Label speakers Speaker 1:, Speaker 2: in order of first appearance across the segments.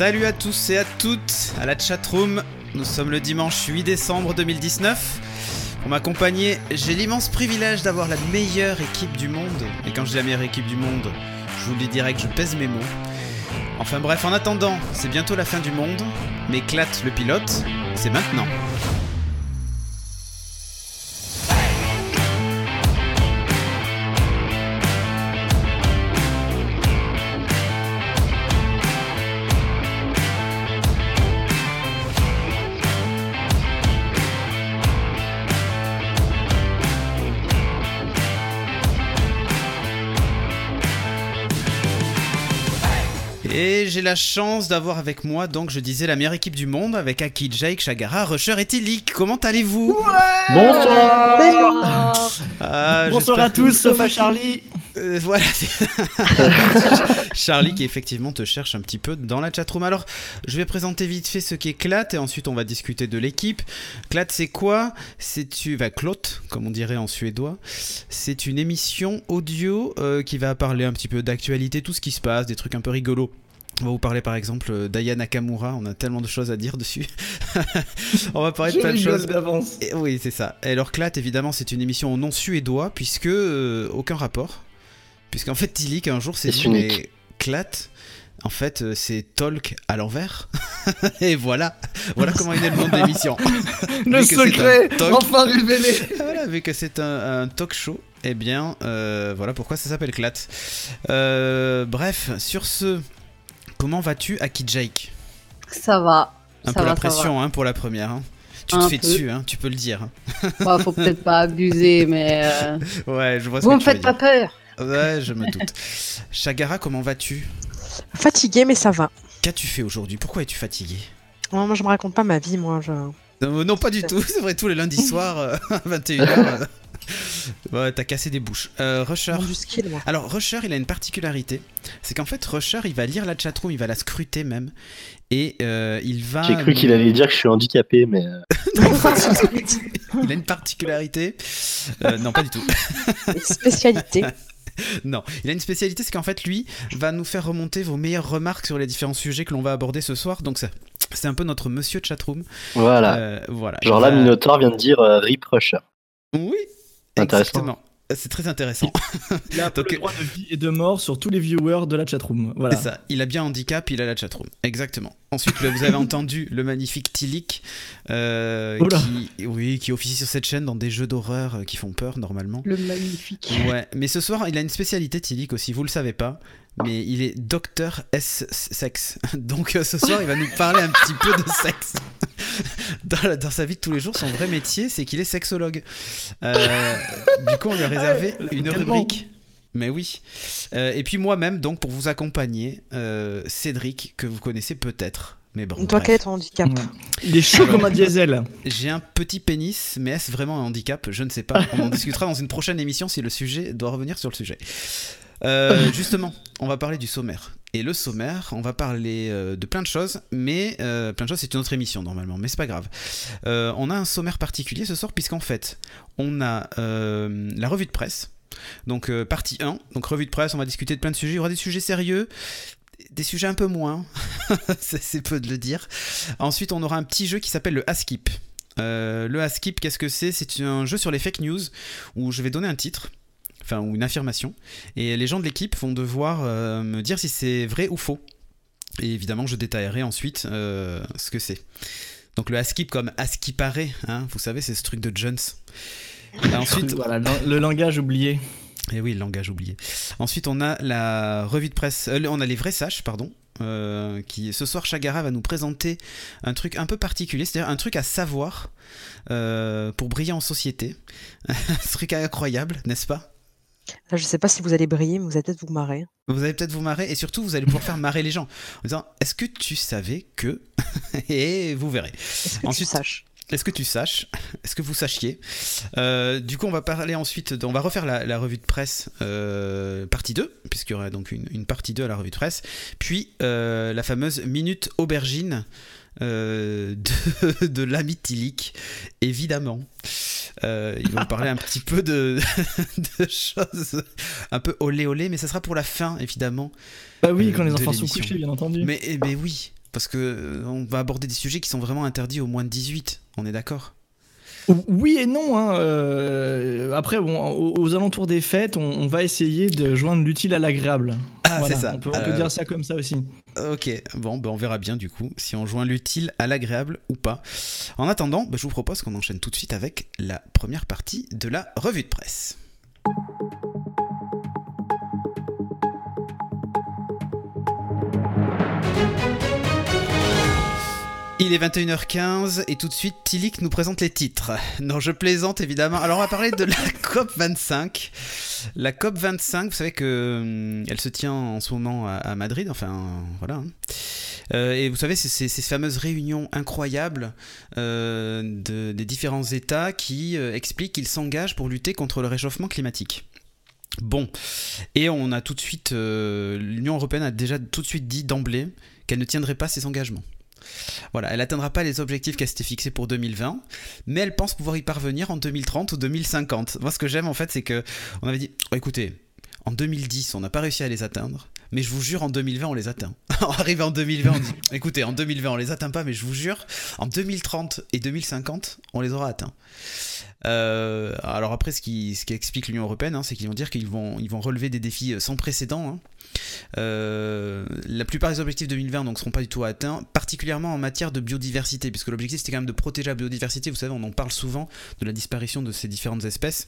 Speaker 1: Salut à tous et à toutes à la chatroom. Nous sommes le dimanche 8 décembre 2019. Pour m'accompagner, j'ai l'immense privilège d'avoir la meilleure équipe du monde. Et quand je dis la meilleure équipe du monde, je vous le dirai que je pèse mes mots. Enfin bref, en attendant, c'est bientôt la fin du monde. Mais Clat le pilote, c'est maintenant. J'ai la chance d'avoir avec moi, donc je disais, la meilleure équipe du monde avec Aki, Jake, Shagara, Rusher et Tilik. Comment allez-vous
Speaker 2: Bonsoir
Speaker 1: Ah,
Speaker 2: Bonsoir à tous, sauf à Charlie
Speaker 1: Euh, voilà. Charlie qui effectivement te cherche un petit peu dans la chatroom. Alors, je vais présenter vite fait ce qu'est Clat et ensuite on va discuter de l'équipe. Clat, c'est quoi? C'est tu va Clot, comme on dirait en suédois. C'est une émission audio euh, qui va parler un petit peu d'actualité, tout ce qui se passe, des trucs un peu rigolos. On va vous parler par exemple euh, d'Aya Nakamura, on a tellement de choses à dire dessus. on va parler de plein de choses.
Speaker 2: d'avance.
Speaker 1: Et oui, c'est ça. Et alors Clat, évidemment, c'est une émission au nom suédois, puisque euh, aucun rapport. Puisqu'en fait, Tilik, un jour,
Speaker 3: C'est
Speaker 1: dit, Clat, en fait, euh, c'est Talk à l'envers. Et voilà. Voilà comment il est le nom de l'émission.
Speaker 2: Le secret
Speaker 1: talk.
Speaker 2: Enfin révélé
Speaker 1: voilà, vu que c'est un, un talk show, eh bien, euh, voilà pourquoi ça s'appelle Clat. Euh, bref, sur ce, comment vas-tu, Aki Jake
Speaker 4: Ça va.
Speaker 1: Un
Speaker 4: ça
Speaker 1: peu
Speaker 4: va,
Speaker 1: la pression hein, pour la première. hein. Tu te fais
Speaker 4: peu.
Speaker 1: dessus, hein, tu peux le dire.
Speaker 4: Bah, faut peut-être pas abuser, mais euh,
Speaker 1: Ouais, je vois ce
Speaker 4: vous
Speaker 1: que
Speaker 4: me
Speaker 1: tu
Speaker 4: faites pas
Speaker 1: dire.
Speaker 4: peur.
Speaker 1: Ouais, je me doute. Chagara, comment vas-tu
Speaker 5: Fatigué, mais ça va.
Speaker 1: Qu'as-tu fait aujourd'hui? Pourquoi es-tu fatigué
Speaker 5: Oh, moi, je me raconte pas ma vie, moi. Je...
Speaker 1: non, non, pas du tout. C'est vrai, tous les lundis soirs euh, à 21h. ouais, t'as cassé des bouches. Euh, Rusher.
Speaker 5: Mange du skill, moi.
Speaker 1: Alors, Rusher, il a une particularité. C'est qu'en fait, Rusher, il va lire la chatroom, il va la scruter même. Et euh, il va.
Speaker 3: J'ai cru qu'il allait dire que je suis handicapé, mais euh,
Speaker 1: il a une particularité. Euh, non, pas du tout.
Speaker 5: Spécialité.
Speaker 1: Non, il a une spécialité, c'est qu'en fait, lui va nous faire remonter vos meilleures remarques sur les différents sujets que l'on va aborder ce soir. Donc, ça- c'est un peu notre monsieur chatroom.
Speaker 3: voilà.
Speaker 1: Euh, voilà.
Speaker 3: Genre là,
Speaker 1: va-
Speaker 3: Minotaur vient de dire euh, Rip Rusher.
Speaker 1: Oui. Exactement. C'est très intéressant.
Speaker 2: Il a un peu
Speaker 1: Donc,
Speaker 2: le droit de vie et de mort sur tous les viewers de la chatroom. Voilà.
Speaker 1: C'est ça. Il a bien handicap, il a la chatroom. Exactement. Ensuite, vous avez entendu le magnifique Tilik, euh, qui, oui, qui officie sur cette chaîne dans des jeux d'horreur euh, qui font peur normalement.
Speaker 4: Le magnifique.
Speaker 1: Ouais, mais ce soir, il a une spécialité Tilik aussi. Vous le savez pas, mais il est docteur S sexe. Donc euh, ce soir, il va nous parler un petit peu de sexe. Dans, la- dans sa vie de tous les jours, son vrai métier, c'est qu'il est sexologue. Euh, du coup, on lui a réservé
Speaker 2: Ouais,
Speaker 1: une rubrique. Mais oui. Euh, et puis moi-même, donc, pour vous accompagner, euh, Cédric, que vous connaissez peut-être. Mais bon,
Speaker 5: Toi, quel est ton handicap
Speaker 2: Ouais. Il est chaud comme un diesel.
Speaker 1: j'ai un petit pénis, mais est-ce vraiment un handicap? Je ne sais pas. On en discutera dans une prochaine émission si le sujet doit revenir sur le sujet. Euh, justement, on va parler du sommaire. Et le sommaire, on va parler euh, de plein de choses, mais euh, plein de choses, c'est une autre émission normalement, mais c'est pas grave. On a un sommaire particulier ce soir, puisqu'en fait, on a la revue de presse. Donc, partie 1. Donc, revue de presse, on va discuter de plein de sujets. Il y aura des sujets sérieux, des sujets un peu moins. c'est peu de le dire. Ensuite, on aura un petit jeu qui s'appelle le Askip. Le Askip, qu'est-ce que c'est? C'est un jeu sur les fake news où je vais donner un titre, enfin, ou une affirmation, et les gens de l'équipe vont devoir euh, me dire si c'est vrai ou faux. Et évidemment, je détaillerai ensuite euh, ce que c'est. Donc le Askip comme Askiparé, hein, vous savez, c'est ce truc de Jones. Et ensuite,
Speaker 2: Voilà, le, le langage oublié.
Speaker 1: et oui, le langage oublié. Ensuite, on a la revue de presse. euh, on a les vrais sages, pardon. euh, qui ce soir Chagara va nous présenter un truc un peu particulier, c'est-à-dire un truc à savoir euh, pour briller en société. un truc incroyable, n'est-ce pas?
Speaker 5: Là, Je sais pas si vous allez briller, mais vous allez peut-être vous marrer.
Speaker 1: Vous allez peut-être vous marrer et surtout vous allez pouvoir faire marrer les gens en disant Est-ce que tu savais que Et vous verrez.
Speaker 5: Est-ce que
Speaker 1: Ensuite-
Speaker 5: tu saches?
Speaker 1: Est-ce que tu saches? Est-ce que vous sachiez? Euh, Du coup, on va parler ensuite, de- on va refaire la, la revue de presse euh, partie 2, puisqu'il y aura donc une, une partie 2 à la revue de presse, puis euh, la fameuse minute aubergine euh, de, de l'ami évidemment. Euh, ils vont parler un petit peu de, de choses un peu olé olé, mais ça sera pour la fin, évidemment.
Speaker 2: Bah oui,
Speaker 1: Euh,
Speaker 2: quand les
Speaker 1: de
Speaker 2: enfants sont couchés, bien entendu.
Speaker 1: Mais, eh ben oui, Parce que euh, on va aborder des sujets qui sont vraiment interdits aux moins de 18, on est d'accord?
Speaker 2: Oui et non. hein, euh, après, bon, aux, aux alentours des fêtes, on, on va essayer de joindre l'utile à l'agréable.
Speaker 1: Ah,
Speaker 2: Voilà,
Speaker 1: c'est ça.
Speaker 2: On peut, on peut
Speaker 1: Euh,
Speaker 2: dire ça comme ça aussi.
Speaker 1: Ok, bon, ben on verra bien du coup si on joint l'utile à l'agréable ou pas. En attendant, ben, je vous propose qu'on enchaîne tout de suite avec la première partie de la revue de presse. Il est 21h15 et tout de suite Tilik nous présente les titres. Non, je plaisante évidemment. Alors on va parler de la COP 25. La COP 25, vous savez que hum, elle se tient en ce moment à, Madrid, enfin voilà. hein. Euh, et vous savez, c'est ces fameuses réunions incroyables euh, de- des différents États qui euh, expliquent qu'ils s'engagent pour lutter contre le réchauffement climatique. Bon, et on a tout de suite, l'Union européenne a déjà tout de suite dit d'emblée qu'elle ne tiendrait pas ses engagements. Voilà, elle n'atteindra pas les objectifs qu'elle s'était fixés pour 2020, mais elle pense pouvoir y parvenir en 2030 ou 2050. Moi, ce que j'aime en fait, c'est que on avait dit, oh, écoutez, en 2010, on n'a pas réussi à les atteindre, mais je vous jure, en 2020, on les atteint. Arrivé en 2020, on dit, écoutez, en 2020, on les atteint pas, mais je vous jure, en 2030 et 2050, on les aura atteints. Euh, alors après, ce qui, explique l'Union européenne, hein, c'est qu'ils vont dire qu'ils vont, relever des défis sans précédent. hein. Euh, la plupart des objectifs 2020 donc seront pas du tout atteints, particulièrement en matière de biodiversité, puisque l'objectif c'était quand même de protéger la biodiversité. Vous savez, on en parle souvent de la disparition de ces différentes espèces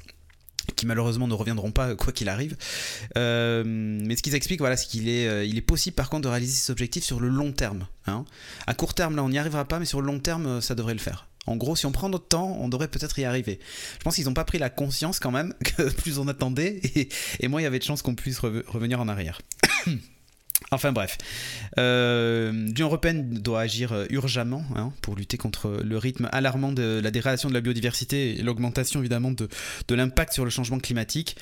Speaker 1: qui malheureusement ne reviendront pas quoi qu'il arrive. Euh, mais ce qu'ils expliquent, voilà, c'est qu'il est, euh, est possible par contre de réaliser ces objectifs sur le long terme. hein. À court terme, là, on n'y arrivera pas, mais sur le long terme, ça devrait le faire. En gros, si on prend notre temps, on devrait peut-être y arriver. Je pense qu'ils n'ont pas pris la conscience quand même que plus on attendait, et, et moins il y avait de chances qu'on puisse reve- revenir en arrière. Enfin bref, euh, l'Union européenne doit agir euh, urgemment hein, pour lutter contre le rythme alarmant de la dégradation de la biodiversité et l'augmentation évidemment de, de l'impact sur le changement climatique.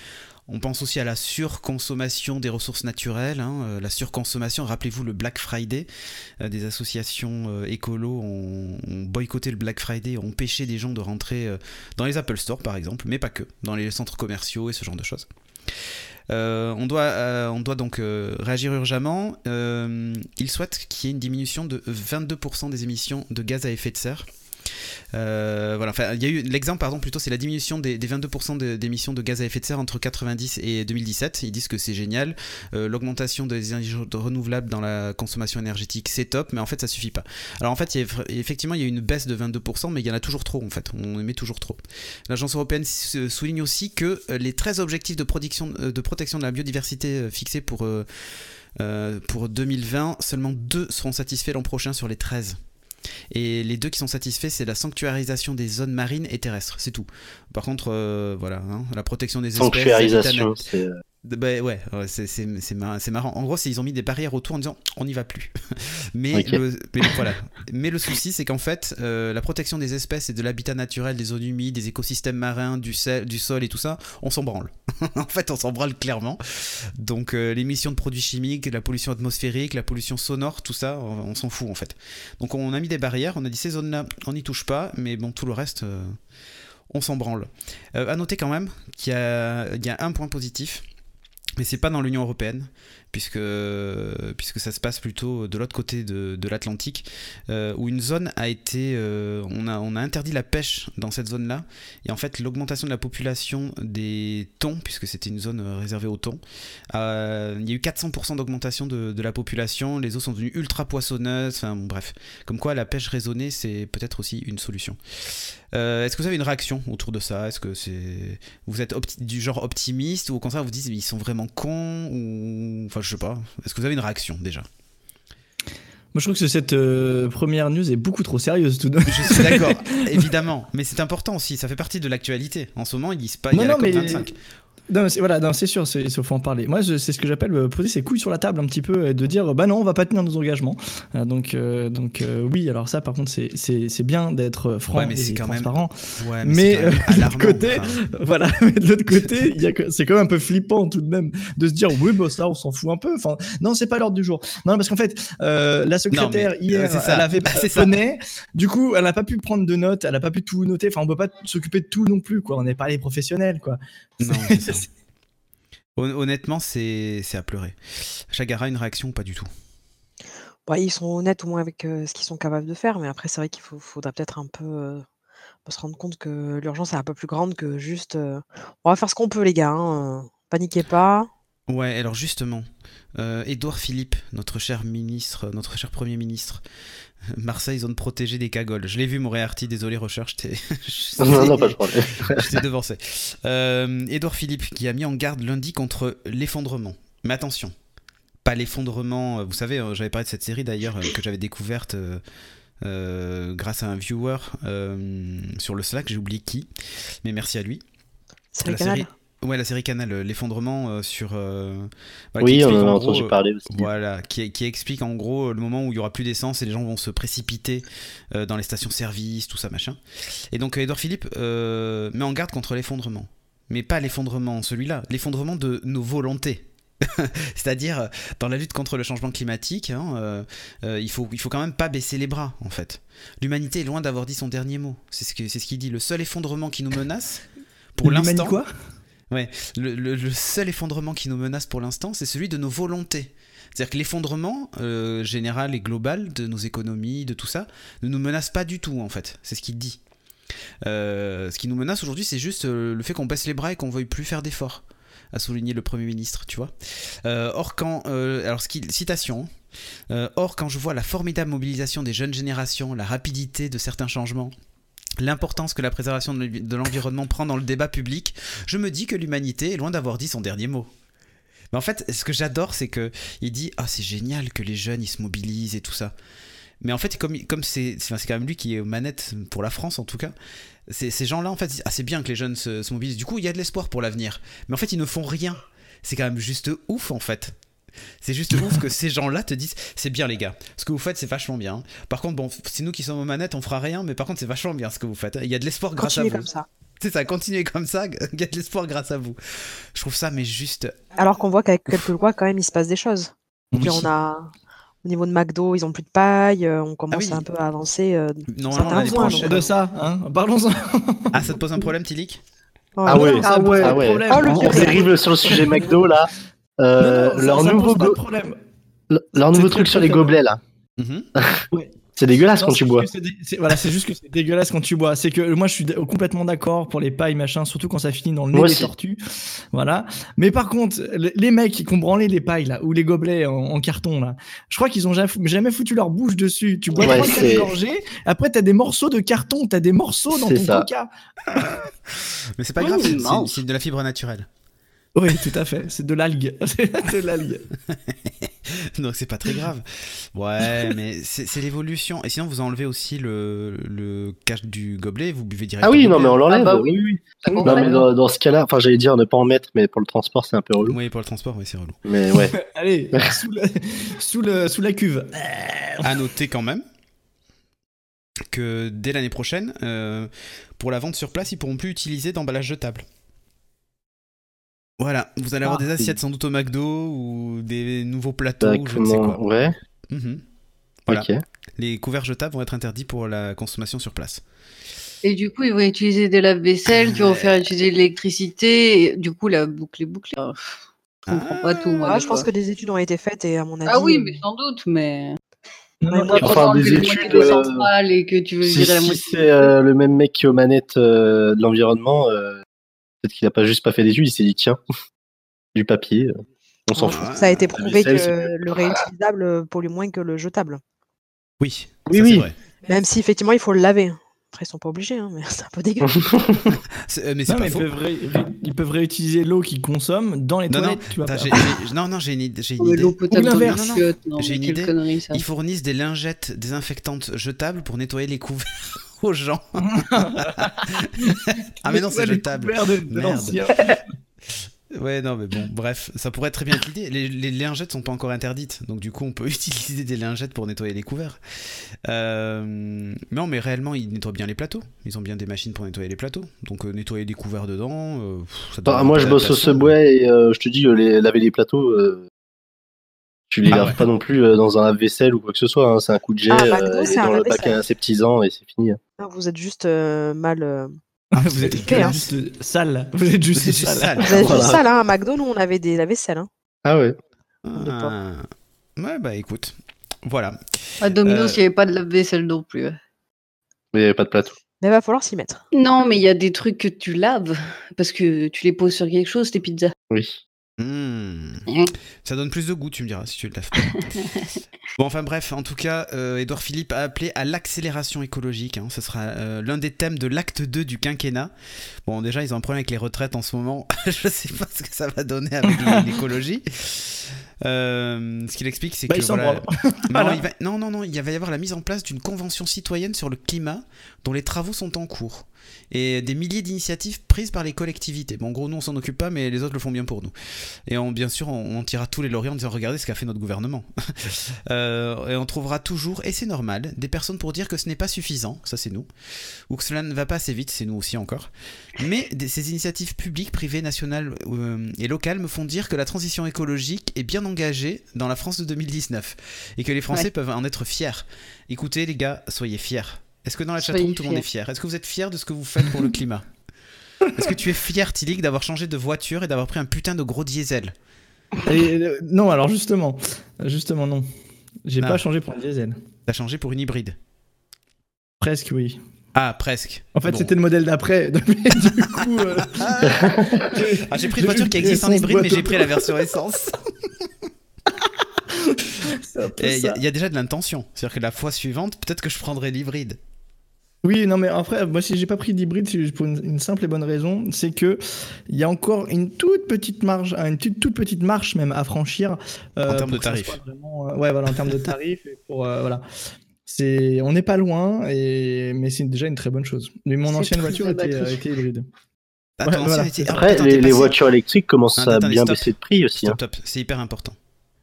Speaker 1: On pense aussi à la surconsommation des ressources naturelles. hein, euh, la surconsommation, rappelez-vous le Black Friday. euh, des associations euh, écolos ont, boycotté le Black Friday, ont empêché des gens de rentrer dans les Apple Store par exemple, mais pas que, dans les centres commerciaux et ce genre de choses. On, doit, on doit donc réagir urgemment. Il souhaite qu'il y ait une diminution de 22% des émissions de gaz à effet de serre. Euh, il y a eu l'exemple, pardon, plutôt, c'est la diminution des, des 22% de- d'émissions de gaz à effet de serre entre 90 et 2017. Ils disent que c'est génial. Euh, L'augmentation des énergies renouvelables dans la consommation énergétique, c'est top, mais en fait, ça suffit pas. Alors en fait, il y a- effectivement, il y a une baisse de 22%, mais il y en a toujours trop, en fait. On émet toujours trop. L'agence européenne s- souligne aussi que euh, les 13 objectifs de, euh, protection de la biodiversité euh, fixés pour, euh, euh, pour 2020, seulement deux seront satisfaits l'an prochain sur les 13. Et les deux qui sont satisfaits, c'est la sanctuarisation des zones marines et terrestres, c'est tout. Par contre, euh, voilà, hein, la protection des espèces.
Speaker 3: Sanctuarisation, c'est.
Speaker 1: Bah ouais, c'est c'est- c'est mar- c'est marrant. En gros, ils ont mis des barrières autour en disant on n'y va plus. mais, le, mais, voilà. mais le souci, c'est qu'en fait, euh, la protection des espèces et de l'habitat naturel, des zones humides, des écosystèmes marins, du, sel- du sol et tout ça, on s'en branle. en fait, on s'en branle clairement. Donc, euh, l'émission de produits chimiques, la pollution atmosphérique, la pollution sonore, tout ça, on, on s'en fout en fait. Donc, on a mis des barrières, on a dit ces zones-là, on n'y touche pas, mais bon, tout le reste. euh, on s'en branle. À noter quand même qu'il y a un point positif, mais c'est pas dans l'Union européenne, puisque, puisque ça se passe plutôt de l'autre côté de, de l'Atlantique, euh, où une zone a été. euh, on, a, on a interdit la pêche dans cette zone-là, et en fait, l'augmentation de la population des thons, puisque c'était une zone euh, réservée aux thons, il y a eu 400% d'augmentation de, de la population, les eaux sont devenues ultra poissonneuses, enfin bon, bref. Comme quoi, la pêche raisonnée, c'est peut-être aussi une solution. Euh, Est-ce que vous avez une réaction autour de ça? Est-ce que c'est vous êtes du genre optimiste ou au contraire vous dites ils sont vraiment cons ou enfin je sais pas. Est-ce que vous avez une réaction déjà?
Speaker 2: Moi, je trouve que cette euh, première news est beaucoup trop sérieuse tout de même.
Speaker 1: Je suis d'accord, évidemment, mais c'est important aussi. Ça fait partie de l'actualité. En ce moment, ils disent pas. Il y a
Speaker 2: Non,
Speaker 1: la
Speaker 2: non, mais-
Speaker 1: COP25.
Speaker 2: Non, c'est- voilà, non, c'est sûr, c'est- il faut en parler. Moi, je- c'est ce que j'appelle euh, poser ses couilles sur la table un petit peu et de dire, bah non, on va pas tenir nos engagements. Euh, donc, euh, donc euh, oui, alors ça, par contre, c'est- c'est c'est bien d'être franc
Speaker 1: Ouais, mais c'est
Speaker 2: et
Speaker 1: quand même-
Speaker 2: transparent.
Speaker 1: Ouais,
Speaker 2: Mais,
Speaker 1: c'est quand même
Speaker 2: euh, de l'autre côté,
Speaker 1: enfin.
Speaker 2: Voilà, mais de l'autre côté, y a c'est quand même un peu flippant tout de même de se dire, oui, bah ça, on s'en fout un peu. Enfin, non, c'est pas l'ordre du jour. Non, parce qu'en fait, euh, la secrétaire
Speaker 1: Non, mais,
Speaker 2: hier,
Speaker 1: euh, c'est ça.
Speaker 2: elle avait
Speaker 1: C'est ça.
Speaker 2: poney. Du coup, elle a pas pu prendre de notes, elle a pas pu tout noter. Enfin, on peut pas s'occuper de tout non plus, quoi. On n'est pas les professionnels, quoi.
Speaker 1: Non, c'est Honnêtement, c'est à pleurer. Chagara, une réaction? Pas du tout
Speaker 5: Ouais, ils sont honnêtes au moins avec euh, ce qu'ils sont capables de faire, mais après, c'est vrai qu'il faudra peut-être un peu euh, se rendre compte que l'urgence est un peu plus grande que juste euh, on va faire ce qu'on peut, les gars. hein, Paniquez pas.
Speaker 1: Ouais, alors justement, Édouard Philippe, notre cher ministre, notre cher Premier ministre, Marseille, zone protégée des cagoles. Je l'ai vu, Moriarty, désolé, recherche, t'es- je
Speaker 3: Non, non, pas de problème.
Speaker 1: je t'ai devancé. Euh, Édouard Philippe qui a mis en garde lundi contre l'effondrement. Mais attention, pas l'effondrement. euh, Vous savez, euh, j'avais parlé de cette série d'ailleurs euh, que j'avais découverte euh, euh, grâce à un viewer euh, sur le Slack, j'ai oublié qui, mais merci à lui.
Speaker 5: C'est
Speaker 1: La
Speaker 5: le canal.
Speaker 1: série, ouais, la série Canal, euh, l'effondrement euh, sur. euh, voilà,
Speaker 3: Oui, on en a
Speaker 1: en
Speaker 3: entendu
Speaker 1: gros,
Speaker 3: parler aussi.
Speaker 1: Voilà, qui, qui explique en gros le moment où il y aura plus d'essence et les gens vont se précipiter euh, dans les stations-service, tout ça machin. Et donc Edouard Philippe euh, met en garde contre l'effondrement. Mais pas l'effondrement celui-là, l'effondrement de nos volontés. C'est-à-dire, dans la lutte contre le changement climatique, hein, euh, euh, il, faut, il faut quand même pas baisser les bras, en fait. L'humanité est loin d'avoir dit son dernier mot. C'est ce que- c'est ce qu'il dit. Le seul effondrement qui nous menace, pour
Speaker 2: L'humanité
Speaker 1: l'instant,
Speaker 2: quoi?
Speaker 1: Le, le- seul effondrement qui nous menace pour l'instant, c'est celui de nos volontés. C'est-à-dire que l'effondrement euh, général et global de nos économies, de tout ça, ne nous menace pas du tout, en fait. C'est ce qu'il dit. Euh, ce qui nous menace aujourd'hui, c'est juste euh, le fait qu'on baisse les bras et qu'on veuille plus faire d'efforts, a souligné le Premier ministre, tu vois. Or, quand. euh, or, quand je vois la formidable mobilisation des jeunes générations, la rapidité de certains changements, l'importance que la préservation de l'envi- de l'environnement prend dans le débat public, je me dis que l'humanité est loin d'avoir dit son dernier mot. Mais en fait, ce que j'adore, c'est que il dit ah c'est génial que les jeunes ils se mobilisent et tout ça. Mais en fait, comme comme c'est c'est quand même lui qui est aux manettes pour la France en tout cas, ces gens-là en fait disent ah c'est bien que les jeunes se, se mobilisent. Du coup, il y a de l'espoir pour l'avenir. Mais en fait, ils ne font rien. C'est quand même juste ouf en fait. C'est juste ouf que ces gens-là te disent c'est bien les gars, ce que vous faites c'est vachement bien. Par contre bon, c'est nous qui sommes aux manettes, on fera rien, mais par contre c'est vachement bien ce que vous faites. Il y a de l'espoir grâce à
Speaker 5: Continuez
Speaker 1: vous.
Speaker 5: comme ça.
Speaker 1: C'est ça, continuez comme ça, il y a de l'espoir grâce à vous. Je trouve ça mais juste
Speaker 5: Alors qu'on voit qu'avec quelques lois, quand même, il se passe des choses.
Speaker 2: Oui.
Speaker 5: Puis on a. Au niveau de McDo, ils ont plus de paille, euh, on commence
Speaker 1: oui.
Speaker 5: un peu à avancer. euh,
Speaker 1: l'année
Speaker 5: besoins,
Speaker 1: prochaine.
Speaker 2: de ça, hein Parlons-en.
Speaker 1: Ah, ça te pose un problème, Tilik
Speaker 3: Ah ouais.
Speaker 2: Non, ça
Speaker 4: Ah
Speaker 2: pose
Speaker 4: ouais.
Speaker 3: Ah ouais.
Speaker 2: problème.
Speaker 5: Oh, le
Speaker 3: On dérive sur le sujet McDo là. Euh,
Speaker 2: Non, non, ça-
Speaker 3: leur
Speaker 2: ça
Speaker 3: nouveau, go- le- leur nouveau truc sur les gobelets là.
Speaker 1: Mhm.
Speaker 3: C'est dégueulasse
Speaker 2: Non,
Speaker 3: quand tu bois.
Speaker 2: c'est Voilà, juste que c'est dégueulasse quand tu bois. C'est que moi, je suis complètement d'accord pour les pailles, machin, surtout quand ça finit dans le nez
Speaker 3: Moi
Speaker 2: des
Speaker 3: aussi.
Speaker 2: tortues. Voilà. Mais par contre, les mecs qui ont branlé les pailles, là, ou les gobelets en, en carton, là, je crois qu'ils ont jamais, jamais foutu leur bouche dessus. Tu bois
Speaker 3: Ouais,
Speaker 2: trois, gorgées, après, t'as des morceaux de carton, t'as des morceaux dans ton coca.
Speaker 1: Mais c'est pas grave, c'est de la fibre naturelle.
Speaker 2: Oui, tout à fait. C'est de l'algue. C'est de l'algue.
Speaker 1: Donc c'est pas très grave. Ouais, mais c'est l'évolution. Et sinon, vous enlevez aussi le, le cache du gobelet, vous buvez directement.
Speaker 3: Ah oui, non mais on l'enlève.
Speaker 4: Ah bah
Speaker 3: oui, oui. Non mais dans, dans ce cas-là, enfin j'allais dire ne pas en mettre, mais pour le transport c'est un peu relou.
Speaker 1: Oui, pour le transport, oui, c'est relou.
Speaker 3: Mais ouais.
Speaker 2: Allez, sous, le- sous, le, sous la cuve.
Speaker 1: À noter quand même que dès l'année prochaine, euh, pour la vente sur place, ils pourront plus utiliser d'emballage jetable. Voilà, vous allez avoir
Speaker 2: Ah.
Speaker 1: des assiettes sans doute au McDo ou des nouveaux plateaux, ou je ne sais quoi.
Speaker 3: Ouais.
Speaker 1: Voilà.
Speaker 3: Ok.
Speaker 1: Les couverts jetables vont être interdits pour la consommation sur place.
Speaker 4: Et du coup, ils vont utiliser des lave-vaisselle qui vont faire utiliser de l'électricité. Du coup, la boucle est bouclée. Je comprends pas tout, moi.
Speaker 5: Ah, je pense que des études ont été faites et à mon avis.
Speaker 4: Ah oui, mais sans doute, mais.
Speaker 2: Non,
Speaker 5: Moi,
Speaker 3: Enfin, des études,
Speaker 4: des
Speaker 3: euh,
Speaker 4: centrales et que tu veux
Speaker 3: Si, c'est euh, le même mec qui est aux manettes euh, de l'environnement, euh, peut-être qu'il a pas juste pas fait d'études, il s'est dit tiens, du papier, euh, on s'en
Speaker 1: Ouais.
Speaker 3: fout.
Speaker 5: Ça a été prouvé que
Speaker 3: vaisselle,
Speaker 5: le réutilisable pollue moins que le jetable.
Speaker 1: Oui,
Speaker 3: Oui,
Speaker 1: ça,
Speaker 3: oui.
Speaker 1: vrai.
Speaker 5: Même si effectivement il faut le laver. Après, ils sont pas obligés, hein, mais c'est un peu dégueu.
Speaker 1: Euh, mais c'est
Speaker 2: Non,
Speaker 1: pas
Speaker 2: mais ils peuvent, ré- ré- ils peuvent réutiliser l'eau qu'ils consomment dans les
Speaker 1: Non, non,
Speaker 2: toilettes. tu
Speaker 1: non, non, j'ai une, idée- j'ai une
Speaker 4: Mais
Speaker 1: idée.
Speaker 4: L'eau potable
Speaker 1: J'ai une idée.
Speaker 4: connerie, ça.
Speaker 1: Ils fournissent des lingettes désinfectantes jetables pour nettoyer les couverts aux gens. ah mais non, c'est jetable.
Speaker 2: couverts de- de
Speaker 1: Merde. Ouais, non, mais bon, bref, ça pourrait très bien être l'idée. Les, les lingettes sont pas encore interdites, donc du coup, on peut utiliser des lingettes pour nettoyer les couverts. Euh, non, mais réellement, ils nettoient bien les plateaux. Ils ont bien des machines pour nettoyer les plateaux. Donc, euh, nettoyer des couverts dedans, euh, pff, ça
Speaker 3: Bah,
Speaker 1: demande
Speaker 3: moi je bosse au. Subway et euh, je te dis, euh, les, laver les plateaux, euh, tu les
Speaker 1: Ah
Speaker 3: laves
Speaker 1: ouais.
Speaker 3: pas non plus euh, dans un lave-vaisselle ou quoi que ce soit, hein, c'est un coup de jet
Speaker 5: Ah,
Speaker 3: euh,
Speaker 5: McDo,
Speaker 3: et
Speaker 5: c'est un
Speaker 3: dans le bac aseptisant et c'est fini.
Speaker 5: Non, vous êtes juste euh, mal. euh,
Speaker 2: Vous êtes
Speaker 5: hein.
Speaker 2: juste sale. Vous êtes juste sale.
Speaker 1: sale.
Speaker 5: Vous êtes juste ça là, à McDo, nous on avait des lave-vaisselle. Hein.
Speaker 3: Ah ouais.
Speaker 1: Ah. Ouais, bah écoute. Voilà.
Speaker 4: À Domino's,
Speaker 1: Euh,
Speaker 4: il n'y avait pas de lave-vaisselle non plus. hein.
Speaker 3: Mais il y avait pas de plateau.
Speaker 5: Mais il va falloir s'y mettre.
Speaker 4: Non, mais il y a des trucs que tu laves parce que tu les poses sur quelque chose, tes pizzas.
Speaker 3: Oui.
Speaker 1: Hmm.
Speaker 4: Mm.
Speaker 1: Ça donne plus de goût, tu me diras, si tu le laves pas. bon, enfin bref, en tout cas, euh, Edouard Philippe a appelé à l'accélération écologique. hein. Ce sera euh, l'un des thèmes de l'acte 2 du quinquennat. Bon, déjà, ils ont un problème avec les retraites en ce moment. Je sais pas ce que ça va donner avec l'écologie. Euh, ce qu'il explique, c'est
Speaker 2: Bah,
Speaker 1: que
Speaker 2: il s'en
Speaker 1: voilà,
Speaker 2: branle.
Speaker 1: non,
Speaker 2: Voilà.
Speaker 1: il va- non, non, non, il va y avoir la mise en place d'une convention citoyenne sur le climat dont les travaux sont en cours. Et des milliers d'initiatives prises par les collectivités. Bon, en gros, nous, on s'en occupe pas, mais les autres le font bien pour nous. Et on, bien sûr, on, on tirera tous les lauriers en disant regardez ce qu'a fait notre gouvernement. Euh, et on trouvera toujours, et c'est normal, des personnes pour dire que ce n'est pas suffisant, ça c'est nous, ou que cela ne va pas assez vite, c'est nous aussi encore. Mais des- ces initiatives publiques, privées, nationales euh, et locales me font dire que la transition écologique est bien engagée dans la France de 2019 et que les Français
Speaker 4: Ouais.
Speaker 1: peuvent en être fiers. Écoutez les gars, soyez fiers. Est-ce que dans la chatroom tout le monde est
Speaker 4: fiers.
Speaker 1: fier Est-ce que vous êtes fiers de ce que vous faites pour le climat Est-ce que tu es fier, Tilik, d'avoir changé de voiture et d'avoir pris un putain de gros diesel
Speaker 2: Et, euh, non, alors justement, justement non. J'ai
Speaker 1: Ah.
Speaker 2: pas changé pour un diesel.
Speaker 1: T'as changé pour une hybride
Speaker 2: Presque oui.
Speaker 1: Ah, presque.
Speaker 2: En fait,
Speaker 1: Bon.
Speaker 2: c'était le modèle d'après. Mais du coup, euh,
Speaker 1: Ah, j'ai pris une voiture qui existe en hybride, mais j'ai pris la version essence. Il y, y a déjà de l'intention. C'est-à-dire que la fois suivante, peut-être que je prendrai l'hybride.
Speaker 2: Oui, non, mais après, moi, si j'ai pas pris d'hybride, c'est juste pour une, une simple et bonne raison, c'est que il y a encore une toute petite marge, une toute, toute petite marche même à franchir. euh,
Speaker 1: En termes de tarifs.
Speaker 2: vraiment, euh, ouais, voilà, en termes de tarifs. et pour, euh, voilà. C'est, on n'est pas loin, et, mais c'est déjà une très bonne chose. Mais mon ancienne voiture était, hybride.
Speaker 1: Ah,
Speaker 2: Ouais,
Speaker 1: ton ancienne
Speaker 2: voilà,
Speaker 1: était-
Speaker 2: c'est ça.
Speaker 1: Ah,
Speaker 3: Après, les, voitures électriques commencent
Speaker 1: Ah,
Speaker 3: à bien
Speaker 1: stop.
Speaker 3: baisser de prix aussi. hein.
Speaker 1: C'est hyper important.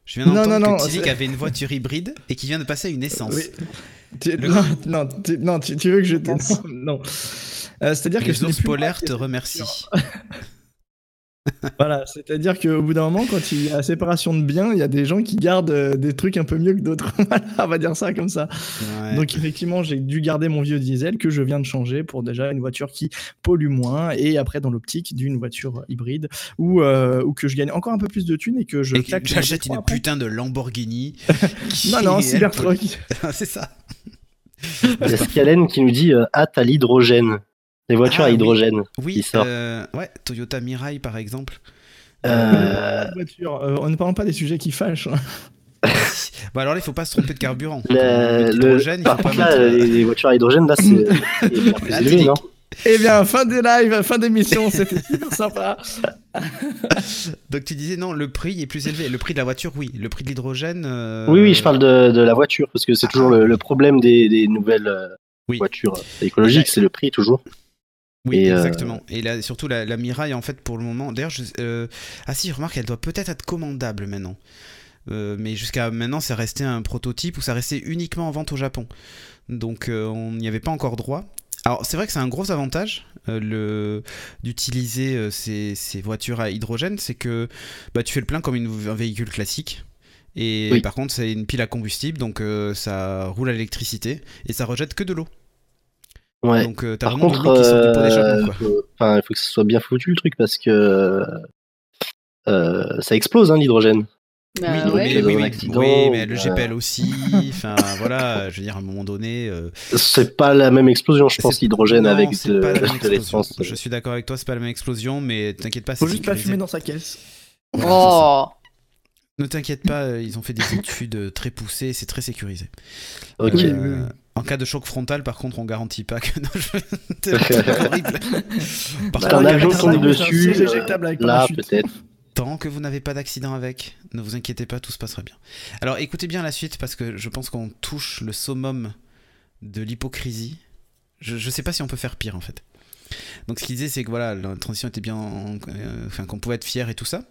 Speaker 1: Je viens d'entendre que Tilik avait une voiture hybride et qui vient de passer à une essence.
Speaker 2: Oui. Tu-
Speaker 1: Le-
Speaker 2: Non, non, tu, non, tu, tu veux que je te.
Speaker 5: Pense.
Speaker 2: Non. Euh, c'est-à-dire que
Speaker 1: Les ours polaires te remercient.
Speaker 2: Voilà, c'est-à-dire qu'au bout d'un moment, quand il y a séparation de biens, il y a des gens qui gardent euh, des trucs un peu mieux que d'autres. On va dire ça comme ça.
Speaker 1: Ouais.
Speaker 2: Donc effectivement, j'ai dû garder mon vieux diesel que je viens de changer pour déjà une voiture qui pollue moins et après dans l'optique d'une voiture hybride ou euh, ou que je gagne encore un peu plus de thunes et que je
Speaker 1: Et que
Speaker 2: claque
Speaker 1: j'achète une
Speaker 2: après.
Speaker 1: putain de Lamborghini.
Speaker 2: Non non, Cybertruck.
Speaker 1: c'est ça.
Speaker 3: Il y a Scalen qui nous dit euh, hâte à l'hydrogène. Les voitures
Speaker 1: Ah,
Speaker 3: à
Speaker 1: oui.
Speaker 3: hydrogène.
Speaker 1: Oui,
Speaker 3: qui sort.
Speaker 1: euh, ouais, Toyota Mirai par exemple.
Speaker 3: Euh,
Speaker 2: Voiture. Euh, on ne parle pas des sujets qui fâchent.
Speaker 1: Bah alors là, il faut pas se tromper de carburant.
Speaker 3: le-
Speaker 1: L'hydrogène, il
Speaker 3: par
Speaker 1: faut pas
Speaker 3: contre,
Speaker 1: mettre.
Speaker 3: les, les voitures à hydrogène, là, c'est
Speaker 1: Là,
Speaker 3: élevé, non?
Speaker 2: Eh bien, fin des lives, fin d'émission, c'était super sympa.
Speaker 1: Donc tu disais non, le prix est plus élevé. Le prix de la voiture, oui. Le prix de l'hydrogène. euh,
Speaker 3: Oui, oui, je parle de, de la voiture, parce que c'est toujours le, le problème des, des nouvelles euh,
Speaker 1: Oui.
Speaker 3: voitures écologiques, c'est le prix toujours.
Speaker 1: Oui,
Speaker 3: Et, euh,
Speaker 1: exactement. Et là, surtout la, la Mirai, en fait, pour le moment. D'ailleurs, je- euh, ah si, remarque, elle doit peut-être être commandable maintenant. Euh, mais jusqu'à maintenant, c'est resté un prototype ou ça restait uniquement en vente au Japon. Donc, euh, on n'y avait pas encore droit. Alors, c'est vrai que c'est un gros avantage euh, d'utiliser euh, ces, ces voitures à hydrogène, c'est que bah, tu fais le plein comme une- un véhicule classique. Et
Speaker 3: Oui.
Speaker 1: par contre, c'est une pile à combustible, donc euh, ça roule à l'électricité et ça rejette que de l'eau.
Speaker 3: Ouais.
Speaker 1: Donc, t'as vraiment
Speaker 3: contre,
Speaker 1: de l'eau qui sort du pot d'échappement, quoi.
Speaker 3: faut- enfin, il faut que ce soit bien foutu le truc parce que ça explose hein, l'hydrogène.
Speaker 4: Bah
Speaker 1: oui,
Speaker 4: ouais.
Speaker 1: mais,
Speaker 3: dans
Speaker 1: oui,
Speaker 3: un
Speaker 1: oui,
Speaker 3: accident,
Speaker 1: oui, mais le
Speaker 3: euh,
Speaker 1: GPL aussi. Enfin, voilà, je veux dire, à un moment donné. euh,
Speaker 3: C'est pas la même explosion, je pense, l'hydrogène avec de,
Speaker 1: pas la même
Speaker 3: de
Speaker 1: explosion.
Speaker 3: l'essence.
Speaker 1: Je suis d'accord avec toi, c'est pas la même explosion, mais t'inquiète pas,
Speaker 2: Faut
Speaker 1: c'est
Speaker 2: juste pas
Speaker 1: sécurisé.
Speaker 2: fumer dans sa caisse.
Speaker 1: Voilà.
Speaker 4: Oh
Speaker 1: Ne t'inquiète pas, euh, ils ont fait des études euh, très poussées, c'est très sécurisé.
Speaker 3: Ok.
Speaker 1: Euh. En cas de choc frontal, par contre, on garantit pas que. Non, je- c'est horrible. Par
Speaker 3: Bah,
Speaker 1: contre,
Speaker 3: un avion
Speaker 2: pas
Speaker 3: tombe dessus, euh, Là, peut-être.
Speaker 1: Tant que vous n'avez pas d'accident avec, ne vous inquiétez pas, tout se passera bien. Alors écoutez bien la suite parce que je pense qu'on touche le summum de l'hypocrisie. Je, je sais pas si on peut faire pire en fait. Donc ce qu'il disait c'est que voilà, la transition était bien, en- euh, enfin qu'on pouvait être fier et tout ça.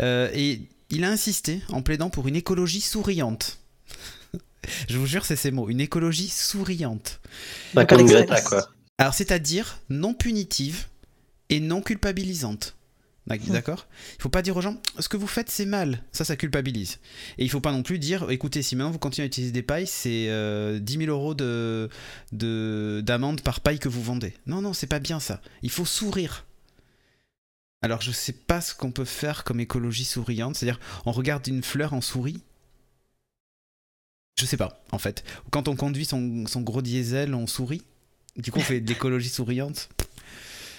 Speaker 1: Euh, et il a insisté en plaidant pour une écologie souriante. je vous jure c'est ces mots, une écologie souriante.
Speaker 3: Pas comme. Greta, quoi.
Speaker 1: Alors, c'est-à-dire non punitive et non culpabilisante. D'ac- D'accord? Il faut pas dire aux gens ce que vous faites c'est mal, ça ça culpabilise. Et il faut pas non plus dire écoutez si maintenant vous continuez à utiliser des pailles c'est euh, 10 000 euros de de- d'amende par paille que vous vendez. Non non c'est pas bien ça. Il faut sourire. Alors je sais pas ce qu'on peut faire comme écologie souriante, c'est-à-dire on regarde une fleur en souris. Je sais pas, en fait. Quand on conduit son, son gros diesel, on sourit? Du coup, on fait de l'écologie souriante?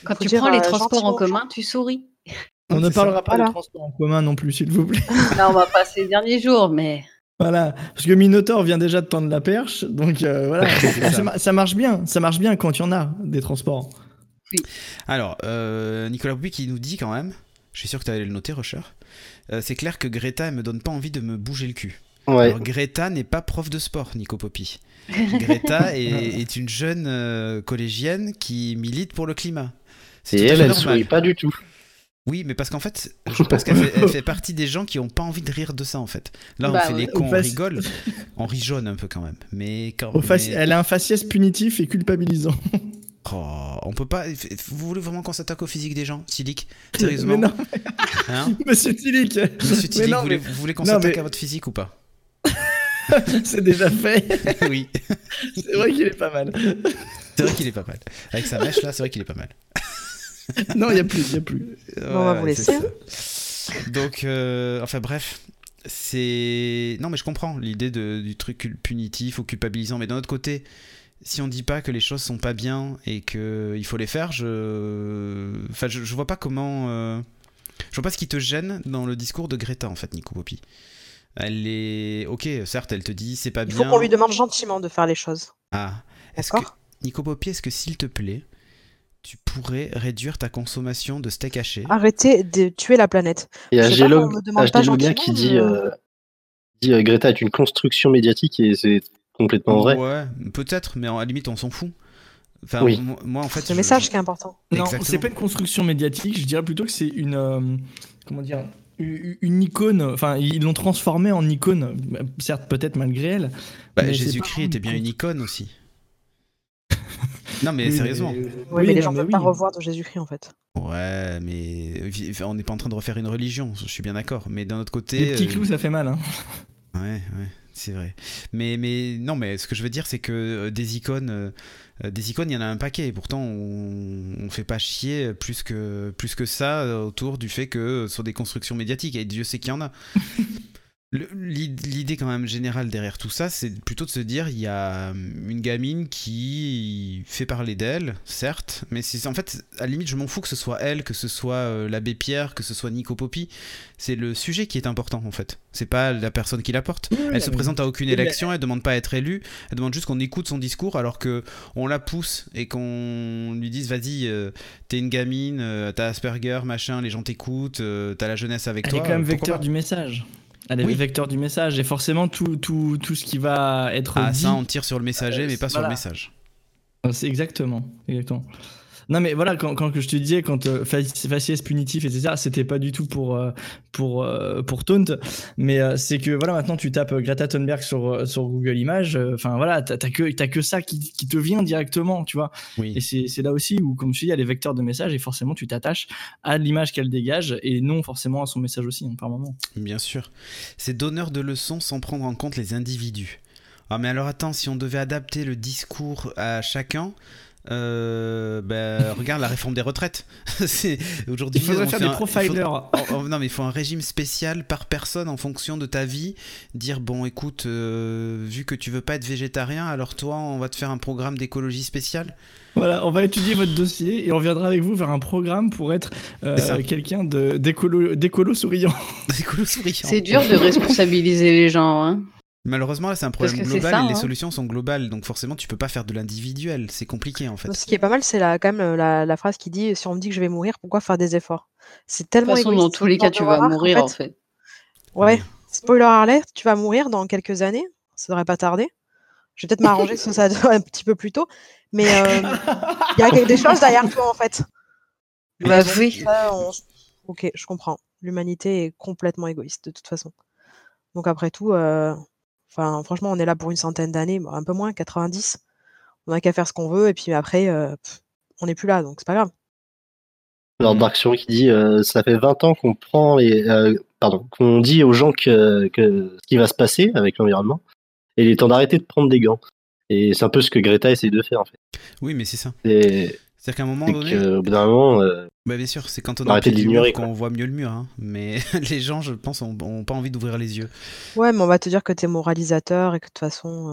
Speaker 4: Quand tu prends les
Speaker 5: euh,
Speaker 4: transports en commun, tu souris.
Speaker 2: On ne
Speaker 1: ça.
Speaker 2: parlera pas
Speaker 5: Voilà.
Speaker 2: de transport en commun non plus, s'il vous plaît.
Speaker 4: Là, on va passer les derniers jours, mais
Speaker 2: Voilà, parce que Minotaur vient déjà de tendre la perche, donc euh, voilà,
Speaker 1: ça.
Speaker 2: ça, ma- ça marche bien, ça marche bien quand il y en a des transports.
Speaker 1: Alors, euh, Nicolas Bouy qui nous dit quand même, je suis sûr que tu allais le noter, Rusher, euh, c'est clair que Greta, elle me donne pas envie de me bouger le cul.
Speaker 3: Ouais.
Speaker 1: Alors, Greta n'est pas prof de sport, Nico Poppy. Greta est, est une jeune collégienne qui milite pour le climat. C'est
Speaker 3: Et elle, elle
Speaker 1: normal.
Speaker 3: sourit pas du tout.
Speaker 1: Oui, mais parce qu'en fait, je pense qu'elle fait, elle fait partie des gens qui ont pas envie de rire de ça, en fait. Là, on
Speaker 4: Bah
Speaker 1: fait
Speaker 4: ouais.
Speaker 1: les cons, on rigole, on rigeonne un peu quand même. Mais quand
Speaker 2: faci- Elle a un faciès punitif et culpabilisant.
Speaker 1: Oh, on peut pas. Vous voulez vraiment qu'on s'attaque au physique des gens, Tilic Sérieusement?
Speaker 2: Mais non,
Speaker 1: Hein?
Speaker 2: monsieur Tillich,
Speaker 1: Monsieur
Speaker 2: non,
Speaker 1: vous voulez,
Speaker 2: mais-
Speaker 1: vous voulez qu'on s'attaque
Speaker 2: mais-
Speaker 1: à votre physique ou pas?
Speaker 2: C'est déjà fait.
Speaker 1: Oui,
Speaker 2: C'est vrai qu'il est pas mal.
Speaker 1: c'est vrai qu'il est pas mal. Avec sa mèche là, c'est vrai qu'il est pas mal.
Speaker 2: Non, il y a plus, il y a plus.
Speaker 5: on va vous laisser.
Speaker 1: Donc, euh, enfin bref, c'est. Non, mais je comprends l'idée de- du truc punitif ou culpabilisant, mais d'un autre côté, si on dit pas que les choses sont pas bien et que il faut les faire, je. Enfin, je, je vois pas comment. euh, Je vois pas ce qui te gêne dans le discours de Greta en fait, Nico Poppy. Elle est. Ok, certes, elle te dit c'est pas
Speaker 5: Il
Speaker 1: bien.
Speaker 5: faut qu'on lui demande gentiment de faire les choses.
Speaker 1: Ah, est-ce que.
Speaker 5: D'accord
Speaker 1: Nico Poppy, est-ce que s'il te plaît, tu pourrais réduire ta consommation de steak haché
Speaker 5: Arrêtez de tuer la planète.
Speaker 3: Et Agélog, qui dit, euh, dit euh, Greta est une construction médiatique et c'est complètement vrai.
Speaker 1: Ouais, peut-être, mais à la limite, on s'en fout. Enfin,
Speaker 3: Oui.
Speaker 1: moi, en fait.
Speaker 5: C'est le
Speaker 1: je-
Speaker 5: message qui est important.
Speaker 2: Non, c'est pas une construction médiatique, je dirais plutôt que c'est une. euh, comment dire une icône, enfin ils l'ont transformée en icône, certes peut-être malgré elle.
Speaker 1: Bah, Jésus-Christ était bien
Speaker 2: une
Speaker 1: une icône aussi. Non, mais
Speaker 2: Oui,
Speaker 1: sérieusement.
Speaker 2: mais-
Speaker 5: Oui,
Speaker 2: oui,
Speaker 5: mais les gens ne veulent pas
Speaker 2: oui.
Speaker 5: revoir de Jésus-Christ en fait.
Speaker 1: Ouais, mais on n'est pas en train de refaire une religion, je suis bien d'accord. Mais d'un autre côté.
Speaker 2: Les petits
Speaker 1: euh,
Speaker 2: clous, ça fait mal. Hein.
Speaker 1: Ouais, ouais, c'est vrai. Mais, mais non, mais ce que je veux dire, c'est que euh, des icônes, euh, euh, des icônes, il y en a un paquet. Et pourtant, on, on fait pas chier plus que, plus que ça euh, autour du fait que ce sont des constructions médiatiques. Et Dieu sait qu'il y en a. L'idée quand même générale derrière tout ça, c'est plutôt de se dire il y a hum, une gamine qui fait parler d'elle, certes, mais c'est en fait à la limite je m'en fous que ce soit elle, que ce soit euh, l'abbé Pierre, que ce soit Nico Poppy, c'est le sujet qui est important en fait. C'est pas la personne qui la porte. Elle se présente à aucune élection, elle demande pas à être élue, elle demande juste qu'on écoute son discours alors que on la pousse et qu'on lui dise vas-y, euh, t'es une gamine, euh, t'as Asperger, machin, les gens t'écoutent, euh, t'as la jeunesse avec
Speaker 2: Elle
Speaker 1: toi.
Speaker 2: est quand même vecteur du message. Elle est
Speaker 1: Oui.
Speaker 2: vecteur du message et forcément tout, tout, tout ce qui va être
Speaker 1: Ah
Speaker 2: dit.
Speaker 1: ça on tire sur le messager
Speaker 2: Euh,
Speaker 1: mais pas sur le message.
Speaker 2: C'est exactement, exactement. Non mais voilà, quand, quand je te disais, quand euh, faci- faciès punitif, etc., c'était pas du tout pour, euh, pour, euh, pour taunt, mais euh, c'est que voilà, maintenant tu tapes Greta Thunberg sur, sur Google Images, enfin voilà, t'as que, que ça qui, qui te vient directement, tu vois. Et
Speaker 1: Oui.
Speaker 2: c'est c'est là aussi où, comme je dis, il y a les vecteurs de message et forcément tu t'attaches à l'image qu'elle dégage et non forcément à son message aussi, hein, par moment.
Speaker 1: Bien sûr. C'est donneur de leçons sans prendre en compte les individus. Ah mais alors attends, si on devait adapter le discours à chacun, euh, ben, regarde la réforme des retraites. Aujourd'hui.
Speaker 2: Il faudrait faire des
Speaker 1: un-
Speaker 2: profilers.
Speaker 1: faut- oh, oh, non mais il faut un régime spécial par personne en fonction de ta vie. Dire bon écoute, euh, vu que tu veux pas être végétarien, alors toi on va te faire un programme d'écologie spéciale.
Speaker 2: Voilà, on va étudier votre dossier et on viendra avec vous vers un programme pour être euh, quelqu'un de- d'écolo souriant.
Speaker 1: Souriant.
Speaker 4: c'est dur de responsabiliser les gens. Hein.
Speaker 1: Malheureusement là c'est un problème global
Speaker 4: ça,
Speaker 1: et les
Speaker 4: hein.
Speaker 1: solutions sont globales donc forcément tu peux pas faire de l'individuel. C'est compliqué en fait.
Speaker 5: Ce qui est pas mal, c'est la, quand même la, la phrase qui dit si on me dit que je vais mourir, pourquoi faire des efforts? C'est
Speaker 4: De
Speaker 5: tellement
Speaker 4: toute façon,
Speaker 5: égoïste.
Speaker 4: dans tous les cas, tu vas mourir en fait.
Speaker 5: Ouais,
Speaker 1: Oui.
Speaker 5: spoiler alert, tu vas mourir dans quelques années. Ça devrait pas tarder. Je vais peut-être m'arranger que soit un petit peu plus tôt. Mais euh, il y a des choses derrière toi en fait.
Speaker 4: Bah oui.
Speaker 5: ça, on- Ok, je comprends. L'humanité est complètement égoïste de toute façon. Donc après tout, euh, enfin franchement, on est là pour une centaine d'années, un peu moins, 90. On n'a qu'à faire ce qu'on veut et puis après, euh, pff, on n'est plus là, donc c'est pas grave.
Speaker 3: Alors Dark Fury qui dit euh, ça fait 20 ans qu'on prend les euh, pardon qu'on dit aux gens que, que ce qui va se passer avec l'environnement et il est temps d'arrêter de prendre des gants et c'est un peu ce que Greta essaie de faire en fait.
Speaker 1: Oui mais c'est ça.
Speaker 3: Et
Speaker 1: C'est-à-dire qu'à un moment donné,
Speaker 3: qu'au bout d'un moment, euh,
Speaker 1: bah, bien sûr, c'est quand on
Speaker 3: Arrêtez
Speaker 1: a
Speaker 3: de l'ignorer,
Speaker 1: qu'on voit mieux le mur. hein. Mais les gens, je pense, ont, ont pas envie d'ouvrir les yeux.
Speaker 5: Ouais, mais on va te dire que t'es moralisateur et que de toute façon,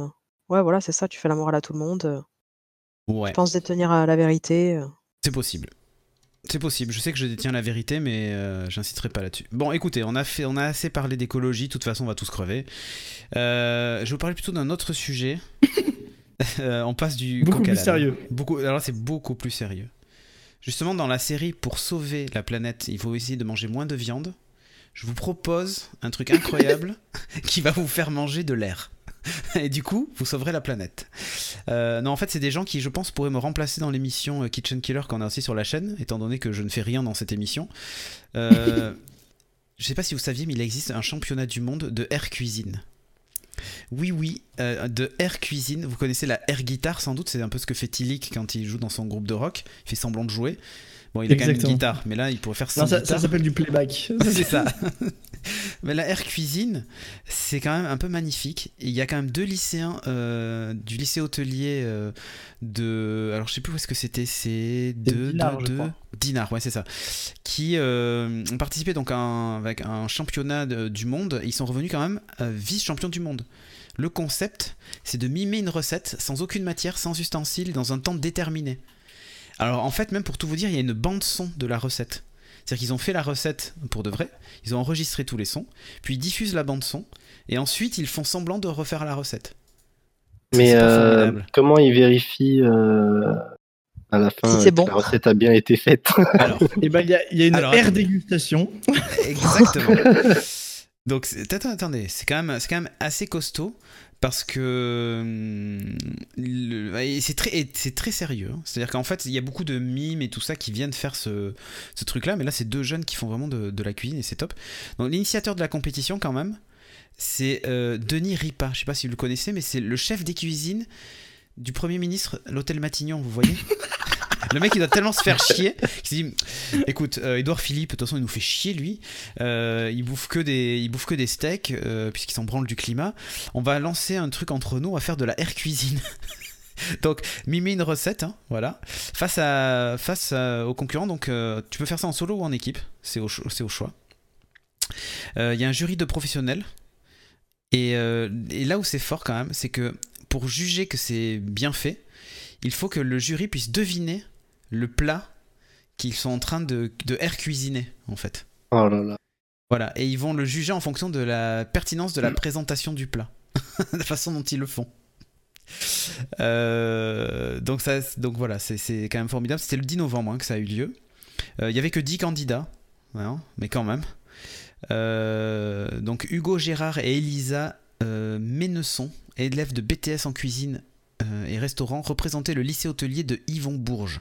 Speaker 5: euh, ouais, voilà, c'est ça, tu fais la morale à tout le monde. euh,
Speaker 1: Ouais,
Speaker 5: Tu penses détenir la vérité.
Speaker 1: c'est possible. C'est possible. Je sais que je détiens la vérité, mais euh, j'inciterai pas là-dessus. Bon, écoutez, on a fait, on a assez parlé d'écologie. De toute façon, on va tous crever. Euh, je vais vous parler plutôt d'un autre sujet. Euh, on passe du
Speaker 2: Beaucoup plus sérieux.
Speaker 1: Beaucoup, alors là, c'est beaucoup plus sérieux. Justement, dans la série Pour sauver la planète, il faut essayer de manger moins de viande. Je vous propose un truc incroyable qui va vous faire manger de l'air. Et du coup, vous sauverez la planète. Euh, non, en fait, c'est des gens qui, je pense, pourraient me remplacer dans l'émission euh, Kitchen Killer qu'on a aussi sur la chaîne, étant donné que je ne fais rien dans cette émission. Euh, je sais pas si vous saviez, mais il existe un championnat du monde de air cuisine. Oui, oui, euh, de air cuisine. Vous connaissez la air guitare sans doute, c'est un peu ce que fait Tilik quand il joue dans son groupe de rock. Il fait semblant de jouer. Bon, il a quand même une guitare, mais là, il pourrait faire sans
Speaker 2: Non, ça, ça s'appelle du playback.
Speaker 1: C'est ça. Mais la air cuisine, c'est quand même un peu magnifique. Il y a quand même deux lycéens euh, du lycée hôtelier euh, de. Alors je sais plus où est-ce que c'était. C'est de.
Speaker 2: Dinard,
Speaker 1: de,
Speaker 2: je
Speaker 1: de-
Speaker 2: crois.
Speaker 1: Dinard, ouais, c'est ça. Qui euh, ont participé donc à un- avec un championnat de- du monde. Et ils sont revenus quand même euh, vice-champion du monde. Le concept, c'est de mimer une recette sans aucune matière, sans ustensiles, dans un temps déterminé. Alors en fait, même pour tout vous dire, il y a une bande son de la recette. C'est-à-dire qu'ils ont fait la recette pour de vrai, ils ont enregistré tous les sons, puis ils diffusent la bande son, et ensuite ils font semblant de refaire la recette.
Speaker 3: mais euh, comment ils vérifient euh, à la fin
Speaker 5: Si
Speaker 3: euh,
Speaker 5: c'est
Speaker 3: que
Speaker 5: bon.
Speaker 3: la recette a bien été faite?
Speaker 1: Alors,
Speaker 2: Et ben, il y a, il y a une
Speaker 1: Alors,
Speaker 2: dégustation.
Speaker 1: exactement. Donc, attendez, c'est quand, même- c'est quand même assez costaud parce que hum, c'est très, très sérieux. hein. C'est-à-dire qu'en fait, il y a beaucoup de mimes et tout ça qui viennent faire ce, ce truc-là, mais là, c'est deux jeunes qui font vraiment de, de la cuisine et c'est top. Donc, l'initiateur de la compétition, quand même, c'est euh, Denis Ripa. Je sais pas si vous le connaissez, mais c'est le chef des cuisines du Premier ministre, l'hôtel Matignon, vous voyez? Le mec, il doit tellement se faire chier qu'il dit Écoute, euh, Edouard Philippe, de toute façon, il nous fait chier, lui. Euh, il, bouffe que des, il bouffe que des steaks, euh, puisqu'il s'en branle du climat. On va lancer un truc entre nous, on va faire de la air cuisine. donc, mimer une recette, hein, voilà, face, à, face aux concurrents. Donc, euh, tu peux faire ça en solo ou en équipe, c'est au, choix. Il y a un jury de professionnels. Et, et là où c'est fort quand même, c'est que pour juger que c'est bien fait, il faut que le jury puisse deviner le plat qu'ils sont en train de, de air cuisiner, en fait.
Speaker 3: Oh là là.
Speaker 1: Voilà, et ils vont le juger en fonction de la pertinence de la présentation du plat, la façon dont ils le font. Euh, donc, ça, donc voilà, c'est quand même formidable. C'était le 10 novembre hein, que ça a eu lieu. Euh, Il y avait que 10 candidats, hein, mais quand même. Euh, donc Hugo Gérard et Elisa Ménesson, élèves de BTS en cuisine et restaurant, représentaient le lycée hôtelier de Yvon Bourges.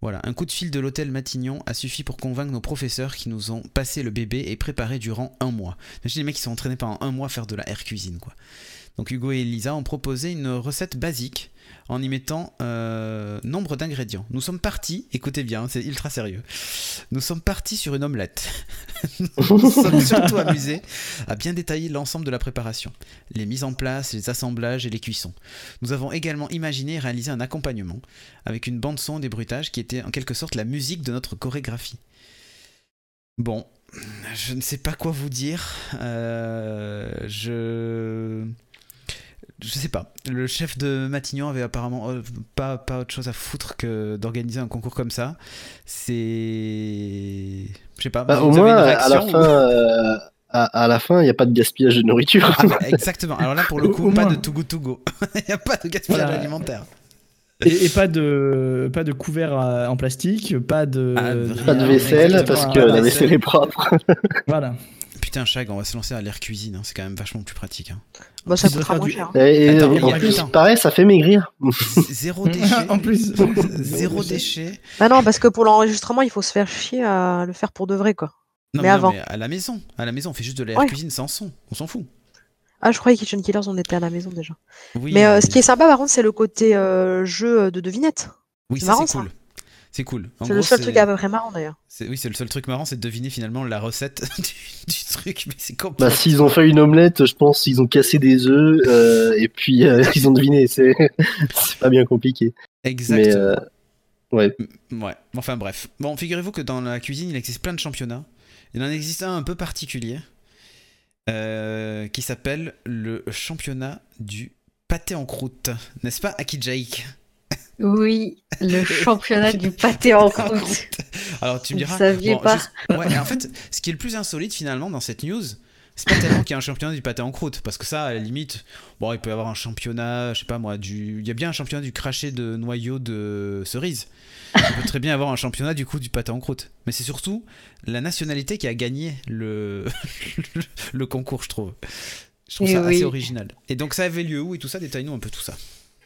Speaker 1: Voilà, un coup de fil de l'hôtel Matignon a suffi pour convaincre nos professeurs qui nous ont passé le bébé et préparé durant un mois. Imaginez les mecs qui sont entraînés pendant un mois à faire de la air cuisine, quoi. Donc Hugo et Elisa ont proposé une recette basique en y mettant euh, nombre d'ingrédients. Nous sommes partis, écoutez bien, c'est ultra sérieux. Nous sommes partis sur une omelette. Nous sommes surtout amusés à bien détailler l'ensemble de la préparation, les mises en place, les assemblages et les cuissons. Nous avons également imaginé et réalisé un accompagnement avec une bande son et des bruitages qui était en quelque sorte la musique de notre chorégraphie. Bon, je ne sais pas quoi vous dire. Euh, je. Je sais pas. Le chef de Matignon avait apparemment euh, pas, pas autre chose à foutre que d'organiser un concours comme ça. C'est. Je sais pas.
Speaker 3: Bah, au moins, à la
Speaker 1: ou-
Speaker 3: fin, euh, à, à la fin, il n'y a pas de gaspillage de nourriture.
Speaker 1: Ah bah, exactement. Alors là, pour le coup,
Speaker 2: au
Speaker 1: pas
Speaker 2: moins.
Speaker 1: de Too Good To Go. Il n'y a pas de gaspillage
Speaker 2: Voilà.
Speaker 1: alimentaire.
Speaker 2: Et, et pas de pas de couvert euh, en plastique, pas de
Speaker 1: Ah,
Speaker 3: pas de vaisselle
Speaker 1: exactement,
Speaker 3: parce que la
Speaker 1: vaisselle.
Speaker 3: vaisselle est propre.
Speaker 2: voilà.
Speaker 1: Putain, Chag, on va se lancer à l'air cuisine. hein. C'est quand même vachement plus pratique. hein.
Speaker 5: Bon, ça coûtera moins
Speaker 2: du-
Speaker 5: cher.
Speaker 3: Et, et
Speaker 1: Attends,
Speaker 3: en plus, pareil, ça fait maigrir.
Speaker 1: Zéro déchet.
Speaker 2: en plus.
Speaker 1: Zéro déchet.
Speaker 5: Bah non, parce que pour l'enregistrement, il faut se faire chier à le faire pour de vrai, quoi.
Speaker 1: Non,
Speaker 5: Mais
Speaker 1: non,
Speaker 5: avant.
Speaker 1: mais à la maison. À la maison, on fait juste de l'air
Speaker 5: Ouais.
Speaker 1: cuisine sans son. On s'en fout.
Speaker 5: Ah, je croyais Kitchen Killers, on était à la maison déjà.
Speaker 1: Oui,
Speaker 5: mais euh, ce qui est sympa, par contre, c'est le côté euh, jeu de devinette.
Speaker 1: oui,
Speaker 5: c'est
Speaker 1: ça,
Speaker 5: marrant,
Speaker 1: c'est
Speaker 5: ça.
Speaker 1: C'est cool.
Speaker 5: C'est le seul
Speaker 1: c'est-
Speaker 5: truc à peu près marrant, d'ailleurs.
Speaker 1: c'est- Oui, c'est le seul truc marrant, c'est de deviner finalement la recette du, du truc. Mais c'est
Speaker 3: Bah,
Speaker 1: complètement.
Speaker 3: s'ils ont fait une omelette, je pense qu'ils ont cassé des œufs euh, et puis euh, ils ont deviné. C'est pas bien compliqué.
Speaker 1: Exactement.
Speaker 3: Mais euh, Ouais.
Speaker 1: Ouais, enfin bref. Bon, figurez-vous que dans la cuisine, il existe plein de championnats. Il en existe un un peu particulier euh, qui s'appelle le championnat du pâté en croûte. N'est-ce pas, Aki Jake?
Speaker 4: Oui, le championnat du pâté en croûte.
Speaker 1: Alors tu me
Speaker 4: Vous
Speaker 1: diras.
Speaker 4: pas.
Speaker 1: juste- Ouais, et en fait, ce qui est le plus insolite finalement dans cette news, c'est pas tellement qu'il y a un championnat du pâté en croûte, parce que ça, à la limite, bon, il peut y avoir un championnat, je sais pas moi, du, il y a bien un championnat du craché de noyaux de cerise. Il peut très bien avoir un championnat du coup du pâté en croûte. Mais c'est surtout la nationalité qui a gagné le le concours, je trouve. Je trouve
Speaker 4: Eh
Speaker 1: ça
Speaker 4: oui.
Speaker 1: assez original. Et donc ça avait lieu où et tout ça, détaille-nous un peu tout ça.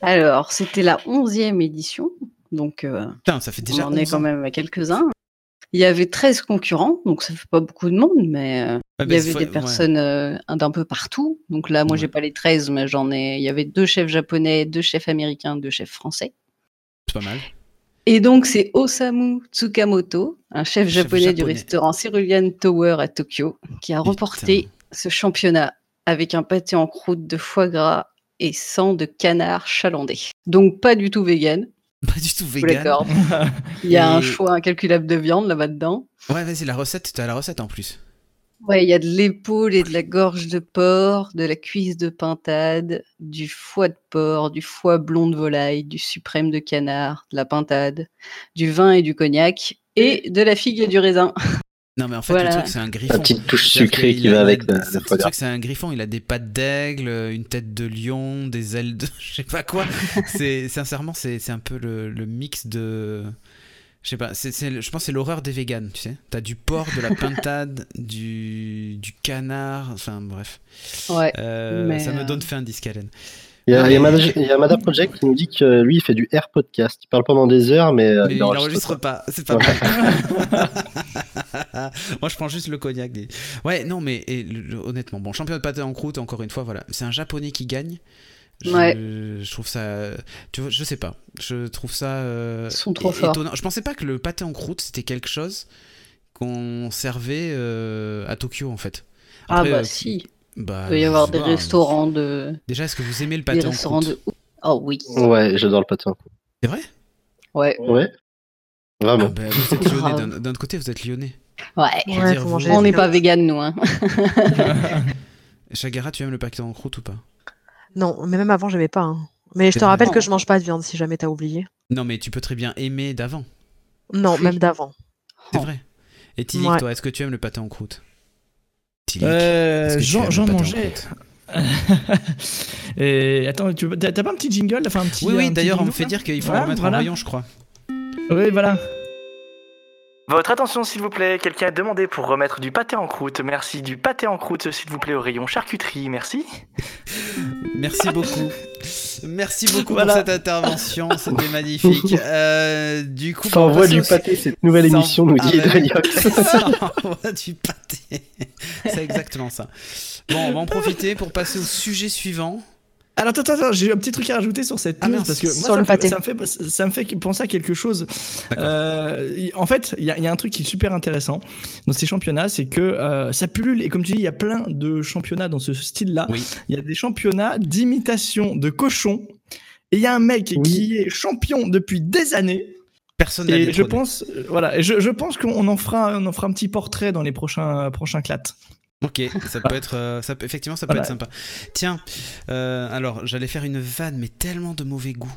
Speaker 4: Alors, c'était la onzième édition, donc euh,
Speaker 1: Putain, ça fait déjà
Speaker 4: on en est
Speaker 1: 11
Speaker 4: quand même à quelques-uns. Il y avait 13 concurrents, donc ça fait pas beaucoup de monde, mais euh, il
Speaker 1: bah,
Speaker 4: y avait des
Speaker 1: ouais.
Speaker 4: personnes euh, d'un peu partout. Donc là, moi,
Speaker 1: Ouais.
Speaker 4: j'ai pas les 13, mais j'en ai. Il y avait deux chefs japonais, deux chefs américains, deux chefs français.
Speaker 1: C'est pas mal.
Speaker 4: Et donc, c'est Osamu Tsukamoto, un chef
Speaker 1: Chef
Speaker 4: japonais, du restaurant Cerulean Tower à Tokyo, qui a remporté ce championnat avec un pâté en croûte de foie gras et sang de canard chalandé. Donc, pas du tout vegan,
Speaker 1: Pas du tout vegan.
Speaker 4: Il y a un choix incalculable de viande là-bas dedans.
Speaker 1: Ouais, vas-y, la recette, t'as la recette en plus.
Speaker 4: Ouais, il y a de l'épaule et de la gorge de porc, de la cuisse de pintade, du foie de porc, du foie blond de volaille, du suprême de canard, de la pintade, du vin et du cognac, et de la figue et du raisin.
Speaker 1: Non, mais en fait,
Speaker 4: Voilà.
Speaker 1: le truc, c'est un griffon.
Speaker 3: La petite touche sucrée qui
Speaker 1: a-
Speaker 3: va avec le,
Speaker 1: truc, c'est un griffon. Il a des pattes d'aigle, une tête de lion, des ailes de. Je sais pas quoi. C'est sincèrement, c'est c'est un peu le, le mix de. Je sais pas. je pense que c'est l'horreur des véganes, tu sais. T'as du porc, de la pintade, du, du canard. Enfin, bref.
Speaker 4: Ouais.
Speaker 1: Euh,
Speaker 4: Mais,
Speaker 1: ça me
Speaker 4: euh,
Speaker 1: donne faim, disque Allen.
Speaker 3: Il y a, y a
Speaker 1: mais-
Speaker 3: Mada- il y a Mada Project qui nous dit que lui, il fait du air podcast. Il parle pendant des heures, mais, euh,
Speaker 1: Mais
Speaker 3: il
Speaker 1: il
Speaker 3: enregistre
Speaker 1: enregistre
Speaker 3: pas.
Speaker 1: c'est. Moi, je prends juste le cognac. des- Ouais, non, mais et, le- le- honnêtement, bon, champion de pâté en croûte, encore une fois, voilà, c'est un japonais qui gagne. Je,
Speaker 4: Ouais.
Speaker 1: je trouve ça, tu vois, je sais pas, je trouve ça euh,
Speaker 4: Ils sont trop forts.
Speaker 1: étonnant. Je pensais pas que le pâté en croûte c'était quelque chose qu'on servait euh, à Tokyo en fait.
Speaker 4: Ah bah
Speaker 1: euh,
Speaker 4: si,
Speaker 1: bah,
Speaker 4: il doit y avoir des
Speaker 1: pas.
Speaker 4: restaurants de...
Speaker 1: Déjà, est-ce que vous aimez le
Speaker 4: Des
Speaker 1: pâté en
Speaker 4: restaurants
Speaker 1: croûte
Speaker 4: de... Oh oui.
Speaker 3: Ouais, j'adore le pâté.
Speaker 1: C'est vrai?
Speaker 4: Ouais.
Speaker 3: Ouais.
Speaker 1: ah,
Speaker 3: Vraiment.
Speaker 1: bah, Vous êtes lyonnais. D'un autre côté, vous êtes lyonnais.
Speaker 4: Ouais.
Speaker 5: Ouais,
Speaker 1: dire, vous-
Speaker 4: On
Speaker 5: des
Speaker 4: n'est pas vegan, nous. Hein.
Speaker 1: Chagara, tu aimes le pâté en croûte ou pas?
Speaker 5: Non, mais même avant, j'aimais pas. hein. Mais je te rappelle que je mange pas de viande si jamais t'as oublié.
Speaker 1: Non, mais tu peux très bien aimer d'avant.
Speaker 5: Non, même d'avant.
Speaker 1: C'est vrai. Et
Speaker 5: Ouais.
Speaker 1: toi, est-ce que tu aimes le pâté en croûte Tilik,
Speaker 2: Euh,
Speaker 1: est-ce que tu
Speaker 2: J'en
Speaker 1: le
Speaker 2: j'en mangeais. Et attends, tu t'as pas un petit jingle? Enfin, un petit,
Speaker 1: Oui, oui, d'ailleurs, on me fait dire qu'il faut remettre
Speaker 2: voilà.
Speaker 1: en rayon, je crois.
Speaker 2: Oui, voilà.
Speaker 6: Votre attention, s'il vous plaît. Quelqu'un a demandé pour remettre du pâté en croûte. Merci. Du pâté en croûte, s'il vous plaît, au rayon charcuterie. Merci.
Speaker 1: Merci beaucoup. Merci beaucoup
Speaker 2: Voilà.
Speaker 1: pour cette intervention, c'était magnifique. Euh, du coup,
Speaker 3: Ça
Speaker 1: on
Speaker 3: envoie du pâté, cette nouvelle
Speaker 1: Ça
Speaker 3: émission, nous dit.
Speaker 1: Ça envoie du pâté. C'est exactement ça. Bon, on va en profiter pour passer au sujet suivant.
Speaker 2: Alors attends, attends, j'ai un petit truc à rajouter sur cette
Speaker 1: Ah,
Speaker 2: news parce que moi,
Speaker 5: Sur
Speaker 2: ça,
Speaker 5: le
Speaker 2: me fait,
Speaker 5: pâté.
Speaker 2: ça, me fait, ça me fait penser à quelque chose. Euh, en fait, il y, a- il y a un truc qui est super intéressant dans ces championnats, c'est que euh, ça pullule et comme tu dis, il y a plein de championnats dans ce style-là.
Speaker 1: Oui.
Speaker 2: Il y a des championnats d'imitation de cochons et il y a un mec
Speaker 3: Oui.
Speaker 2: qui est champion depuis des années.
Speaker 1: Personne n'a
Speaker 2: Et je pense, euh, voilà, et je, je pense qu'on en fera, on en fera un petit portrait dans les prochains prochains clats.
Speaker 1: Ok, ça peut être, euh, ça peut- effectivement, ça peut
Speaker 2: Voilà.
Speaker 1: être sympa. Tiens, euh, alors j'allais faire une vanne, mais tellement de mauvais goût.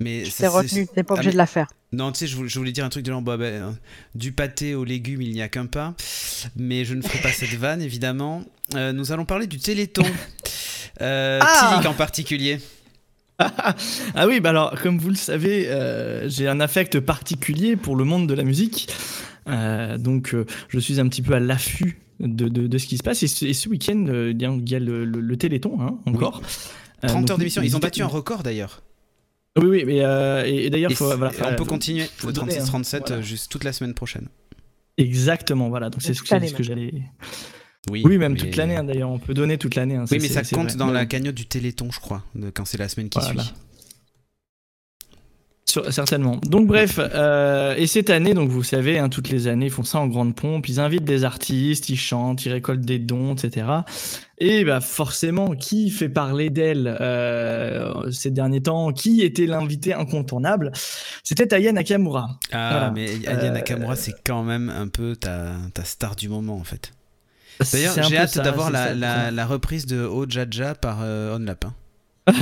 Speaker 1: Mais c'est-
Speaker 5: retenu, t'es pas
Speaker 1: Ah,
Speaker 5: obligé de la faire.
Speaker 1: Non, tu sais, je voulais, je voulais dire un truc de genre, bah, ben, du pâté aux légumes, il n'y a qu'un pas. Mais je ne ferai pas cette vanne, évidemment. Euh, nous allons parler du Téléthon. Euh,
Speaker 2: Ah
Speaker 1: en particulier.
Speaker 2: Ah oui, bah alors, comme vous le savez, euh, j'ai un affect particulier pour le monde de la musique. Euh, donc, euh, je suis un petit peu à l'affût de, de, de ce qui se passe. Et ce, et ce week-end, euh, il y a- il y a le, le- le Téléthon, hein, encore. Euh,
Speaker 1: 30
Speaker 2: donc,
Speaker 1: heures d'émission. Ils ont battu un record d'ailleurs.
Speaker 2: Oui, oui, mais euh, et, et d'ailleurs, voilà,
Speaker 1: on peut continuer
Speaker 2: donner,
Speaker 1: 36-37
Speaker 2: hein, voilà.
Speaker 1: euh, juste toute la semaine prochaine.
Speaker 2: Exactement, voilà. Donc, c'est ce que,
Speaker 5: l'année,
Speaker 2: ce que j'allais.
Speaker 1: Oui,
Speaker 2: Oui, même
Speaker 1: mais-
Speaker 2: toute l'année, hein, d'ailleurs. On peut donner toute l'année. hein,
Speaker 1: Oui, mais ça compte
Speaker 2: vrai.
Speaker 1: dans
Speaker 2: Mais-
Speaker 1: la cagnotte du Téléthon, je crois, de- quand c'est la semaine qui
Speaker 2: Voilà.
Speaker 1: suit.
Speaker 2: Sur- certainement. Donc bref, euh, et cette année, donc vous savez, hein, toutes les années, ils font ça en grande pompe. Ils invitent des artistes, ils chantent, ils récoltent des dons, etc. Et bah forcément, qui fait parler d'elle euh, ces derniers temps? Qui était l'invité incontournable? C'était Aya Nakamura.
Speaker 1: Ah,
Speaker 2: Voilà.
Speaker 1: mais Aya
Speaker 2: Euh,
Speaker 1: Nakamura, c'est quand même un peu ta, ta star du moment, en fait. D'ailleurs, j'ai hâte d'avoir la, la, reprise de Oh Jaja par On Lapin.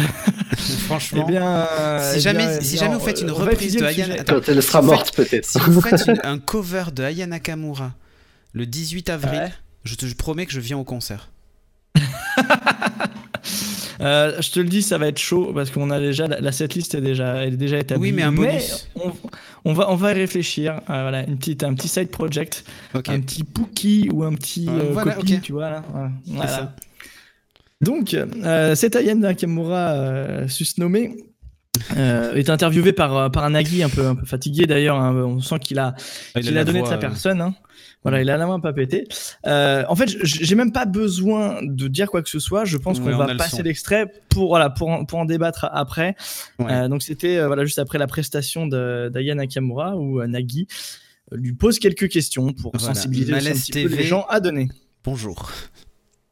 Speaker 1: Franchement,
Speaker 2: Eh bien,
Speaker 1: si
Speaker 2: eh
Speaker 1: jamais,
Speaker 2: bien,
Speaker 1: si
Speaker 2: non,
Speaker 1: jamais vous faites une reprise de
Speaker 2: le
Speaker 1: Aya
Speaker 2: sujet.
Speaker 1: Attends,
Speaker 3: Quand elle sera
Speaker 1: si
Speaker 3: morte, peut-être.
Speaker 1: si vous faites une- un cover de Aya Nakamura le 18 avril,
Speaker 2: Ouais.
Speaker 1: je te promets que je viens au concert.
Speaker 2: Euh, je te le dis, ça va être chaud parce qu'on a déjà la, la setlist est déjà, elle est déjà établie.
Speaker 1: Oui, mais un bonus.
Speaker 2: on, on va, on va y réfléchir. Euh, voilà, une petite, un petit side project,
Speaker 1: Ok.
Speaker 2: un petit Pookie ou un petit
Speaker 1: Euh, voilà,
Speaker 2: copie,
Speaker 1: ok.
Speaker 2: tu vois là. Voilà. Donc, euh, cet Aya Nakamura, euh, susnommé, euh, est interviewé par, euh, par un Nagui un peu, un peu fatigué d'ailleurs. hein. on sent qu'il a,
Speaker 1: Ah, il
Speaker 2: qu'il a, donné
Speaker 1: voix,
Speaker 2: de sa personne. hein. Voilà, il a la main pas pétée. Euh, en fait, j'ai même pas besoin de dire quoi que ce soit. Je pense
Speaker 1: Ouais,
Speaker 2: qu'on va
Speaker 1: le
Speaker 2: passer l'extrait pour voilà pour en, pour en débattre après.
Speaker 1: Ouais.
Speaker 2: Euh, donc c'était voilà juste après la prestation d'Aya Nakamura où Nagui lui pose quelques questions pour
Speaker 1: Voilà.
Speaker 2: sensibiliser un peu les gens à donner.
Speaker 1: Bonjour.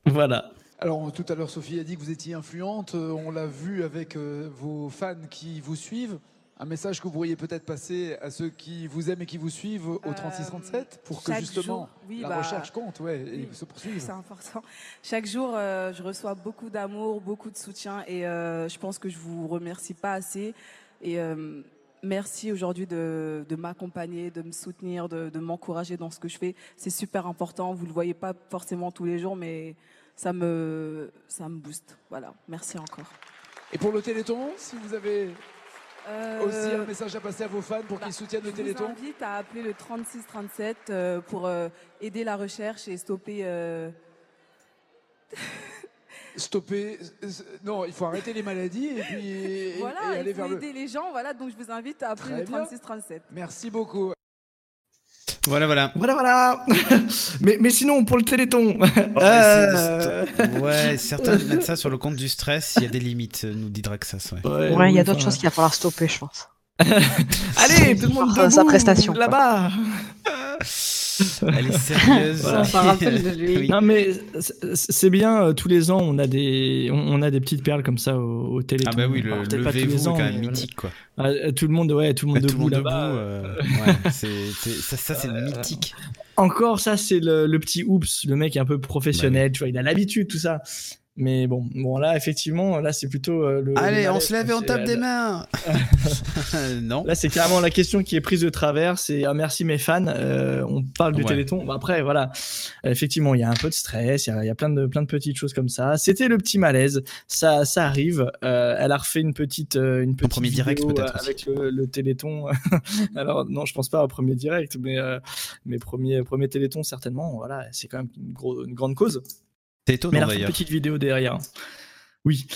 Speaker 2: Voilà.
Speaker 7: Alors tout à l'heure Sophie a dit que vous étiez influente, Euh, on l'a vu avec euh, vos fans qui vous suivent. Un message que vous pourriez peut-être passer à ceux qui vous aiment et qui vous suivent au
Speaker 8: Euh,
Speaker 7: 3637 pour que
Speaker 8: chaque
Speaker 7: justement
Speaker 8: jour, oui,
Speaker 7: la
Speaker 8: bah,
Speaker 7: recherche compte ouais, et
Speaker 8: oui,
Speaker 7: se poursuive.
Speaker 8: C'est important. Chaque jour, euh, je reçois beaucoup d'amour, beaucoup de soutien et euh, je pense que je vous remercie pas assez. Et euh, merci aujourd'hui de, de m'accompagner, de me soutenir, de, de m'encourager dans ce que je fais. C'est super important. Vous le voyez pas forcément tous les jours, mais ça me, ça me booste. Voilà. Merci encore.
Speaker 7: Et pour le Téléthon, si vous avez
Speaker 8: Euh,
Speaker 7: aussi un message à passer à vos fans pour
Speaker 8: bah,
Speaker 7: qu'ils soutiennent le
Speaker 8: Je vous
Speaker 7: Téléthon
Speaker 8: invite à appeler le 3637 euh, pour euh, aider la recherche et stopper. euh,
Speaker 7: Stopper. Non, il faut arrêter les maladies et puis
Speaker 8: voilà,
Speaker 7: et aller
Speaker 8: il faut
Speaker 7: vers le.
Speaker 8: aider les gens. Voilà, donc je vous invite à appeler
Speaker 7: Très
Speaker 8: le
Speaker 7: bien.
Speaker 8: 3637.
Speaker 7: Merci beaucoup.
Speaker 1: Voilà, voilà.
Speaker 2: Voilà voilà. mais mais sinon pour le Téléthon.
Speaker 1: Ouais,
Speaker 2: euh,
Speaker 1: Ouais, certains mettent ça sur le compte du stress. Il y a des limites, nous dit Draxas. Ouais.
Speaker 2: ouais,
Speaker 5: Ouais, il y a d'autres choses qu'il va falloir stopper, je pense.
Speaker 2: Allez, tout le monde debout,
Speaker 5: sa prestation,
Speaker 2: là-bas.
Speaker 1: Elle est sérieuse.
Speaker 2: Voilà.
Speaker 4: De lui.
Speaker 1: Oui.
Speaker 2: Non mais c'est- bien euh, tous les ans on a des on, a des petites perles comme ça au, au Téléthon.
Speaker 1: Ah bah oui, le
Speaker 2: Alors, peut-être pas tous les
Speaker 1: levez-vous est
Speaker 2: ans,
Speaker 1: quand même mythique quoi.
Speaker 2: Ah, euh, tout le monde ouais tout le monde
Speaker 1: Bah, tout le
Speaker 2: debout
Speaker 1: monde debout,
Speaker 2: là-bas.
Speaker 1: euh, ouais, ça, ça c'est
Speaker 2: Euh,
Speaker 1: mythique.
Speaker 2: Encore ça c'est le, le petit oups le mec un peu
Speaker 1: Bah
Speaker 2: professionnel tu vois il a l'habitude tout ça. Mais bon bon là effectivement là c'est plutôt euh, le.
Speaker 1: Allez,
Speaker 2: le
Speaker 1: on se lève et on tape
Speaker 2: euh,
Speaker 1: des mains. non.
Speaker 2: Là, c'est carrément la question qui est prise de travers. C'est ah, merci mes fans. euh, on parle du
Speaker 1: Ouais.
Speaker 2: Téléthon. Bon, après, voilà. Euh, Effectivement, il y a un peu de stress. Il y a, il y a plein de plein de petites choses comme ça. C'était le petit malaise. Ça ça arrive. Euh, elle a refait une petite euh, une petite
Speaker 1: premier direct, peut-être
Speaker 2: euh,
Speaker 1: aussi.
Speaker 2: avec le, le Téléthon. Alors non, je pense pas au premier direct, mais euh, mes premiers premier Téléthon certainement. Voilà, c'est quand même une, gros- une grande cause.
Speaker 1: C'est
Speaker 2: Mais
Speaker 1: étonnant
Speaker 2: elle a fait une petite vidéo derrière. Oui,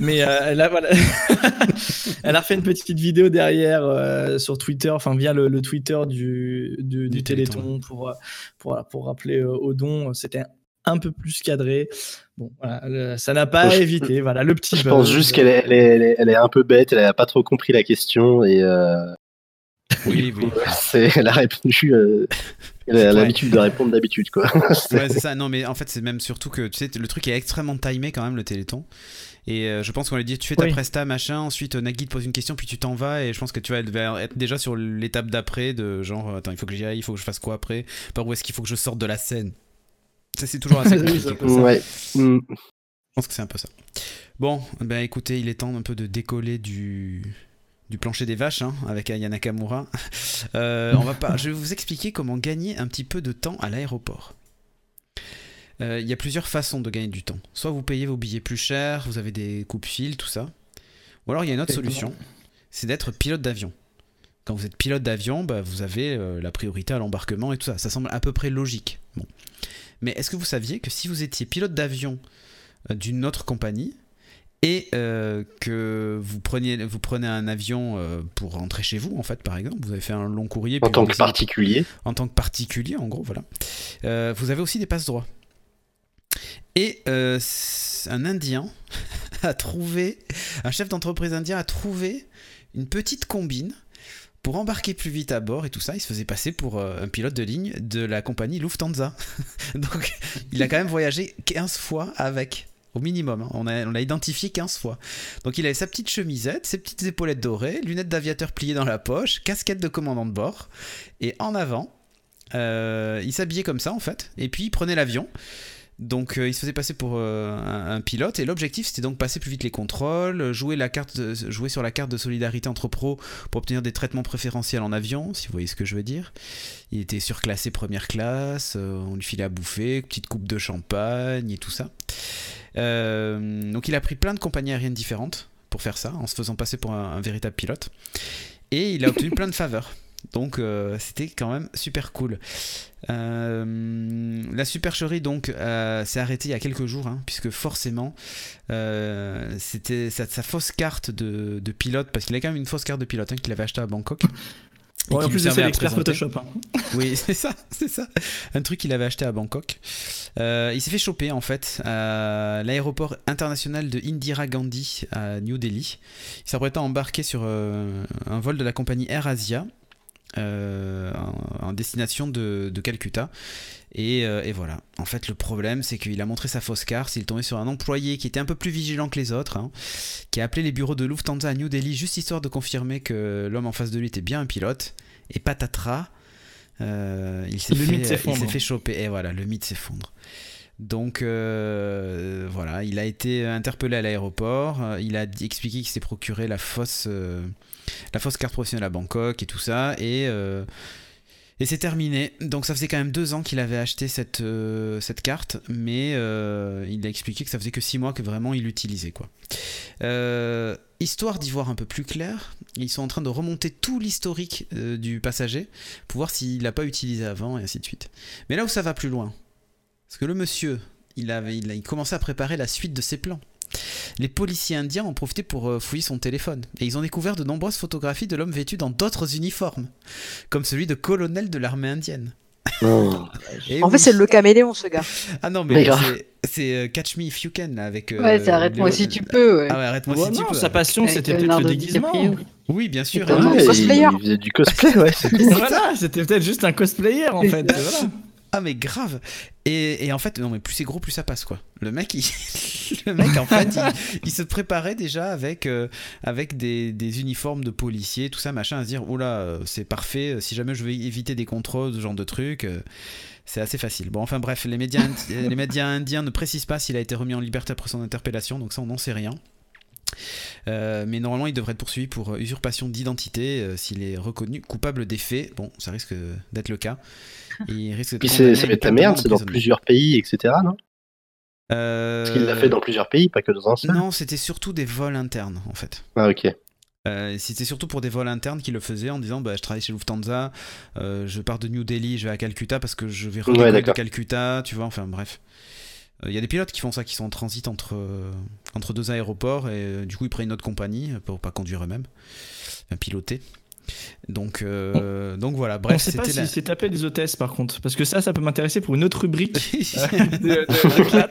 Speaker 2: mais euh, a, voilà. elle a fait une petite vidéo derrière euh, sur Twitter, enfin via le, le Twitter du, du,
Speaker 1: Téléthon.
Speaker 2: Téléthon pour, euh, pour, pour rappeler euh, au don. C'était un peu plus cadré. Bon, voilà, ça n'a pas
Speaker 3: Je-
Speaker 2: évité. Voilà, le petit.
Speaker 3: Je pense juste qu'elle est, elle est, elle est, un peu bête, elle a pas trop compris la question et euh,
Speaker 1: Oui, oui.
Speaker 3: c'est, elle a répondu. euh, elle a
Speaker 1: Ouais.
Speaker 3: l'habitude de répondre d'habitude quoi.
Speaker 1: Ouais, c'est ça. Non, mais en fait, c'est même surtout que tu sais, le truc est extrêmement timé quand même, le Téléthon. Et euh, je pense qu'on lui dit, tu fais ta
Speaker 2: Oui.
Speaker 1: presta, machin. Ensuite, euh, Nagui te pose une question, puis tu t'en vas. Et je pense que tu vas être- être déjà sur l'étape d'après, de genre, attends, il faut que j'y aille, il faut que je fasse quoi après? Par où est-ce qu'il faut que je sorte de la scène? Ça, c'est toujours assez compliqué.
Speaker 3: ouais. Mm.
Speaker 1: Je pense que c'est un peu ça. Bon, ben écoutez, il est temps un peu de décoller du, du plancher des vaches hein, avec Aya Nakamura. Euh, on va pas, je vais vous expliquer comment gagner un petit peu de temps à l'aéroport. Euh, Il y a plusieurs façons de gagner du temps. Soit vous payez vos billets plus cher, vous avez des coupes-fils, tout ça. Ou alors il y a une autre solution, c'est d'être pilote d'avion. Quand vous êtes pilote d'avion, bah, vous avez euh, la priorité à l'embarquement et tout ça. Ça semble à peu près logique. Bon. Mais est-ce que vous saviez que si vous étiez pilote d'avion d'une autre compagnie et euh, que vous preniez, vous prenez un avion euh, pour rentrer chez vous, en fait, par exemple, vous avez fait un long courrier.
Speaker 3: En tant que particulier.
Speaker 1: en tant que particulier, en gros, voilà. Euh, vous avez aussi des passe droits. Et un Indien a trouvé, un chef d'entreprise indien a trouvé une petite combine pour embarquer plus vite à bord et tout ça. Il se faisait passer pour un pilote de ligne de la compagnie Lufthansa. Donc, il a quand même voyagé 15 fois avec. Au minimum, hein. on l'a identifié 15 fois. Donc il avait sa petite chemisette, ses petites épaulettes dorées, lunettes d'aviateur pliées dans la poche, casquette de commandant de bord, et en avant, euh, il s'habillait comme ça en fait, et puis il prenait l'avion. Donc euh, il se faisait passer pour euh, un, pilote et l'objectif c'était donc passer plus vite les contrôles, jouer, la carte jouer sur la carte de solidarité entre pros pour obtenir des traitements préférentiels en avion, si vous voyez ce que je veux dire. Il était surclassé première classe, euh, on lui filait à bouffer, petite coupe de champagne et tout ça. Donc il a pris plein de compagnies aériennes différentes pour faire ça, en se faisant passer pour un véritable pilote. Et il a obtenu plein de faveurs. Donc euh, c'était quand même super cool. Euh, la supercherie donc euh, s'est arrêtée il y a quelques jours, hein, puisque forcément c'était sa, sa fausse carte de, de pilote, parce qu'il a quand même une fausse carte de pilote hein, qu'il avait achetée à Bangkok. et
Speaker 2: Ouais, en plus, c'est l'expert. Photoshop. hein.
Speaker 1: Oui, c'est ça, c'est ça. Un truc qu'il avait acheté à Bangkok. Euh, il s'est fait choper en fait à l'aéroport international de Indira Gandhi à New Delhi. Il s'apprêtait à embarquer sur euh, un vol de la compagnie Air Asia euh, en, destination de, de Calcutta. Et, euh, et voilà. En fait, le problème, c'est qu'il a montré sa fausse carte. Il tombé sur un employé qui était un peu plus vigilant que les autres, hein, qui a appelé les bureaux de Lufthansa à New Delhi juste histoire de confirmer que l'homme en face de lui était bien un pilote. Et patatras, euh, il s'est fait, choper. Et voilà, le mythe s'effondre. Donc euh, voilà, il a été interpellé à l'aéroport. Il a expliqué qu'il s'est procuré la fausse, la fausse carte professionnelle à Bangkok et tout ça. Et, euh, et c'est terminé. Donc ça faisait quand même deux ans qu'il avait acheté cette, euh, cette carte, mais euh, il a expliqué que ça faisait que six mois que vraiment il l'utilisait. quoi. Histoire d'y voir un peu plus clair, ils sont en train de remonter tout l'historique du passager pour voir s'il l'a pas utilisé avant et ainsi de suite. Mais là où ça va plus loin, parce que le monsieur, il, avait, il, il commençait à préparer la suite de ses plans. Les policiers indiens ont profité pour euh, fouiller son téléphone et ils ont découvert de nombreuses photographies de l'homme vêtu dans d'autres uniformes, comme celui de colonel de l'armée indienne.
Speaker 3: Oh.
Speaker 5: En fait, c'est le caméléon, ce gars.
Speaker 1: Ah non, mais c'est- euh, Catch Me If You Can là, avec. euh,
Speaker 4: Ouais, c'est arrête-moi si tu peux. Ouais.
Speaker 1: Ah ouais, arrête-moi
Speaker 2: Ouais,
Speaker 1: si tu
Speaker 2: non,
Speaker 1: peux.
Speaker 2: sa passion, c'était peut-être le déguisement.
Speaker 4: DiCaprio.
Speaker 1: Oui, bien sûr.
Speaker 3: Ouais,
Speaker 4: cosplayer.
Speaker 3: il faisait du cosplay, ouais.
Speaker 2: voilà, c'était peut-être juste un cosplayer en fait. voilà.
Speaker 1: Ah mais grave. Et, en fait non mais plus c'est gros plus ça passe quoi. Le mec il, le mec en fait il, se préparait déjà avec euh, des, uniformes de policiers tout ça machin à se dire oula euh, c'est parfait si jamais je veux éviter des contrôles ce genre de trucs euh, c'est assez facile. Bon enfin bref les médias les médias indiens ne précisent pas s'il a été remis en liberté après son interpellation donc ça on n'en sait rien Euh, mais normalement, il devrait être poursuivi pour euh, usurpation d'identité euh, s'il est reconnu coupable des faits. Bon, ça risque d'être le cas. Et il risque
Speaker 3: Puis c'est
Speaker 1: condamné
Speaker 3: ça
Speaker 1: à
Speaker 3: va être la merde, c'est dans plusieurs pays, etc. Non?
Speaker 1: Euh,
Speaker 3: Parce qu'il l'a fait dans plusieurs pays, pas que dans un seul.
Speaker 1: Non, c'était surtout des vols internes en fait.
Speaker 3: Ah, ok.
Speaker 1: Euh, c'était surtout pour des vols internes qu'il le faisait en disant bah, je travaille chez Lufthansa, euh, je pars de New Delhi, je vais à Calcutta parce que je vais
Speaker 3: Ouais,
Speaker 1: redécoller de. Calcutta, tu vois, enfin bref. Euh, Il y a des pilotes qui font ça, qui sont en transit entre, euh, entre deux aéroports et euh, du coup ils prennent une autre compagnie pour pas conduire eux-mêmes, enfin, piloter. Donc, euh, donc voilà,
Speaker 2: On
Speaker 1: bref,
Speaker 2: sait pas
Speaker 1: la...
Speaker 2: s'est tapé des hôtesses par contre, parce que ça, ça peut m'intéresser pour une autre rubrique. de- de- de.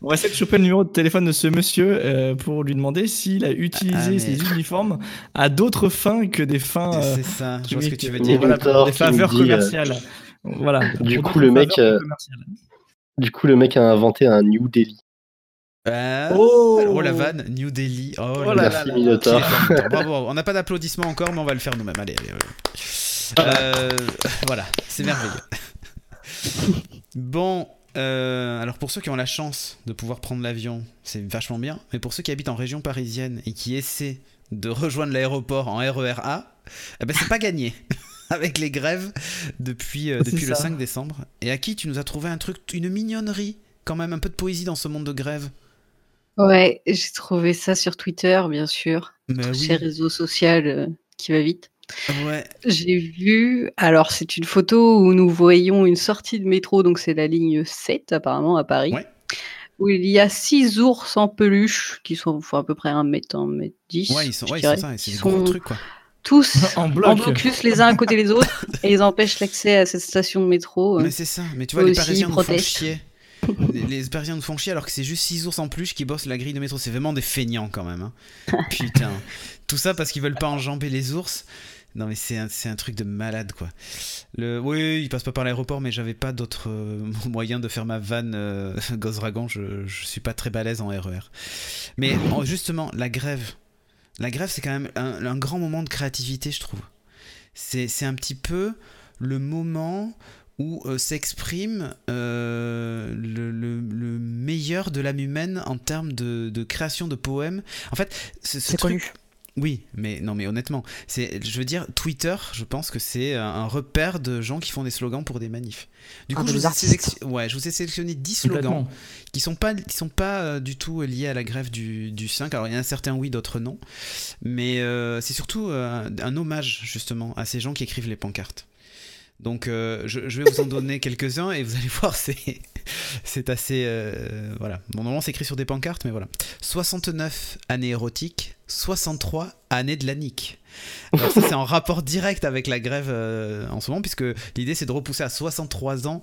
Speaker 2: On va essayer de choper le numéro de téléphone de ce monsieur euh, pour lui demander s'il a utilisé
Speaker 1: Ah, mais-
Speaker 2: ses uniformes à d'autres fins que des fins. euh,
Speaker 1: C'est ça, je vois ce que tu veux dire.
Speaker 2: Voilà, des faveurs
Speaker 3: euh,
Speaker 2: commerciales. Voilà.
Speaker 3: Du coup, le mec, euh. Du coup, le mec a inventé un New Delhi.
Speaker 1: Ah,
Speaker 2: Oh.
Speaker 1: oh la vanne, New Delhi. Oh,
Speaker 2: Oh
Speaker 1: là
Speaker 2: là.
Speaker 1: Bravo, on n'a pas d'applaudissements encore, mais on va le faire nous-mêmes. Allez, allez, allez. Euh, voilà, c'est merveilleux. Bon, euh, alors pour ceux qui ont la chance de pouvoir prendre l'avion, c'est vachement bien. Mais pour ceux qui habitent en région parisienne et qui essaient de rejoindre l'aéroport en RER A, eh ben c'est pas gagné. Avec les grèves depuis, euh, depuis le
Speaker 2: ça.
Speaker 1: 5 décembre. Et à qui tu nous as trouvé un truc, une mignonnerie, quand même un peu de poésie dans ce monde de grève.
Speaker 4: Ouais, j'ai trouvé ça sur Twitter, bien sûr.
Speaker 1: Mais oui.
Speaker 4: Chez réseau social euh, qui va vite.
Speaker 1: Ouais.
Speaker 4: J'ai vu, alors c'est une photo où nous voyons une sortie de métro, donc c'est la ligne 7 apparemment à Paris,
Speaker 1: Ouais.
Speaker 4: où il y a six ours en peluche qui sont font à peu près 1 mètre, 1 mètre 10.
Speaker 1: Ouais, ils sont, ouais, ils sont ça, trucs quoi.
Speaker 4: Tous
Speaker 2: En
Speaker 4: en
Speaker 2: bloc.
Speaker 4: blocus les uns à côté des autres et ils empêchent l'accès à cette station de métro.
Speaker 1: Mais c'est ça, mais tu vois, les Parisiens nous font chier. les, les Parisiens nous font chier alors que c'est juste 6 ours en plus qui bossent la grille de métro. C'est vraiment des feignants quand même. hein. Putain. Tout ça parce qu'ils veulent pas enjamber les ours. Non mais c'est un, c'est un truc de malade quoi. Le, oui, il passe pas par l'aéroport mais j'avais pas d'autre euh, moyen de faire ma vanne euh, Gozragon. Je, je suis pas très balèze en RER. Mais en- justement, la grève. La grève c'est quand même un, un grand moment de créativité je trouve. C'est c'est un petit peu le moment où euh, s'exprime euh, le, le- le meilleur de l'âme humaine en termes de, de création de poèmes. En fait, ce, ce
Speaker 5: C'est
Speaker 1: truc-
Speaker 5: connu.
Speaker 1: Oui, mais non, mais honnêtement, c'est, je veux dire, Twitter, je pense que c'est un, un repère de gens qui font des slogans pour des manifs. Du
Speaker 5: Ah,
Speaker 1: coup, je vous, ai
Speaker 5: artistes.
Speaker 1: sélecti- ouais, je vous ai sélectionné 10 slogans qui sont pas qui sont pas euh, du tout liés à la grève du, du 5 alors il y en a certains oui d'autres non mais euh, c'est surtout euh, un hommage justement à ces gens qui écrivent les pancartes donc euh, je, je vais vous en donner quelques-uns et vous allez voir c'est c'est assez euh, voilà bon normalement c'est écrit sur des pancartes mais voilà 69 années érotiques 63 années de la nique alors ça c'est en rapport direct avec la grève euh, en ce moment puisque l'idée c'est de repousser à 63 ans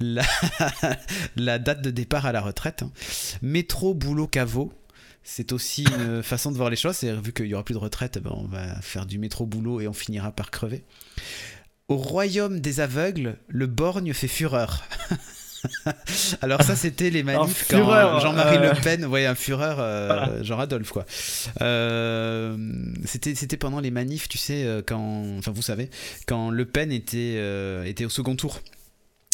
Speaker 1: la, date de départ à la retraite. Métro, boulot, caveau. C'est aussi une façon de voir les choses. C'est vu qu'il y aura plus de retraite, ben, on va faire du métro boulot et on finira par crever. Au royaume des aveugles, le borgne fait fureur. Alors ça c'était les manifs quand
Speaker 2: fureur,
Speaker 1: Jean-Marie
Speaker 2: euh,
Speaker 1: Le Pen, ouais un fureur, euh, genre Adolphe quoi. Euh, c'était c'était pendant les manifs, tu sais, euh, quand, enfin vous savez, quand Le Pen était euh, était au second tour.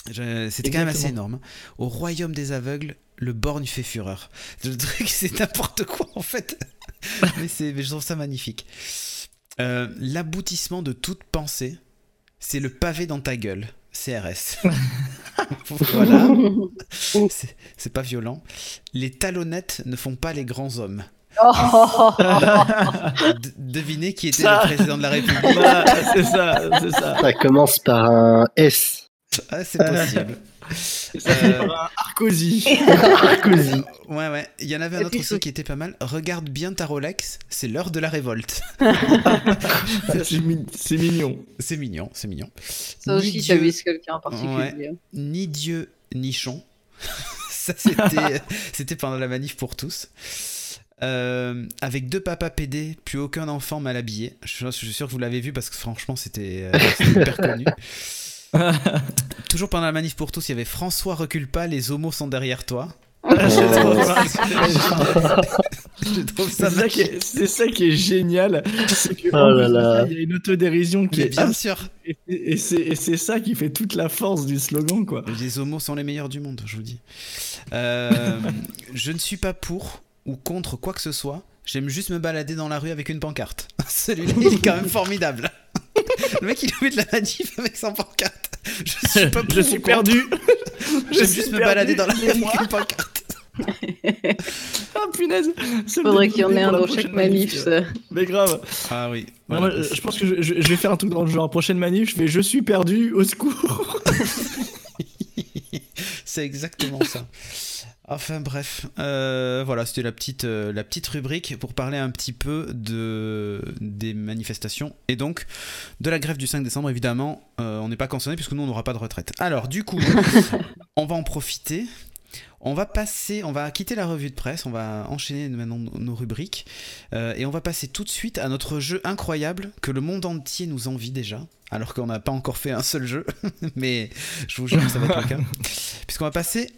Speaker 1: C'était quand même assez énorme. Au royaume des aveugles, le borgne fait fureur. Le truc, c'est n'importe quoi en fait. mais, c'est- je trouve ça magnifique. Euh, L'aboutissement de toute pensée, c'est le pavé dans ta gueule. CRS. voilà. C'est- C'est pas violent. Les talonnettes ne font pas les grands hommes.
Speaker 4: Oh,
Speaker 1: De- devinez qui était
Speaker 2: Ça.
Speaker 1: le président de la République.
Speaker 2: Voilà, c'est ça, c'est ça.
Speaker 3: Ça commence par un S.
Speaker 1: Ah, c'est possible.
Speaker 2: Ça par un Arcosi.
Speaker 1: Ouais, ouais. Il y en avait un autre aussi qui était pas mal. Regarde bien ta Rolex, c'est l'heure de la révolte.
Speaker 2: C'est mi- c'est mignon.
Speaker 1: C'est mignon, c'est mignon.
Speaker 4: Ça aussi,
Speaker 1: Dieu-
Speaker 4: vise quelqu'un en particulier.
Speaker 1: Ni Dieu, ni chon. Ça, c'était, c'était pendant la manif pour tous. Euh, avec deux papas PD, puis aucun enfant mal habillé. Je suis, je suis sûr que vous l'avez vu parce que franchement, c'était, euh, c'était hyper connu. Toujours pendant la manif pour tous, il y avait François recule pas, les homos sont derrière toi.
Speaker 3: Oh.
Speaker 1: Je trouve ça
Speaker 2: C'est ça, qui est, c'est ça qui est génial. C'est que,
Speaker 3: Oh là là.
Speaker 2: ça, Il y a une autodérision qui
Speaker 1: Mais
Speaker 2: est
Speaker 1: bien
Speaker 2: abs-
Speaker 1: sûr,
Speaker 2: et, et c'est, et c'est ça qui fait toute la force du slogan, quoi.
Speaker 1: les homos sont les meilleurs du monde, je vous dis. Euh, je ne suis pas pour ou contre quoi que ce soit. J'aime juste me balader dans la rue avec une pancarte. Celui-là, il est quand même formidable. Le mec, il a fait de la manif avec son pancarte. Je suis pas
Speaker 2: Je suis perdu. Je
Speaker 1: J'aime juste me balader dans la rue avec une pancarte.
Speaker 2: Ah punaise.
Speaker 4: Faudrait qu'il y en ait un dans chaque manif, ça.
Speaker 2: Mais grave.
Speaker 1: Ah oui.
Speaker 2: Non,
Speaker 1: voilà.
Speaker 2: moi, je pense que je, je- je vais faire un truc dans le genre. Prochaine manif, je fais Je suis perdu, au secours.
Speaker 1: C'est exactement ça. Enfin bref, euh, voilà, c'était la petite, euh, la petite rubrique pour parler un petit peu de, des manifestations et donc de la grève du 5 décembre. Évidemment, euh, on n'est pas concerné puisque nous on n'aura pas de retraite. Alors du coup, on va en profiter. On va passer, on va quitter la revue de presse, on va enchaîner maintenant nos rubriques et on va passer tout de suite à notre jeu incroyable que le monde entier nous envie déjà, alors qu'on n'a pas encore fait un seul jeu, mais je vous jure que ça va être le cas, puisqu'on va passer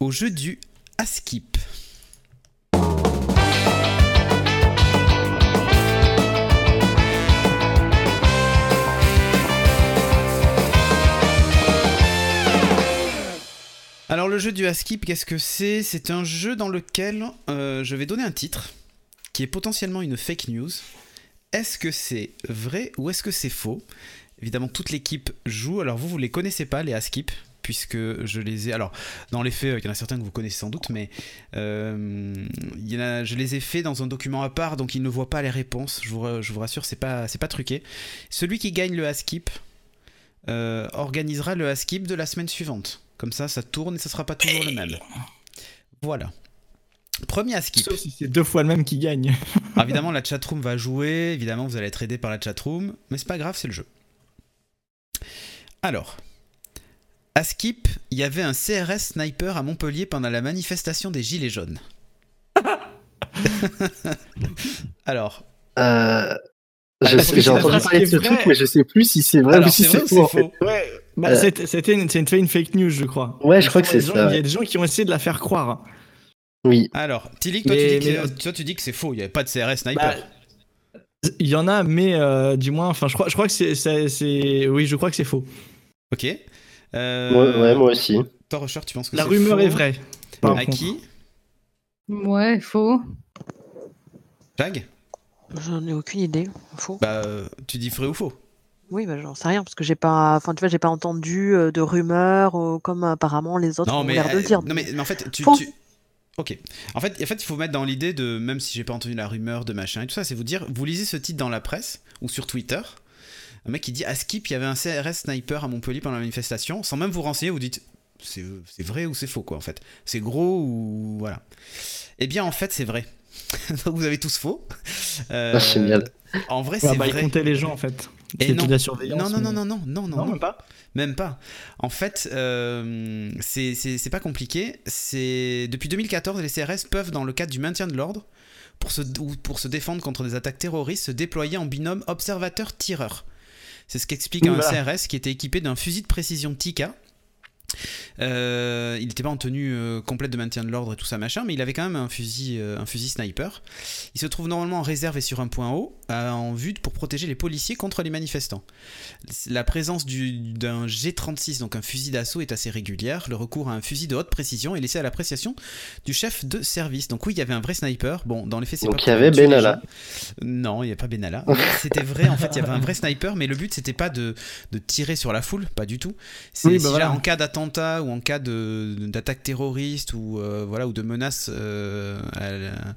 Speaker 1: au jeu du Askip. Alors le jeu du Askip, qu'est-ce que c'est? C'est un jeu dans lequel euh, je vais donner un titre qui est potentiellement une fake news. Est-ce que c'est vrai ou est-ce que c'est faux? Évidemment, toute l'équipe joue. Alors vous, vous les connaissez pas, les Askip, puisque je les ai... Alors, dans les faits, il y en a certains que vous connaissez sans doute, mais euh, il y en a, je les ai faits dans un document à part, donc ils ne voient pas les réponses. Je vous, je vous rassure, c'est pas, c'est pas truqué. Celui qui gagne le Askip euh, organisera le Askip de la semaine suivante. Comme ça, ça tourne et ça sera pas toujours le même. Voilà. Premier Askip.
Speaker 2: Sauf si c'est deux fois le même qui gagne.
Speaker 1: Alors, évidemment, la chatroom va jouer. Évidemment, vous allez être aidé par la chatroom. Mais c'est pas grave, c'est le jeu. Alors, À Skip, il y avait un CRS sniper à Montpellier pendant la manifestation des Gilets jaunes. Alors,
Speaker 3: Euh, je
Speaker 2: parce
Speaker 3: sais-
Speaker 2: que
Speaker 3: J'ai entendu parler de ce truc, mais je sais plus si c'est vrai
Speaker 1: alors
Speaker 3: ou si
Speaker 1: c'est
Speaker 3: faux. en
Speaker 1: c'est
Speaker 3: fait.
Speaker 1: faux
Speaker 2: Ouais, bah,
Speaker 3: Euh.
Speaker 2: c'était une, fake news, je crois.
Speaker 3: Ouais, je crois que
Speaker 2: Il y a
Speaker 3: c'est
Speaker 2: des gens-
Speaker 3: ça,
Speaker 2: Il y a des gens qui ont essayé de la faire croire.
Speaker 3: Oui.
Speaker 1: Alors, Tilik, toi,
Speaker 2: Mais-
Speaker 1: tu dis que,
Speaker 2: mais-
Speaker 1: toi, tu dis que c'est faux, il n'y avait pas de CRS sniper.
Speaker 2: Bah, il y en a, mais euh, du moins, enfin, je crois, je crois que c'est- oui, je crois que c'est faux.
Speaker 1: ok. Euh,
Speaker 3: Ouais, ouais, moi aussi.
Speaker 1: Toi, Rocher, tu penses que
Speaker 2: La rumeur
Speaker 1: faux
Speaker 2: est vraie. par
Speaker 1: À
Speaker 2: contre.
Speaker 1: qui
Speaker 4: Ouais, faux.
Speaker 1: Jag
Speaker 5: J'en ai aucune idée. Faux.
Speaker 1: Bah, tu dis vrai ou faux
Speaker 5: Oui, bah, j'en sais rien parce que j'ai pas, enfin tu vois, j'ai pas entendu euh, de rumeurs euh, comme apparemment les autres
Speaker 1: Non,
Speaker 5: ont
Speaker 1: mais,
Speaker 5: l'air de
Speaker 1: euh,
Speaker 5: dire.
Speaker 1: non, mais, mais en fait, tu, tu- Ok. En fait, en fait, il faut mettre dans l'idée de, même si j'ai pas entendu la rumeur de machin et tout ça, c'est vous dire, vous lisez ce titre dans la presse ou sur Twitter, un mec qui dit à Skip, il y avait un CRS sniper à Montpellier pendant la manifestation, sans même vous renseigner, vous dites, c'est c'est vrai ou c'est faux, quoi, en fait. C'est gros ou. Voilà. Eh bien, en fait, c'est vrai. Donc, vous avez tous faux. Euh,
Speaker 3: Ah, génial.
Speaker 1: En vrai,
Speaker 2: Ouais,
Speaker 1: c'est
Speaker 2: bah, il
Speaker 1: vrai.
Speaker 2: comptait les gens en fait.
Speaker 1: Et non.
Speaker 2: de la surveillance.
Speaker 1: Non, non, non,
Speaker 2: mais-
Speaker 1: non, non, non, non,
Speaker 2: Non,
Speaker 1: non.
Speaker 2: même pas.
Speaker 1: Même pas. En fait, euh, c'est- c'est c'est pas compliqué. C'est depuis 2014, les CRS peuvent, dans le cadre du maintien de l'ordre, pour se, ou pour se défendre contre des attaques terroristes, se déployer en binôme observateur-tireur. C'est ce qu'explique
Speaker 2: Oui,
Speaker 1: un
Speaker 2: voilà.
Speaker 1: CRS qui était équipé d'un fusil de précision Tika. Euh, il n'était pas en tenue euh, complète de maintien de l'ordre et tout ça machin, mais il avait quand même un fusil, euh, un fusil sniper. Il se trouve normalement en réserve et sur un point haut, euh, en vue de- pour protéger les policiers contre les manifestants. La présence du- d'un G36, donc un fusil d'assaut, est assez régulière. Le recours à un fusil de haute précision est laissé à l'appréciation du chef de service. Donc oui, il y avait un vrai sniper. Bon, dans les faits, c'est
Speaker 3: Donc
Speaker 1: pas
Speaker 3: il y avait Benalla.
Speaker 1: Non, il n'y a pas Benalla. C'était vrai, en fait, il y avait un vrai sniper, mais le but, c'était pas de, de tirer sur la foule, pas du tout. C'est
Speaker 2: Oui, bah
Speaker 1: si
Speaker 2: voilà.
Speaker 1: là, en cas d'attentat ou en cas d'attaque terroriste ou, euh, voilà, ou de menace euh, la-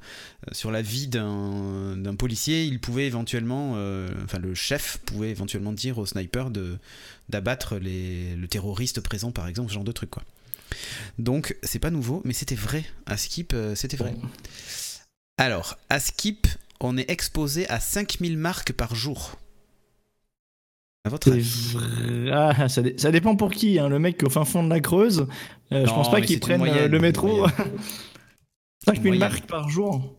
Speaker 1: sur la vie d'un policier, il pouvait éventuellement, euh, enfin le chef pouvait éventuellement dire au sniper de d'abattre les- le terroriste présent, par exemple, ce genre de truc quoi. Donc c'est pas nouveau, mais c'était vrai. À Skip, c'était vrai. Alors, à Skip, on est exposé à 5000 marques par jour. À votre
Speaker 2: C'est
Speaker 1: avis
Speaker 2: vrai. Ah, ça, dé- ça dépend pour qui. hein. Le mec au fin fond de la Creuse, euh, je pense pas qu'il
Speaker 1: une
Speaker 2: prenne euh, le
Speaker 1: une
Speaker 2: métro.
Speaker 1: moyenne.
Speaker 2: 5000
Speaker 1: moyenne.
Speaker 2: marques par jour.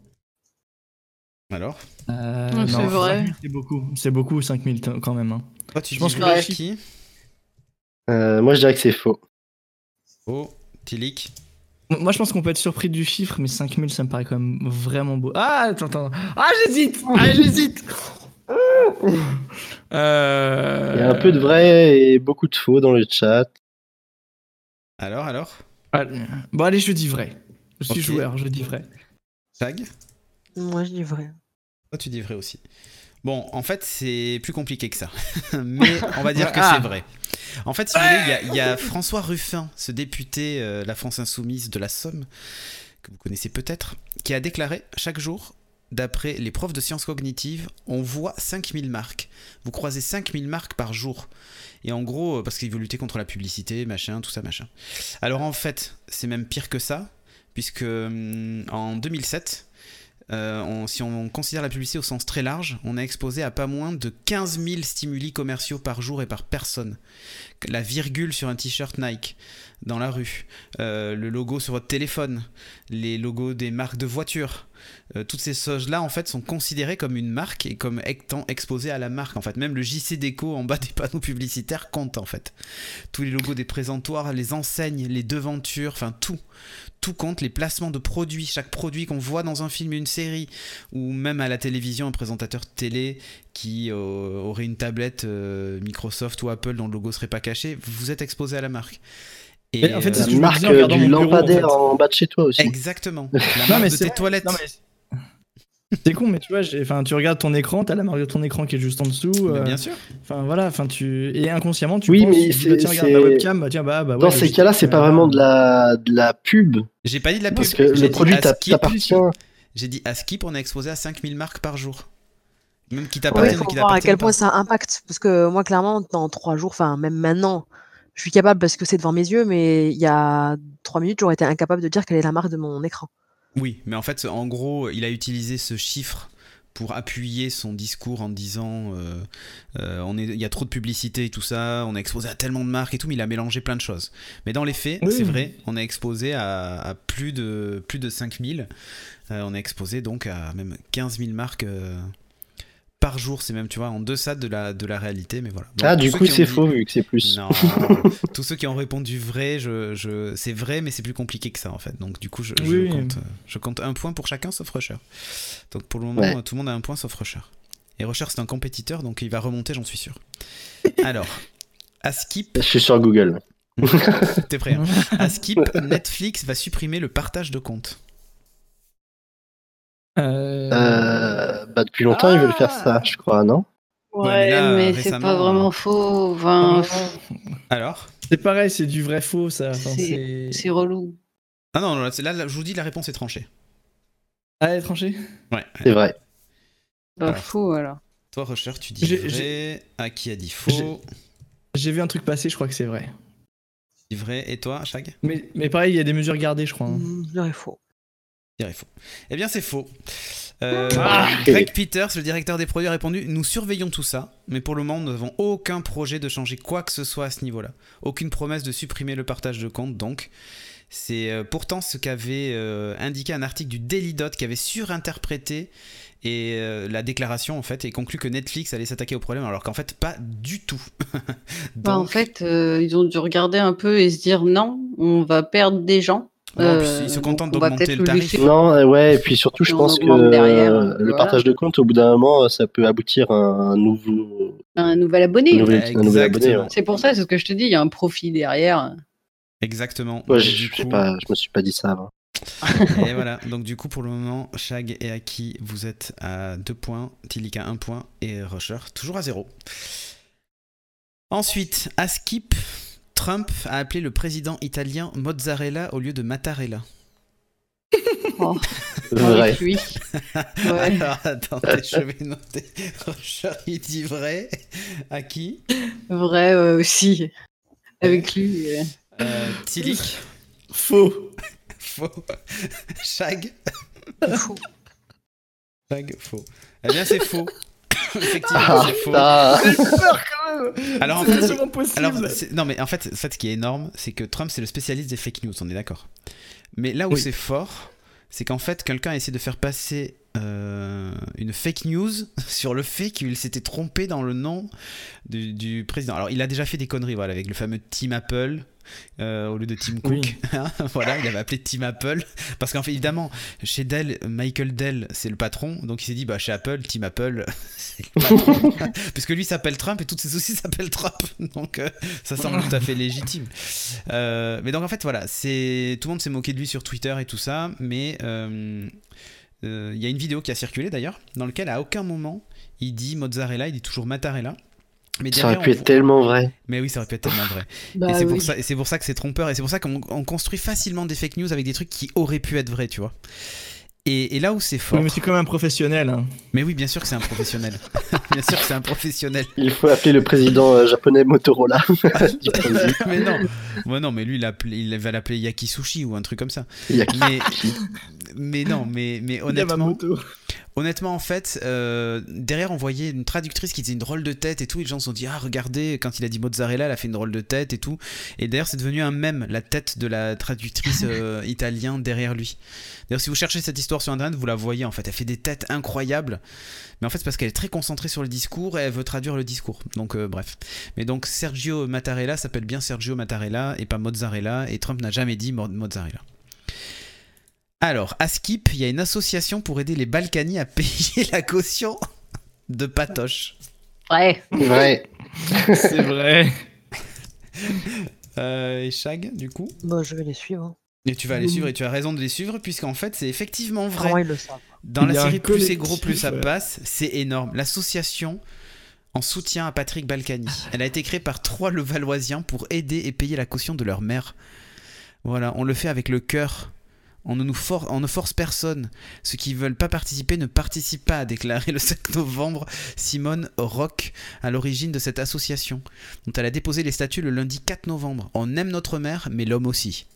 Speaker 1: Alors
Speaker 2: Euh,
Speaker 4: c'est
Speaker 2: non,
Speaker 4: vrai.
Speaker 2: 5000, C'est beaucoup. C'est beaucoup 5000 t- quand même. hein.
Speaker 1: Toi, tu
Speaker 2: Je pense que
Speaker 1: qui?
Speaker 3: Euh, moi, je dirais que c'est faux.
Speaker 1: Oh, Tilik.
Speaker 2: Moi, je pense qu'on peut être surpris du chiffre, mais 5000, ça me paraît quand même vraiment beau. Ah, attends, attends. Ah, j'hésite Ah, j'hésite Euh,
Speaker 3: Il y a un peu de vrai et beaucoup de faux dans le chat.
Speaker 1: Alors, alors
Speaker 2: Ah, Bon, allez, je dis vrai. Je suis joueur, je dis vrai.
Speaker 1: Tag
Speaker 5: Moi, je dis vrai.
Speaker 1: Toi, tu dis vrai aussi. Bon, en fait, c'est plus compliqué que ça. Mais on va dire que
Speaker 2: Ah.
Speaker 1: c'est vrai. En fait, si vous voulez, il y a- il y, a François Ruffin, ce député euh, La France Insoumise de la Somme, que vous connaissez peut-être, qui a déclaré chaque jour, d'après les profs de sciences cognitives, on voit 5000 marques. Vous croisez 5000 marques par jour. Et en gros, euh, parce qu'il veut lutter contre la publicité, machin, tout ça, machin. Alors en fait, c'est même pire que ça, puisque hum, en 2007, euh, si on considère la publicité au sens très large, on est exposé à pas moins de 15 000 stimuli commerciaux par jour et par personne. La virgule sur un t-shirt Nike dans la rue, euh, le logo sur votre téléphone, les logos des marques de voitures, euh, toutes ces choses-là en fait sont considérées comme une marque et comme étant exposées à la marque. En fait, même le JC Déco en bas des panneaux publicitaires compte en fait. Tous les logos des présentoirs, les enseignes, les devantures, enfin tout tout compte, les placements de produits, chaque produit qu'on voit dans un film, une série, ou même à la télévision, un présentateur télé qui euh, aurait une tablette euh, Microsoft ou Apple dont le logo serait pas caché, vous êtes exposé à la marque. Et,
Speaker 2: Mais en fait, c'est
Speaker 1: euh,
Speaker 2: ce que je me
Speaker 3: marque
Speaker 2: disais en regardant
Speaker 3: du
Speaker 2: mon bureau, en
Speaker 3: lampadaire
Speaker 2: fait.
Speaker 3: en, bas de chez toi aussi.
Speaker 1: exactement. La
Speaker 2: Non,
Speaker 1: marque
Speaker 2: mais
Speaker 1: de tes
Speaker 2: vrai.
Speaker 1: toilettes.
Speaker 2: Non, mais C'est con, mais tu vois, j'ai- enfin, tu regardes ton écran, t'as la marque de ton écran qui est juste en dessous. Euh,
Speaker 1: bien sûr.
Speaker 2: Enfin voilà, enfin tu et inconsciemment tu
Speaker 3: Oui,
Speaker 2: penses,
Speaker 3: mais c'est-
Speaker 2: bah, tiens regarde
Speaker 3: c'est-
Speaker 2: ma webcam, bah tiens bah bah ouais,
Speaker 3: Dans ces cas-là, c'est
Speaker 2: euh,
Speaker 3: pas vraiment de la, de la pub.
Speaker 1: J'ai pas dit de la pub.
Speaker 3: Parce que
Speaker 1: j'ai
Speaker 3: le produit t'appartient.
Speaker 1: J'ai dit à Skip, on est exposé à 5000 marques par jour. Même qui
Speaker 5: Ouais,
Speaker 1: t'appartiennent
Speaker 5: il
Speaker 1: ou
Speaker 5: faut
Speaker 1: qui
Speaker 5: voir à quel
Speaker 1: pas.
Speaker 5: point ça impacte. Parce que moi, clairement, dans trois jours, enfin, même maintenant, je suis capable parce que c'est devant mes yeux, mais il y a trois minutes, j'aurais été incapable de dire quelle est la marque de mon écran.
Speaker 1: Oui, mais en fait, en gros, il a utilisé ce chiffre pour appuyer son discours en disant euh, euh, on est, il y a trop de publicité et tout ça, on est exposé à tellement de marques et tout, mais il a mélangé plein de choses. Mais dans les faits,
Speaker 2: Oui.
Speaker 1: c'est vrai, on est exposé à, à plus de plus de 5000. Euh, on est exposé donc à même 15 000 marques par jour. C'est même, tu vois, en deçà de la, de la réalité, mais voilà. Donc,
Speaker 3: Ah,
Speaker 1: tous
Speaker 3: du
Speaker 1: ceux
Speaker 3: coup,
Speaker 1: qui ont
Speaker 3: c'est
Speaker 1: dit-
Speaker 3: faux vu que c'est plus.
Speaker 1: Non, tous ceux qui ont répondu vrai, je, je, c'est vrai, mais c'est plus compliqué que ça en fait. Donc du coup, je, compte, je compte un point pour chacun sauf Rusher. Donc pour le moment,
Speaker 3: Ouais.
Speaker 1: tout le monde a un point sauf Rusher. Et Rusher, c'est un compétiteur, donc il va remonter, j'en suis sûr. Alors, à Skip,
Speaker 3: Je suis sur Google.
Speaker 1: t'es prêt hein À Skip, Netflix va supprimer le partage de comptes.
Speaker 2: Euh,
Speaker 3: Euh, bah, depuis longtemps, ils veulent faire ça, je crois, non?
Speaker 1: Ouais,
Speaker 4: Ouais,
Speaker 1: mais là,
Speaker 4: mais c'est pas vraiment faux. Enfin,
Speaker 1: Alors?
Speaker 2: C'est pareil, c'est du vrai faux ça. Enfin,
Speaker 4: C'est-
Speaker 2: c'est.
Speaker 4: c'est relou.
Speaker 1: Ah non, non, là, c'est- là, là, je vous dis, la réponse est tranchée.
Speaker 2: Ah, tranché
Speaker 1: Ouais.
Speaker 3: C'est vrai.
Speaker 4: Pas
Speaker 1: Alors.
Speaker 4: faux alors.
Speaker 1: Toi, Rusher, tu dis vrai. À qui a dit faux?
Speaker 2: J'ai- vu un truc passer, je crois que c'est vrai.
Speaker 1: Dit vrai. Et toi, Shag?
Speaker 2: Mais, mais pareil, il y a des mesures gardées, je crois. hein.
Speaker 5: Mm, Je dirais faux.
Speaker 1: Je dirais faux. Eh bien, c'est faux. Euh,
Speaker 3: Ah.
Speaker 1: Greg Peters, le directeur des produits, a répondu Nous surveillons tout ça, mais pour le moment, nous n'avons aucun projet de changer quoi que ce soit à ce niveau-là. Aucune promesse de supprimer le partage de compte, donc. C'est euh, pourtant ce qu'avait euh, indiqué un article du Daily Dot qui avait surinterprété et euh, la déclaration en fait et conclu que Netflix allait s'attaquer au problème alors qu'en fait pas du tout.
Speaker 4: Bah, en fait, euh, ils ont dû regarder un peu et se dire non, on va perdre des gens.
Speaker 1: En plus,
Speaker 4: Euh,
Speaker 1: ils se contentent d'augmenter le tarif.
Speaker 3: Non, ouais, et puis surtout, je
Speaker 4: Et
Speaker 3: pense que
Speaker 4: derrière,
Speaker 3: le
Speaker 4: voilà.
Speaker 3: partage de compte, au bout d'un moment, ça peut aboutir à un nouveau,
Speaker 4: Un nouvel abonné.
Speaker 3: ouais.
Speaker 4: C'est pour ça, c'est ce que je te dis, il y a un profit derrière.
Speaker 1: Exactement.
Speaker 3: Ouais, je,
Speaker 1: coup-
Speaker 3: pas, je me suis pas dit ça avant.
Speaker 1: Et voilà, donc du coup pour le moment, Shag et Aki, vous êtes à 2 points, Tilika 1 point et Rusher toujours à 0. Ensuite, à Skip, Trump a appelé le président italien Mozzarella au lieu de Mattarella.
Speaker 4: Oh,
Speaker 3: Vrai.
Speaker 4: avec lui. Ouais.
Speaker 1: Alors attendez, je vais noter. Rusher il dit vrai. Aki,
Speaker 4: Vrai euh, aussi. Avec lui. euh.
Speaker 1: euh, Tilik,
Speaker 2: Faux.
Speaker 1: faux. Shag,
Speaker 5: Faux.
Speaker 1: Shag, faux. Eh bien c'est faux. Effectivement,
Speaker 3: Ah,
Speaker 1: c'est faux.
Speaker 2: peur quand même.
Speaker 1: Alors en
Speaker 2: C'est
Speaker 1: fait. Alors, non, mais en fait, en fait, ce qui est énorme, c'est que Trump, c'est le spécialiste des fake news, on est d'accord. Mais là où
Speaker 2: Oui.
Speaker 1: c'est fort, c'est qu'en fait, quelqu'un a essayé de faire passer euh, une fake news sur le fait qu'il s'était trompé dans le nom du, du président. Alors, il a déjà fait des conneries, voilà, avec le fameux Team Apple. Euh, au lieu de Tim. Cook, hein, voilà, il avait appelé Team Apple parce qu'en fait évidemment chez Dell, Michael Dell c'est le patron, donc il s'est dit bah chez Apple, Team Apple c'est le patron, puisque lui s'appelle Trump et toutes ses soucis s'appellent Trump, donc euh, ça semble tout à fait légitime. Euh, mais donc en fait voilà, c'est tout le monde s'est moqué de lui sur Twitter et tout ça, mais il y a une vidéo qui a circulé d'ailleurs, dans laquelle à aucun moment il dit mozzarella, il dit toujours mattarella. Mais
Speaker 3: Ça aurait pu
Speaker 1: on
Speaker 3: être tellement vrai.
Speaker 1: Mais oui, ça aurait pu être tellement vrai.
Speaker 4: Bah
Speaker 1: et c'est pour
Speaker 4: oui.
Speaker 1: ça, et c'est pour ça que c'est trompeur, et c'est pour ça qu'on on construit facilement des fake news avec des trucs qui auraient pu être vrais, tu vois. Et, et là où c'est fort.
Speaker 2: Oui, mais c'est comme un professionnel. hein.
Speaker 1: Mais oui, bien sûr que c'est un professionnel. bien sûr que c'est un professionnel.
Speaker 3: Il faut appeler le président euh, japonais Motorola.
Speaker 1: Mais non. Ouais, non, mais lui, il, a appelé- il va l'appeler Yakisushi ou un truc comme ça.
Speaker 3: Il y a qui
Speaker 1: Mais, mais non, mais, mais honnêtement, honnêtement, en fait, euh, derrière, on voyait une traductrice qui faisait une drôle de tête et tout. Et les gens se sont dit, ah, regardez, quand il a dit mozzarella, elle a fait une drôle de tête et tout. Et d'ailleurs, c'est devenu un mème, la tête de la traductrice euh, italienne derrière lui. D'ailleurs, si vous cherchez cette histoire sur internet, vous la voyez en fait. Elle fait des têtes incroyables. Mais en fait, c'est parce qu'elle est très concentrée sur le discours et elle veut traduire le discours. Donc, euh, bref. Mais donc, Sergio Mattarella s'appelle bien Sergio Mattarella et pas Mozzarella. Et Trump n'a jamais dit mo- mozzarella. Alors, à Skip, il y a une association pour aider les Balkany à payer la caution de Patoche.
Speaker 4: Ouais.
Speaker 3: Vrai.
Speaker 2: C'est vrai.
Speaker 1: Euh, et Shag, du coup
Speaker 5: Bah, je vais les suivre.
Speaker 1: Et tu vas les suivre et tu as raison de les suivre, puisqu'en fait, c'est effectivement vrai.
Speaker 5: Comment ils le savent
Speaker 1: Dans la série Plus c'est gros, plus ça
Speaker 2: ouais.
Speaker 1: passe, c'est énorme. L'association en soutien à Patrick Balkany. Elle a été créée par trois Levalloisiens pour aider et payer la caution de leur mère. Voilà, on le fait avec le cœur. On ne, nous for- on ne force personne. Ceux qui veulent pas participer ne participent pas, a déclaré le 5 novembre Simone Rock, à l'origine de cette association, dont elle a déposé les statuts le lundi 4 novembre. On aime notre mère, mais l'homme aussi.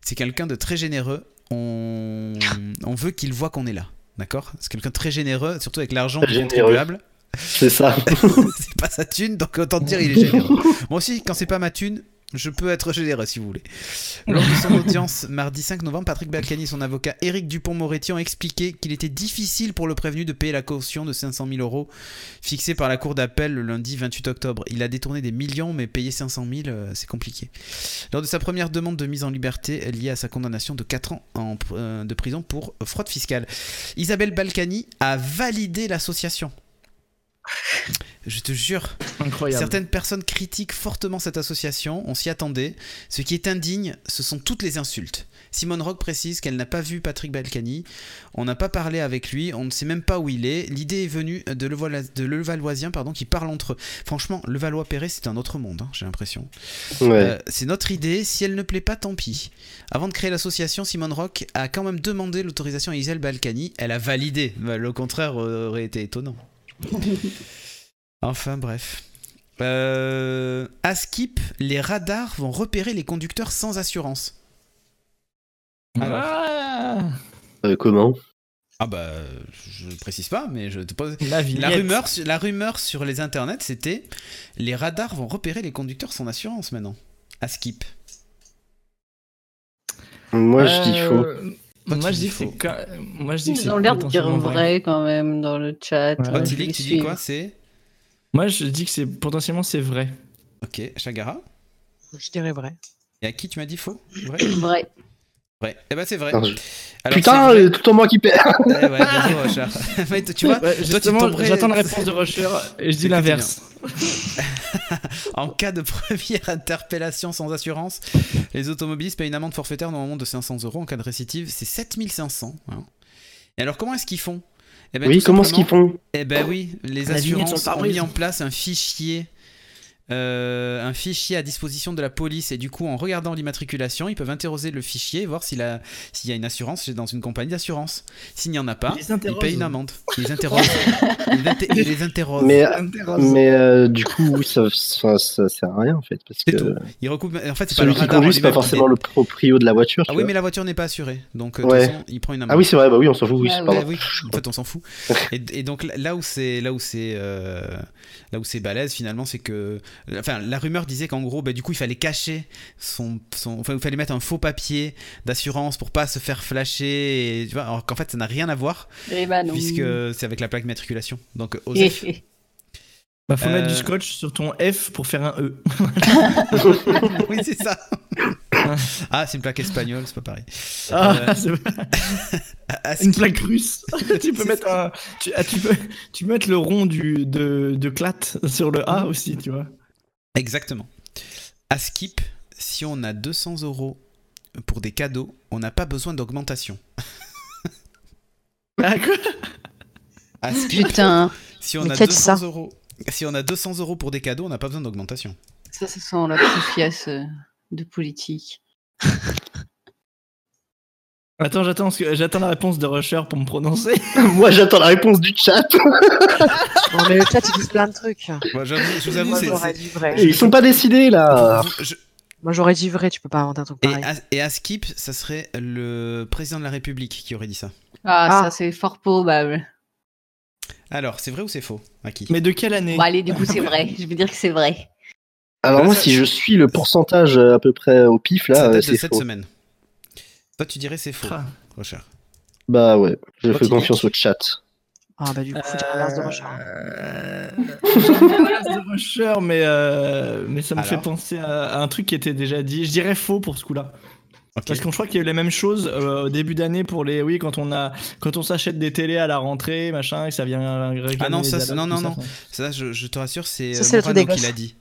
Speaker 1: C'est quelqu'un de très généreux. On, on veut qu'il voit qu'on est là. d'accord? C'est quelqu'un de très généreux, surtout avec l'argent du contribuable.
Speaker 3: C'est ça.
Speaker 1: c'est pas sa thune, donc autant te dire il est généreux. Moi aussi, quand c'est pas ma thune, je peux être généreux si vous voulez. Lors de son audience mardi 5 novembre, Patrick Balkany et son avocat Éric Dupont-Moretti ont expliqué qu'il était difficile pour le prévenu de payer la caution de 500 000 euros fixée par la cour d'appel le lundi 28 octobre. Il a détourné des millions, mais payer 500 000, euh, c'est compliqué. Lors de sa première demande de mise en liberté liée à sa condamnation de 4 ans en, euh, de prison pour fraude fiscale, Isabelle Balkany a validé l'association. Je te jure,
Speaker 2: Incroyable.
Speaker 1: Certaines personnes critiquent fortement cette association, on s'y attendait. Ce qui est indigne, ce sont toutes les insultes. Simone Rock précise qu'elle n'a pas vu Patrick Balkany, on n'a pas parlé avec lui, on ne sait même pas où il est. L'idée est venue de, Levallois- de Levalloisiens pardon, qui parlent entre eux. Franchement, Levallois-Perret, c'est un autre monde, hein, j'ai l'impression.
Speaker 3: Ouais.
Speaker 1: Euh, c'est notre idée, si elle ne plaît pas, tant pis. Avant de créer l'association, Simone Rock a quand même demandé l'autorisation à Isabelle Balkany. Elle a validé, le contraire aurait été étonnant. enfin bref. Euh, à Skip, les radars vont repérer les conducteurs sans assurance. Alors.
Speaker 2: Ah,
Speaker 3: Euh, comment?
Speaker 1: Ah bah, je ne précise pas, mais je te pose...
Speaker 2: la.
Speaker 1: La rumeur, su- la rumeur sur les internets, c'était les radars vont repérer les conducteurs sans assurance maintenant. À Skip.
Speaker 3: Moi, je dis faux.
Speaker 2: Euh,
Speaker 1: Toi,
Speaker 2: Moi je
Speaker 1: dis faux.
Speaker 2: quand- moi je dis que c'est
Speaker 4: Ils ont l'air de dire vrai quand même dans le chat.
Speaker 2: Ouais.
Speaker 4: Je
Speaker 1: Tilly,
Speaker 4: vais
Speaker 1: tu dis quoi? C'est
Speaker 2: Moi je dis que c'est potentiellement c'est vrai.
Speaker 1: Ok, Chagara
Speaker 5: Je dirais vrai.
Speaker 1: Et à qui tu m'as dit faux Vrai
Speaker 4: Vrai.
Speaker 1: Vrai. Eh ben c'est vrai.
Speaker 3: Alors, Putain,
Speaker 1: c'est vrai.
Speaker 3: euh, tout en moi qui perd.
Speaker 1: Eh ouais, bravo. Mais tu vois,
Speaker 2: Ouais, justement,
Speaker 1: tomberais-
Speaker 2: j'attends la réponse de Rusher et je dis l'inverse.
Speaker 1: en cas de première interpellation sans assurance, les automobilistes payent une amende forfaitaire normalement de 500 euros. En cas de récidive, c'est 7500. hein. Et alors, comment est-ce qu'ils font Eh ben,
Speaker 3: Oui, comment est-ce qu'ils font
Speaker 1: Eh ben oui, les assurances ont mis en place un fichier. Euh, un fichier à disposition de la police et du coup en regardant l'immatriculation ils peuvent interroger le fichier et voir s'il a- s'il y a une assurance dans une compagnie d'assurance s'il n'y en a pas
Speaker 2: Ils
Speaker 1: payent une amende ils les interrogent ils, inter- ils les interrogent
Speaker 3: Mais,
Speaker 2: Interroge.
Speaker 3: mais euh, du coup, oui, ça, ça, ça sert à rien en fait. Parce
Speaker 1: c'est
Speaker 3: que
Speaker 1: tout ils recoupent en fait c'est pas le
Speaker 3: qui
Speaker 1: radar
Speaker 3: conduit, c'est pas forcément le proprio de la voiture.
Speaker 1: Ah oui,
Speaker 3: vois.
Speaker 1: mais la voiture n'est pas assurée. Donc, euh,
Speaker 3: Ouais.
Speaker 1: façon, il prend une amende.
Speaker 3: Ah oui, c'est vrai, bah oui, on s'en fout, oui,
Speaker 4: Ah oui.
Speaker 1: oui, en fait, on s'en fout. Et, et donc là où c'est là où c'est euh, là où c'est balèze finalement, c'est que enfin la rumeur disait qu'en gros, bah, du coup, il fallait cacher son, son enfin, il fallait mettre un faux papier d'assurance pour pas se faire flasher. Et, tu vois, alors qu'en fait, ça n'a rien à voir
Speaker 4: Eh ben non.
Speaker 1: puisque c'est avec la plaque d'immatriculation. Donc, Osef,
Speaker 2: Bah, faut mettre
Speaker 1: Euh,
Speaker 2: du scotch sur ton F pour faire un E.
Speaker 1: oui, c'est ça. ah, c'est une plaque espagnole, c'est pas pareil.
Speaker 2: Ah,
Speaker 1: Euh,
Speaker 2: c'est une plaque russe. tu peux
Speaker 1: C'est
Speaker 2: mettre un, tu, ah, tu peux, tu peux mettre le rond du de, de clat sur le A aussi, tu vois.
Speaker 1: Exactement. À Skip, si on a 200 euros pour des cadeaux, on n'a pas besoin d'augmentation.
Speaker 2: Ah, quoi?
Speaker 1: À Skip,
Speaker 4: Putain,
Speaker 1: si on a
Speaker 5: qu'est-ce
Speaker 1: 200
Speaker 5: ça
Speaker 1: euros, si on a 200 euros pour des cadeaux, on n'a pas besoin d'augmentation.
Speaker 4: ça, ça sent la confiance euh, de politique.
Speaker 2: Attends, j'attends j'attends la réponse de Rusher pour me prononcer.
Speaker 3: Moi, j'attends la réponse du chat.
Speaker 5: Non, mais le chat, ils disent plein de trucs.
Speaker 1: Moi, j'avoue- je vous avoue,
Speaker 5: Moi,
Speaker 1: c'est.
Speaker 3: Ils sont pas décidés là.
Speaker 1: je-
Speaker 5: Moi, j'aurais dit vrai, tu peux pas inventer un truc
Speaker 1: Et
Speaker 5: pareil.
Speaker 1: à, et à Skip, ça serait le président de la République qui aurait dit ça.
Speaker 4: Ah,
Speaker 5: Ah.
Speaker 4: ça c'est fort probable.
Speaker 1: Alors, c'est vrai ou c'est faux À qui
Speaker 2: Mais de quelle année?
Speaker 4: Bon, allez, du coup, c'est vrai. Je vais dire que c'est vrai.
Speaker 3: Alors moi,
Speaker 1: ça-
Speaker 3: si je suis le pourcentage euh, à peu près au pif là, euh, c'est
Speaker 1: cette
Speaker 3: faux.
Speaker 1: semaine. Toi, tu dirais c'est faux,
Speaker 2: Ah.
Speaker 1: Rocher.
Speaker 3: Bah ouais, je fais confiance au chat.
Speaker 5: Ah, bah, du coup, faut dire l'inverse de Rochard.
Speaker 2: Euh, l'inverse de Rusher, mais, euh, mais ça me
Speaker 1: Alors
Speaker 2: fait penser à, à un truc qui était déjà dit. Je dirais faux pour ce coup-là.
Speaker 1: Ok.
Speaker 2: Parce qu'on je crois qu'il y a eu la même chose euh, au début d'année pour les. Oui, quand on a quand on s'achète des télés à la rentrée, machin, et que ça vient
Speaker 1: Ah non, ça, non, non,
Speaker 2: ça,
Speaker 1: non.
Speaker 2: ça.
Speaker 1: Ça, je, je te rassure, c'est
Speaker 5: Ça, c'est le truc
Speaker 1: Morano qui l'a dit.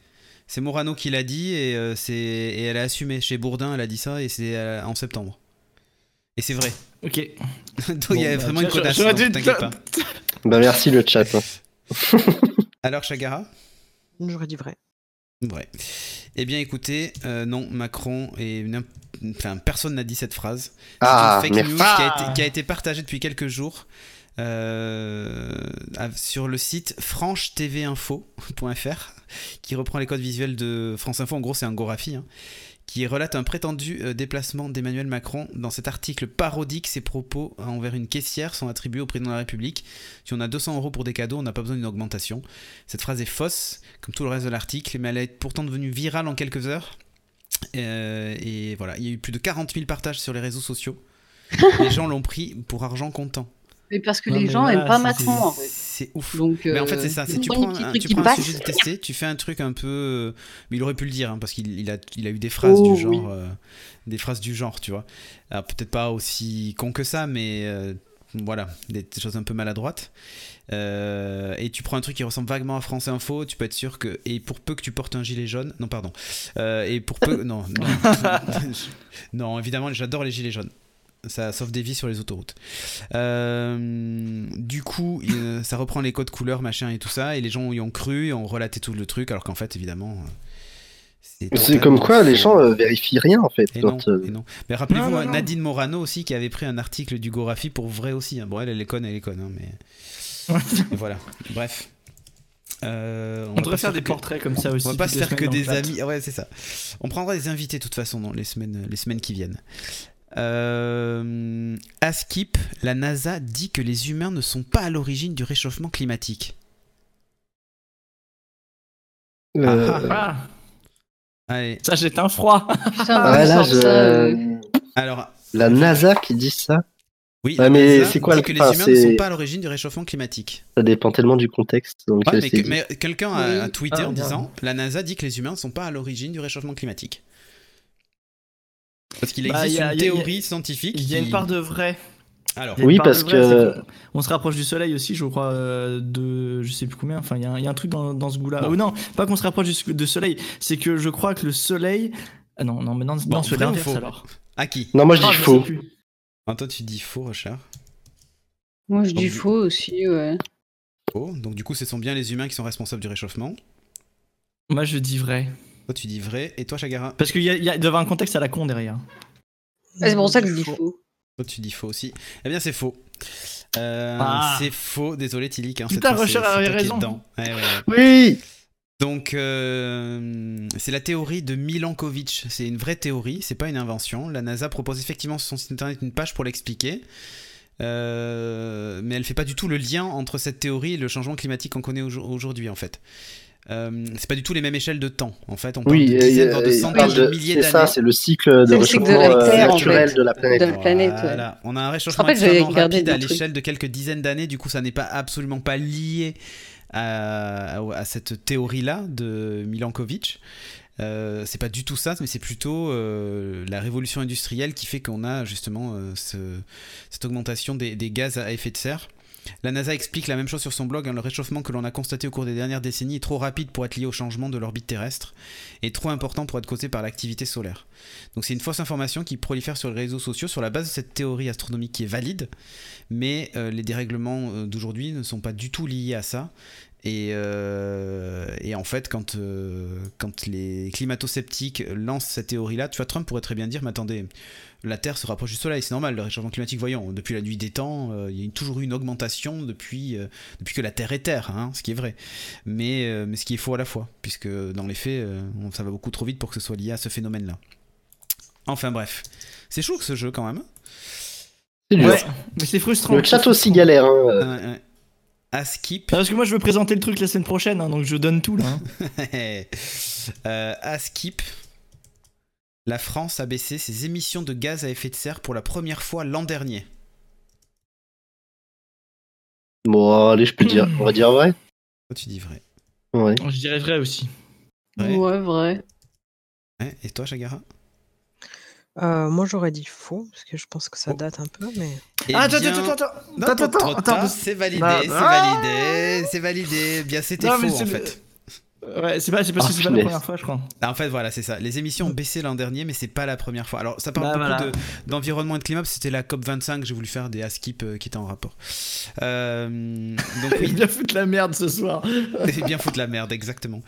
Speaker 1: C'est Morano qui l'a dit et, euh, c'est et elle a assumé. Chez Bourdin, elle a dit ça et c'est euh, en septembre. Et c'est vrai.
Speaker 2: Ok.
Speaker 1: Donc il y a
Speaker 2: bah,
Speaker 1: vraiment une
Speaker 2: dû-
Speaker 1: t'inquiète pas.
Speaker 3: Bah merci le chat. hein.
Speaker 1: Alors, Chagara?
Speaker 5: J'aurais dit vrai.
Speaker 1: Ouais. Eh bien, écoutez, euh, non, Macron et enfin personne n'a dit cette phrase.
Speaker 3: Ah,
Speaker 1: C'est une fake
Speaker 3: merci.
Speaker 1: news qui a,
Speaker 2: Ah.
Speaker 1: été, qui a été partagée depuis quelques jours euh, sur le site franchetvinfo.fr qui reprend les codes visuels de France Info. En gros, c'est un Gorafi hein, qui relate un prétendu euh, déplacement d'Emmanuel Macron. Dans cet article parodique, ses propos envers une caissière sont attribués au président de la République. Si on a 200 euros pour des cadeaux, on n'a pas besoin d'une augmentation. Cette phrase est fausse, comme tout le reste de l'article, mais elle est pourtant devenue virale en quelques heures. Euh, et voilà, il y a eu plus de 40 000 partages sur les réseaux sociaux. les gens l'ont pris pour argent comptant.
Speaker 4: Mais parce que
Speaker 2: Non,
Speaker 4: les gens
Speaker 2: voilà,
Speaker 4: aiment pas Macron, en fait.
Speaker 1: C'est ouf.
Speaker 4: Donc,
Speaker 1: Mais en fait,
Speaker 4: euh,
Speaker 1: c'est ça. C'est
Speaker 4: ils
Speaker 1: tu prends, un, tu
Speaker 4: qui
Speaker 1: prends un sujet tu fais un truc un peu. euh, Mais il aurait pu le dire, hein, parce qu'il il a, il a eu des phrases
Speaker 4: Oh,
Speaker 1: du genre.
Speaker 4: oui.
Speaker 1: euh, des phrases du genre, tu vois. Alors, peut-être pas aussi con que ça, mais. euh, voilà, des, des choses un peu maladroites. Euh, et tu prends un truc qui ressemble vaguement à France Info, tu peux être sûr que. Et pour peu que tu portes un gilet jaune. Non, pardon. Et pour peu. non, non. non, évidemment, j'adore les gilets jaunes. Ça sauve des vies sur les autoroutes. Euh, du coup, il- ça reprend les codes couleurs, machin et tout ça, et les gens y ont cru et ont relaté tout le truc, alors qu'en fait, évidemment, euh,
Speaker 3: C'est comme quoi les gens euh, vérifient rien en fait.
Speaker 1: Et non,
Speaker 3: quand, euh,
Speaker 1: et non. Mais rappelez-vous. Nadine Morano aussi, qui avait pris un article du Gorafi pour vrai aussi. hein. Bon, elle, elle est conne, elle est conne, hein, mais. mais voilà. Bref. Euh,
Speaker 2: On devrait faire des
Speaker 1: que-
Speaker 2: portraits comme ça aussi.
Speaker 1: On va pas se faire que des amis. Ah Ouais, c'est ça. On prendra des invités de toute façon dans les semaines, les semaines qui viennent. Euh, à Skip, la NASA dit que les humains ne sont pas à l'origine du réchauffement climatique.
Speaker 3: euh,
Speaker 1: Ah,
Speaker 2: Ah,
Speaker 1: Allez,
Speaker 2: ça jette un froid.
Speaker 4: Putain,
Speaker 3: ouais,
Speaker 4: on
Speaker 3: là,
Speaker 4: sort
Speaker 3: je-
Speaker 4: ça, euh,
Speaker 1: alors.
Speaker 3: La NASA qui dit ça,
Speaker 1: Oui,
Speaker 3: Ouais, mais
Speaker 1: NASA
Speaker 3: c'est quoi
Speaker 1: dit
Speaker 3: le-
Speaker 1: que les
Speaker 3: enfin,
Speaker 1: humains ne sont pas à l'origine du réchauffement climatique.
Speaker 3: ça dépend tellement du contexte
Speaker 1: Ouais, mais, que- quelqu'un a,
Speaker 4: Oui.
Speaker 1: tweeté
Speaker 2: Ah,
Speaker 1: en
Speaker 2: bien.
Speaker 1: disant la NASA dit que les humains ne sont pas à l'origine du réchauffement climatique. Parce qu'il
Speaker 2: Bah,
Speaker 1: existe
Speaker 2: y a-
Speaker 1: une
Speaker 2: a- a-
Speaker 1: théorie scientifique.
Speaker 2: Il y a une part de vrai.
Speaker 1: Alors,
Speaker 3: Oui,
Speaker 2: de
Speaker 3: parce
Speaker 2: vrai,
Speaker 3: que-
Speaker 2: On se rapproche du soleil aussi, je crois, euh, de. Je sais plus combien. Enfin, il y, a un- il y a un truc dans, dans ce goût-là.
Speaker 1: Bon.
Speaker 2: Oh non, pas qu'on se rapproche du, du soleil. C'est que je crois que le soleil. Ah non, non, mais non, non, c'est l'inverse
Speaker 1: faux
Speaker 2: alors.
Speaker 1: à qui
Speaker 3: Non, moi je
Speaker 2: Ah,
Speaker 3: dis
Speaker 2: je sais
Speaker 3: faux.
Speaker 1: Ah, Toi, tu dis faux, Richard.
Speaker 4: Moi, je dis
Speaker 1: Donc,
Speaker 4: faux aussi, ouais.
Speaker 1: Faux. Donc, du coup, ce sont bien les humains qui sont responsables du réchauffement.
Speaker 2: Moi, je dis vrai.
Speaker 1: Toi, tu dis vrai. Et toi, Chagara
Speaker 2: Parce qu'il y a, il y a- il doit y avoir un contexte à la con derrière.
Speaker 4: Ah, c'est pour ça que je dis faux.
Speaker 1: Toi, tu dis faux aussi. Eh bien, c'est faux. Euh,
Speaker 2: Ah.
Speaker 1: C'est faux. Désolé, Tilik. Hein,
Speaker 2: Putain,
Speaker 1: c'est
Speaker 2: avait raison.
Speaker 1: dedans. Ouais, ouais, ouais.
Speaker 3: Oui
Speaker 1: Donc, euh, c'est la théorie de Milankovitch. C'est une vraie théorie, c'est pas une invention. La NASA propose effectivement sur son site internet une page pour l'expliquer. Euh, mais elle fait pas du tout le lien entre cette théorie et le changement climatique qu'on connaît au- aujourd'hui, en fait. Euh, c'est pas du tout les mêmes échelles de temps. En fait, on parle
Speaker 3: Oui,
Speaker 1: de dizaines, voire de
Speaker 3: il
Speaker 1: centaines de
Speaker 3: de-
Speaker 1: milliers
Speaker 3: c'est ça,
Speaker 1: d'années.
Speaker 3: c'est le cycle de
Speaker 4: C'est le cycle de
Speaker 3: réchauffement
Speaker 4: la
Speaker 3: euh,
Speaker 4: en
Speaker 3: naturel
Speaker 4: fait.
Speaker 3: de la planète.
Speaker 4: De la planète, ouais.
Speaker 1: Voilà. On a un réchauffement
Speaker 4: rappelle,
Speaker 1: extrêmement rapide à l'échelle de quelques dizaines d'années. Du coup, ça n'est pas absolument pas lié à, à- à cette théorie-là de Milankovitch. Euh, c'est pas du tout ça, mais c'est plutôt euh, la révolution industrielle qui fait qu'on a justement euh, ce- cette augmentation des, des gaz à effet de serre. La NASA explique la même chose sur son blog. hein, le réchauffement que l'on a constaté au cours des dernières décennies est trop rapide pour être lié au changement de l'orbite terrestre et trop important pour être causé par l'activité solaire. Donc c'est une fausse information qui prolifère sur les réseaux sociaux sur la base de cette théorie astronomique qui est valide, mais euh, les dérèglements euh, d'aujourd'hui ne sont pas du tout liés à ça. Et, euh, et en fait, quand, euh, quand les climato-sceptiques lancent cette théorie-là, tu vois, Trump pourrait très bien dire, mais attendez, la Terre se rapproche du Soleil, c'est normal, le réchauffement climatique, voyons, depuis la nuit des temps, euh, il y a toujours eu une augmentation depuis, euh, depuis que la Terre est Terre, hein, ce qui est vrai. Mais, euh, mais ce qui est faux à la fois, puisque dans les faits, euh, ça va beaucoup trop vite pour que ce soit lié à ce phénomène-là. Enfin bref, c'est chaud que ce jeu quand même.
Speaker 3: C'est dur.
Speaker 2: Ouais, mais c'est frustrant.
Speaker 3: Le chat aussi galère. Hein.
Speaker 1: À skip.
Speaker 2: Parce que moi, je veux présenter le truc la semaine prochaine, hein, donc je donne tout là. hein.
Speaker 1: Euh, à skip. La France a baissé ses émissions de gaz à effet de serre pour la première fois l'an dernier.
Speaker 3: Bon, allez, je peux dire. On va dire vrai.
Speaker 1: Toi, tu dis vrai.
Speaker 3: Ouais.
Speaker 2: Je dirais vrai aussi.
Speaker 1: Ouais.
Speaker 4: Ouais, vrai.
Speaker 1: Ouais, Et toi, Chagara?
Speaker 5: Euh, moi, j'aurais dit faux, parce que je pense que ça date un peu, mais.
Speaker 1: Eh
Speaker 2: Ah, attends,
Speaker 1: bien-
Speaker 2: attends, attends, attends, attends,
Speaker 1: tard,
Speaker 2: attends.
Speaker 1: c'est validé,
Speaker 2: Bah,
Speaker 1: c'est
Speaker 2: ah
Speaker 1: validé, c'est validé. Bien, c'était
Speaker 2: Non, mais
Speaker 1: faux
Speaker 2: c'est
Speaker 1: en
Speaker 2: le-
Speaker 1: fait.
Speaker 2: Ouais, c'est pas, c'est parce
Speaker 3: Oh,
Speaker 2: que c'est pas la première fois, je crois.
Speaker 1: Ah, En fait, voilà, c'est ça. Les émissions ont baissé l'an dernier, mais c'est pas la première fois. Alors, ça parle
Speaker 2: Bah,
Speaker 1: beaucoup
Speaker 2: voilà.
Speaker 1: de- d'environnement et de climat, parce que c'était la COP25, j'ai voulu faire des ASKIP euh, qui étaient en rapport. Euh, donc, oui,
Speaker 2: bien foutre la merde ce soir.
Speaker 1: Bien foutre la merde, exactement.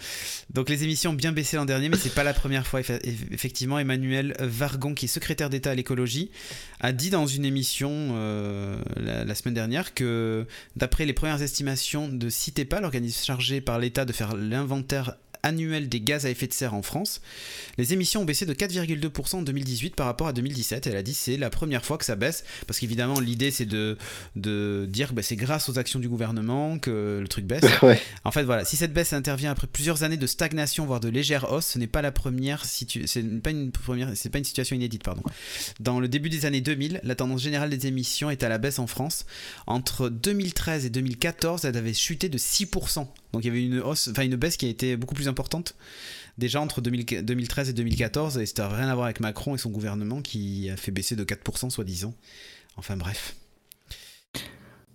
Speaker 1: Donc les émissions ont bien baissé l'an dernier, mais c'est pas la première fois. Effe- Effectivement, Emmanuel Vargon, qui est secrétaire d'État à l'écologie, a dit dans une émission euh, la, la semaine dernière que, d'après les premières estimations de CITEPA, l'organisme chargé par l'État de faire l'inventaire Terre annuel des gaz à effet de serre en France, les émissions ont baissé de 4,2% en 2018 par rapport à 2017. Elle a dit c'est la première fois que ça baisse, parce qu'évidemment l'idée c'est de, de dire que bah, c'est grâce aux actions du gouvernement que le truc baisse.
Speaker 3: Ouais.
Speaker 1: En fait, voilà, si cette baisse intervient après plusieurs années de stagnation, voire de légère hausse, ce n'est pas la première situ- c'est pas une première, c'est pas une situation inédite, pardon. Dans le début des années 2000, la tendance générale des émissions est à la baisse en France. Entre 2013 et 2014, elle avait chuté de 6%. Donc il y avait une hausse, enfin une baisse qui a été beaucoup plus importante. Déjà entre 2000 2013 et 2014, et c'était rien à voir avec Macron et son gouvernement qui a fait baisser de 4% soi-disant. Enfin bref.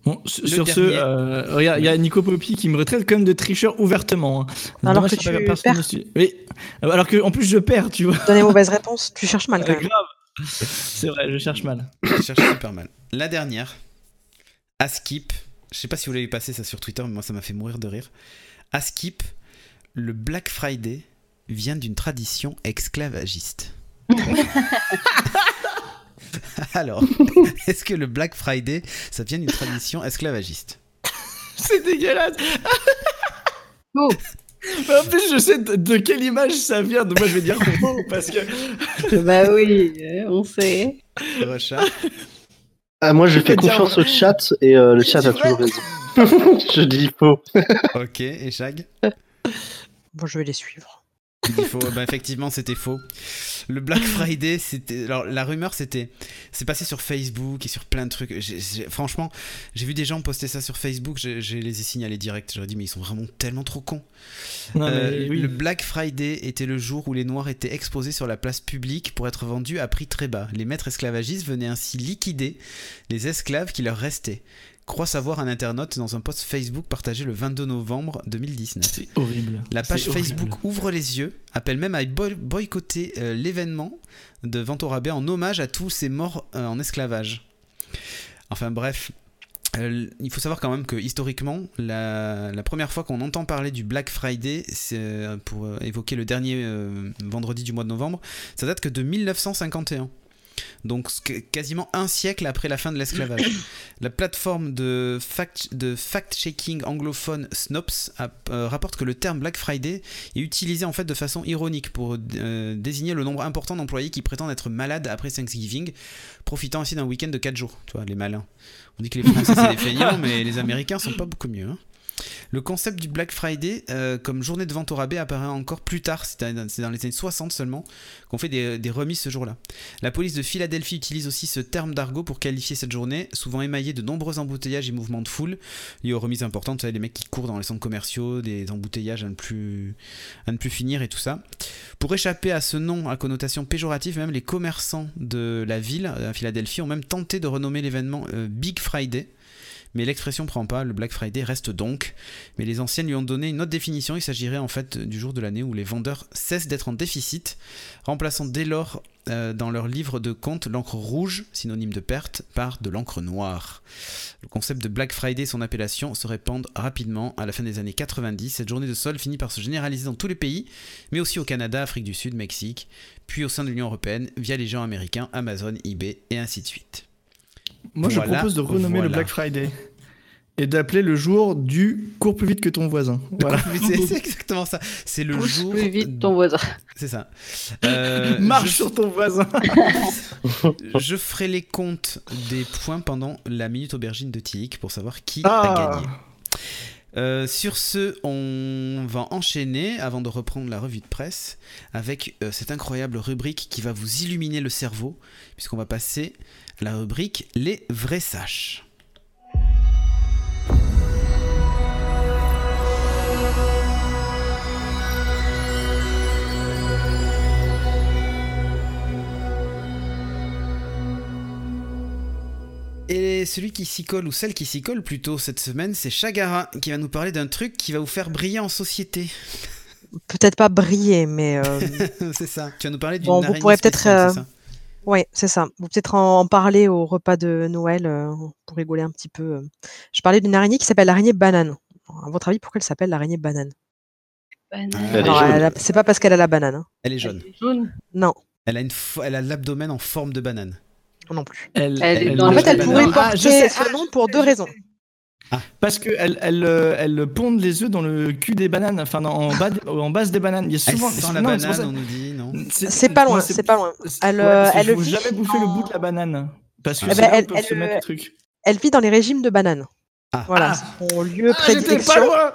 Speaker 2: Bon, sur ce, euh, regarde, il y a Nico Poppy qui me retraite comme de tricheur ouvertement. hein.
Speaker 5: Alors
Speaker 2: Dommage
Speaker 5: que tu perds.
Speaker 2: dessus. Oui. Alors que en plus je perds, tu vois.
Speaker 5: Donner mauvaise réponse, tu cherches mal quand
Speaker 2: Euh,
Speaker 5: même.
Speaker 2: grave. C'est vrai, je cherche mal.
Speaker 1: Je cherche super mal. La dernière, Askip. Je sais pas si vous l'avez passé ça sur Twitter, mais moi ça m'a fait mourir de rire. Askip, le Black Friday vient d'une tradition esclavagiste. Alors, est-ce que le Black Friday, ça vient d'une tradition esclavagiste?
Speaker 2: C'est dégueulasse.
Speaker 4: Oh.
Speaker 2: Mais en plus, je sais de, de quelle image ça vient. Donc moi, je vais dire faux parce que.
Speaker 4: bah oui, euh, on sait.
Speaker 3: Ah, moi, je fais
Speaker 2: Dire
Speaker 3: confiance au chat et euh, le chat a toujours raison. je dis faux.
Speaker 1: Ok, et Shag?
Speaker 5: Bon, je vais les suivre.
Speaker 1: Bah, effectivement, c'était faux. Le Black Friday, c'était. Alors, la rumeur, c'était. C'est passé sur Facebook et sur plein de trucs. Franchement, j'ai vu des gens poster ça sur Facebook. Je, je les ai signalés direct. J'aurais dit, mais ils sont vraiment tellement trop cons.
Speaker 2: Non, mais
Speaker 1: Euh,
Speaker 2: oui.
Speaker 1: Le Black Friday était le jour où les Noirs étaient exposés sur la place publique pour être vendus à prix très bas. Les maîtres esclavagistes venaient ainsi liquider les esclaves qui leur restaient. Croit savoir un internaute dans un post Facebook partagé le 22 novembre 2019.
Speaker 2: C'est horrible.
Speaker 1: La page
Speaker 2: horrible.
Speaker 1: Facebook ouvre les yeux, appelle même à boy- boycotter euh, l'événement de vente au rabais en hommage à tous ces morts euh, en esclavage. Enfin bref, euh, il faut savoir quand même que historiquement, la, la première fois qu'on entend parler du Black Friday, c'est pour évoquer le dernier euh, vendredi du mois de novembre, ça date que de 1951. Donc quasiment un siècle après la fin de l'esclavage. La plateforme de fact- de fact-checking anglophone Snops a- euh, rapporte que le terme Black Friday est utilisé en fait de façon ironique pour euh, désigner le nombre important d'employés qui prétendent être malades après Thanksgiving, profitant ainsi d'un week-end de 4 jours. Tu vois, les malins. On dit que les Français c'est des feignants, mais les Américains sont pas beaucoup mieux. hein. Le concept du Black Friday euh, comme journée de vente au rabais apparaît encore plus tard, c'est dans les années 60 seulement, qu'on fait des, remises ce jour-là. La police de Philadelphie utilise aussi ce terme d'argot pour qualifier cette journée, souvent émaillée de nombreux embouteillages et mouvements de foule, liés aux remises importantes, vous savez, les mecs qui courent dans les centres commerciaux, des embouteillages à ne plus, à ne plus finir et tout ça. Pour échapper à ce nom à connotation péjorative, même les commerçants de la ville, à Philadelphie, ont même tenté de renommer l'événement euh, Big Friday. Mais l'expression prend pas, le Black Friday reste donc. Mais les anciennes lui ont donné une autre définition, il s'agirait en fait du jour de l'année où les vendeurs cessent d'être en déficit, remplaçant dès lors euh, dans leur livre de compte l'encre rouge, synonyme de perte, par de l'encre noire. Le concept de Black Friday et son appellation se répandent rapidement à la fin des années 90. Cette journée de solde finit par se généraliser dans tous les pays, mais aussi au Canada, Afrique du Sud, Mexique, puis au sein de l'Union Européenne via les géants américains, Amazon, eBay et ainsi de suite.
Speaker 2: Moi, je propose de renommer le. Black Friday et d'appeler le jour du cours plus vite que ton voisin. Voilà.
Speaker 1: C'est exactement ça. C'est le
Speaker 4: Pousse
Speaker 1: jour.
Speaker 4: plus vite ton voisin.
Speaker 1: C'est ça. Euh,
Speaker 2: Marche
Speaker 1: je-
Speaker 2: sur ton voisin.
Speaker 1: Je ferai les comptes des points pendant la minute aubergine de Tillich pour savoir qui
Speaker 2: Ah.
Speaker 1: a gagné. Euh, sur ce, on va enchaîner avant de reprendre la revue de presse avec euh, cette incroyable rubrique qui va vous illuminer le cerveau, puisqu'on va passer la rubrique Les vrais saches. Et celui qui s'y colle, ou celle qui s'y colle plutôt cette semaine, c'est Chagara, qui va nous parler d'un truc qui va vous faire briller en société.
Speaker 5: Peut-être pas briller, mais euh,
Speaker 1: c'est ça. Tu vas nous parler d'une
Speaker 5: Bon, vous pourrez peut-être, euh, ouais, c'est ça. Vous peut-être en, en parler au repas de Noël euh, pour rigoler un petit peu. euh. Je parlais d'une araignée qui s'appelle l'araignée banane. Alors, À votre avis, pourquoi elle s'appelle l'araignée banane?
Speaker 4: Banane.
Speaker 3: Elle est
Speaker 5: Alors,
Speaker 3: jaune.
Speaker 5: elle a- C'est pas parce qu'elle a la banane. hein.
Speaker 1: Elle est jaune.
Speaker 4: Jaune.
Speaker 5: Non,
Speaker 1: Elle a, une fo- elle a l'abdomen en forme de banane.
Speaker 5: non plus.
Speaker 2: Elle,
Speaker 4: Elle est
Speaker 1: elle-
Speaker 4: dans
Speaker 5: En
Speaker 4: le
Speaker 5: fait, elle
Speaker 1: banane.
Speaker 5: pourrait
Speaker 2: Ah, je
Speaker 5: porter
Speaker 2: sais,
Speaker 5: ce nom pour deux raisons.
Speaker 1: Ah.
Speaker 2: Parce qu'elles elles, euh, elles pondent les œufs dans le cul des bananes, enfin dans- en, bas, en base des bananes. Il y a
Speaker 1: Elle
Speaker 2: souvent.
Speaker 1: sent la
Speaker 2: non,
Speaker 1: banane,
Speaker 2: ça-
Speaker 1: on nous dit, non
Speaker 5: C'est pas loin, c'est pas loin. Elle,
Speaker 2: ouais,
Speaker 5: euh,
Speaker 2: parce
Speaker 5: elle
Speaker 2: faut
Speaker 5: vit
Speaker 2: jamais bouffer le bout de la banane. Parce que c'est là où
Speaker 5: elle-
Speaker 2: se
Speaker 5: elle,
Speaker 2: mettre
Speaker 5: euh,
Speaker 2: les trucs.
Speaker 5: Elle vit dans les régimes de bananes.
Speaker 1: Ah.
Speaker 5: Voilà,
Speaker 2: Ah.
Speaker 5: son lieu
Speaker 2: Ah, j'étais pas
Speaker 5: prédilection
Speaker 2: loin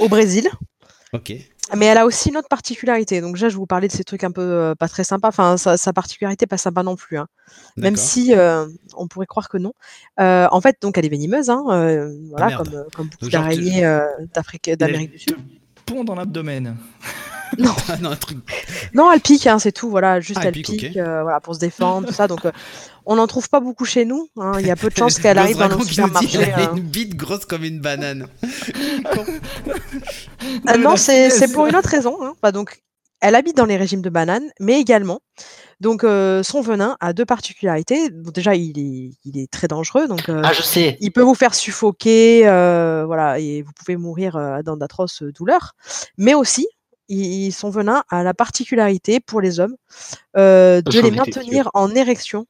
Speaker 5: au Brésil.
Speaker 1: Ok.
Speaker 5: Mais elle a aussi une autre particularité. Donc déjà, je vous parlais de ces trucs un peu euh, pas très sympas. Enfin, sa, sa particularité pas sympa non plus. hein. Même si euh, on pourrait croire que non. Euh, en fait, donc elle est venimeuse, hein, voilà, comme, comme beaucoup d'araignées d'Amérique du Sud.
Speaker 2: Pond dans l'abdomen.
Speaker 1: Ah, non, un truc.
Speaker 5: Non, elle pique, hein, c'est tout. Voilà, juste
Speaker 1: Ah, elle
Speaker 5: elle
Speaker 1: pique,
Speaker 5: euh, voilà, pour se défendre, tout ça. Donc, euh, on n'en trouve pas beaucoup chez nous. hein. Il y a peu de chances qu'elle arrive dans nos supermarchés.
Speaker 1: qu'elle a
Speaker 5: hein.
Speaker 1: une bite grosse comme une banane.
Speaker 2: Mais
Speaker 5: non, c'est pour une autre raison. hein. Bah, donc, elle habite dans les régimes de bananes, mais également, donc euh, son venin a deux particularités. Bon, déjà, il est, il est très dangereux, donc euh,
Speaker 3: Ah, je sais.
Speaker 5: il peut vous faire suffoquer, euh, voilà, et vous pouvez mourir euh, dans d'atroces douleurs. Mais aussi, il- son venin a la particularité pour les hommes euh, de les maintenir en érection.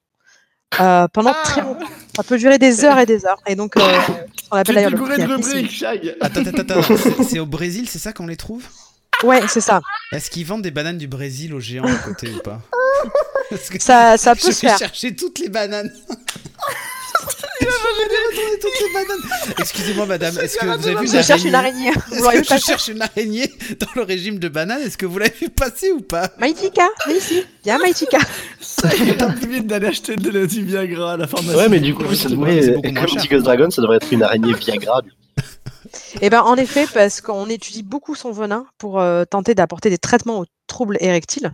Speaker 5: euh, pendant très
Speaker 2: Ah
Speaker 5: longtemps. Ça peut durer des heures et des heures. Et donc, euh, on appelle d'ailleurs le.
Speaker 1: Attends, attends, attends. c'est- C'est au Brésil, c'est ça qu'on les trouve?
Speaker 5: Ouais, c'est ça.
Speaker 1: Est-ce qu'ils vendent des bananes du Brésil aux géants à côté ou pas? Parce que
Speaker 5: Ça, ça peut
Speaker 1: je
Speaker 5: se
Speaker 1: vais
Speaker 5: faire.
Speaker 1: chercher toutes les bananes. Toutes les bananes. Excusez-moi, madame, est-ce que vous avez vu
Speaker 5: Je cherche une araignée. Vous
Speaker 1: que je cherche une araignée dans le régime de bananes Est-ce que vous l'avez vu passer ou pas?
Speaker 5: Maïtika, viens ici. Viens, Maïtika.
Speaker 2: Ça y est, t'as plus vite d'aller acheter de la du Viagra à la pharmacie.
Speaker 3: Ouais, mais du coup, ça
Speaker 1: c'est
Speaker 3: devrait, comme
Speaker 1: cher.
Speaker 3: dit Ghost Dragon, ça devrait être une araignée Viagra. du coup.
Speaker 5: Eh ben, en effet, parce qu'on étudie beaucoup son venin pour euh, tenter d'apporter des traitements aux troubles érectiles.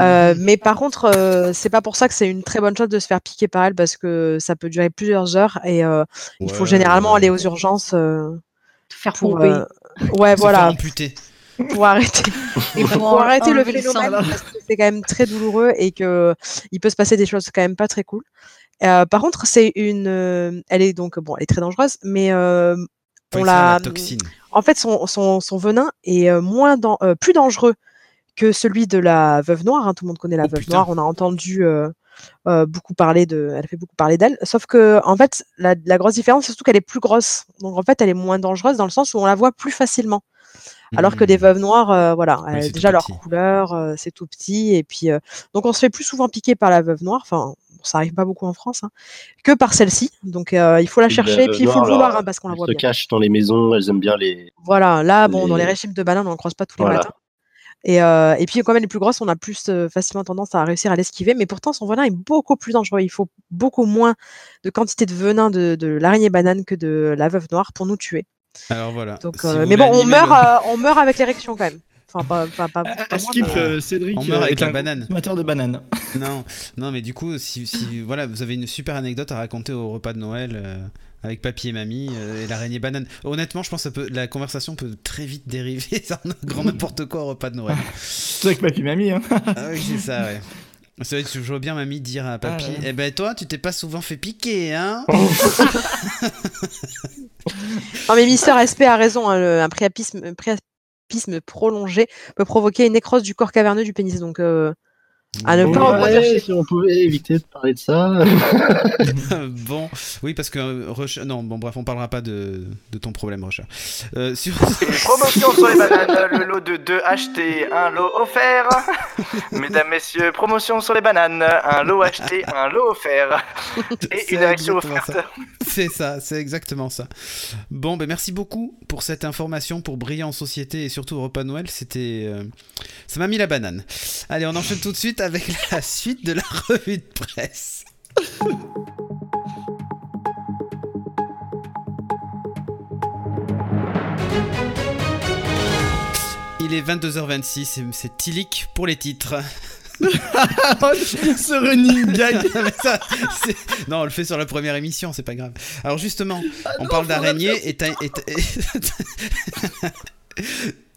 Speaker 5: Euh, Mais par contre, euh, c'est pas pour ça que c'est une très bonne chose de se faire piquer par elle parce que ça peut durer plusieurs heures et euh, il faut généralement
Speaker 1: ouais.
Speaker 5: aller aux urgences euh,
Speaker 4: Te faire
Speaker 5: pour,
Speaker 4: pomper.
Speaker 5: euh, ouais, voilà,
Speaker 1: amputer.
Speaker 5: pour arrêter,
Speaker 4: Et pour
Speaker 5: pour arrêter le phénomène parce que c'est quand même très douloureux et que il peut se passer des choses quand même pas très cool. Euh, par contre, c'est une, euh, elle est donc bon, elle est très dangereuse, mais euh, on la,
Speaker 1: la toxine.
Speaker 5: en fait, son, son, son venin est moins dan- euh, plus dangereux que celui de la veuve noire. hein. Tout le monde connaît la
Speaker 1: Oh,
Speaker 5: veuve
Speaker 1: putain.
Speaker 5: noire. On a entendu euh, euh, beaucoup parler de. Elle fait beaucoup parler d'elle. Sauf que, en fait, la, la grosse différence, c'est surtout qu'elle est plus grosse. Donc, en fait, elle est moins dangereuse dans le sens où on la voit plus facilement. Alors que des veuves noires, euh, voilà,
Speaker 1: Oui,
Speaker 5: déjà leur
Speaker 1: petit.
Speaker 5: couleur, euh, c'est tout petit. Et puis, donc, on se fait plus souvent piquer par la veuve noire. Enfin, ça arrive pas beaucoup en France, hein, que par celle-ci. Donc, euh, il faut la chercher. Et puis, il faut le vouloir hein, parce qu'on la
Speaker 3: Elles
Speaker 5: voit
Speaker 3: se
Speaker 5: bien.
Speaker 3: cachent dans les maisons, elles aiment bien les.
Speaker 5: Voilà, là, bon, dans les régimes de bananes, on ne croise pas tous les matins. Et, euh, et puis, comme elle est plus grosse, on a plus euh, facilement tendance à réussir à l'esquiver. Mais pourtant, son venin est beaucoup plus dangereux. Il faut beaucoup moins de quantité de venin de, de l'araignée banane que de la veuve noire pour nous tuer.
Speaker 1: Alors voilà.
Speaker 5: Donc,
Speaker 1: Si
Speaker 5: euh, mais bon, on meurt,
Speaker 1: le-
Speaker 5: on meurt avec l'érection quand même. Enfin, pas, pas, pas, pas
Speaker 2: skip,
Speaker 5: mais-
Speaker 2: euh, Cédric
Speaker 1: On meurt
Speaker 2: euh,
Speaker 1: avec la banane.
Speaker 2: consommateur de bananes.
Speaker 1: Non, non, mais du coup, si, si- voilà, vous avez une super anecdote à raconter au repas de Noël euh, avec papy et mamie euh, et l'araignée banane. Honnêtement, je pense que ça peut, la conversation peut très vite dériver sur grand n'importe quoi au repas de Noël.
Speaker 2: C'est vrai que papy mamie, hein.
Speaker 1: ah oui, c'est ça, ouais. C'est vrai que je vois bien mamie dire à papy
Speaker 2: Ah ouais.
Speaker 1: Eh ben toi, tu t'es pas souvent fait piquer, hein
Speaker 5: Non, mais Mister SP a raison. hein, le- un priapisme, un priapisme prolongé peut provoquer une nécrose du corps caverneux du pénis. Euh, à ne pas
Speaker 3: Ouais,
Speaker 5: chez
Speaker 3: si on pouvait éviter de parler de ça.
Speaker 1: bon, oui, parce que euh, Rocha- non, bon, bref, on parlera pas de, de ton problème, Rocha. Euh, sur...
Speaker 6: Promotion sur les bananes, le lot de 2 achetés, un lot offert. Mesdames, messieurs, promotion sur les bananes, un lot acheté, un lot offert. Et une
Speaker 1: exactement
Speaker 6: offerte.
Speaker 1: C'est ça, c'est exactement ça. Bon, ben merci beaucoup pour cette information, pour briller en société et surtout de Noël. C'était, euh, ça m'a mis la banane. Allez, on enchaîne tout de suite avec la suite de la revue de presse. Il est 22h26, et c'est Tilik pour les titres.
Speaker 2: Ce running gag.
Speaker 1: Ça, non, on le fait sur la première émission, c'est pas grave. Alors justement,
Speaker 2: Ah
Speaker 1: on parle d'araignée et-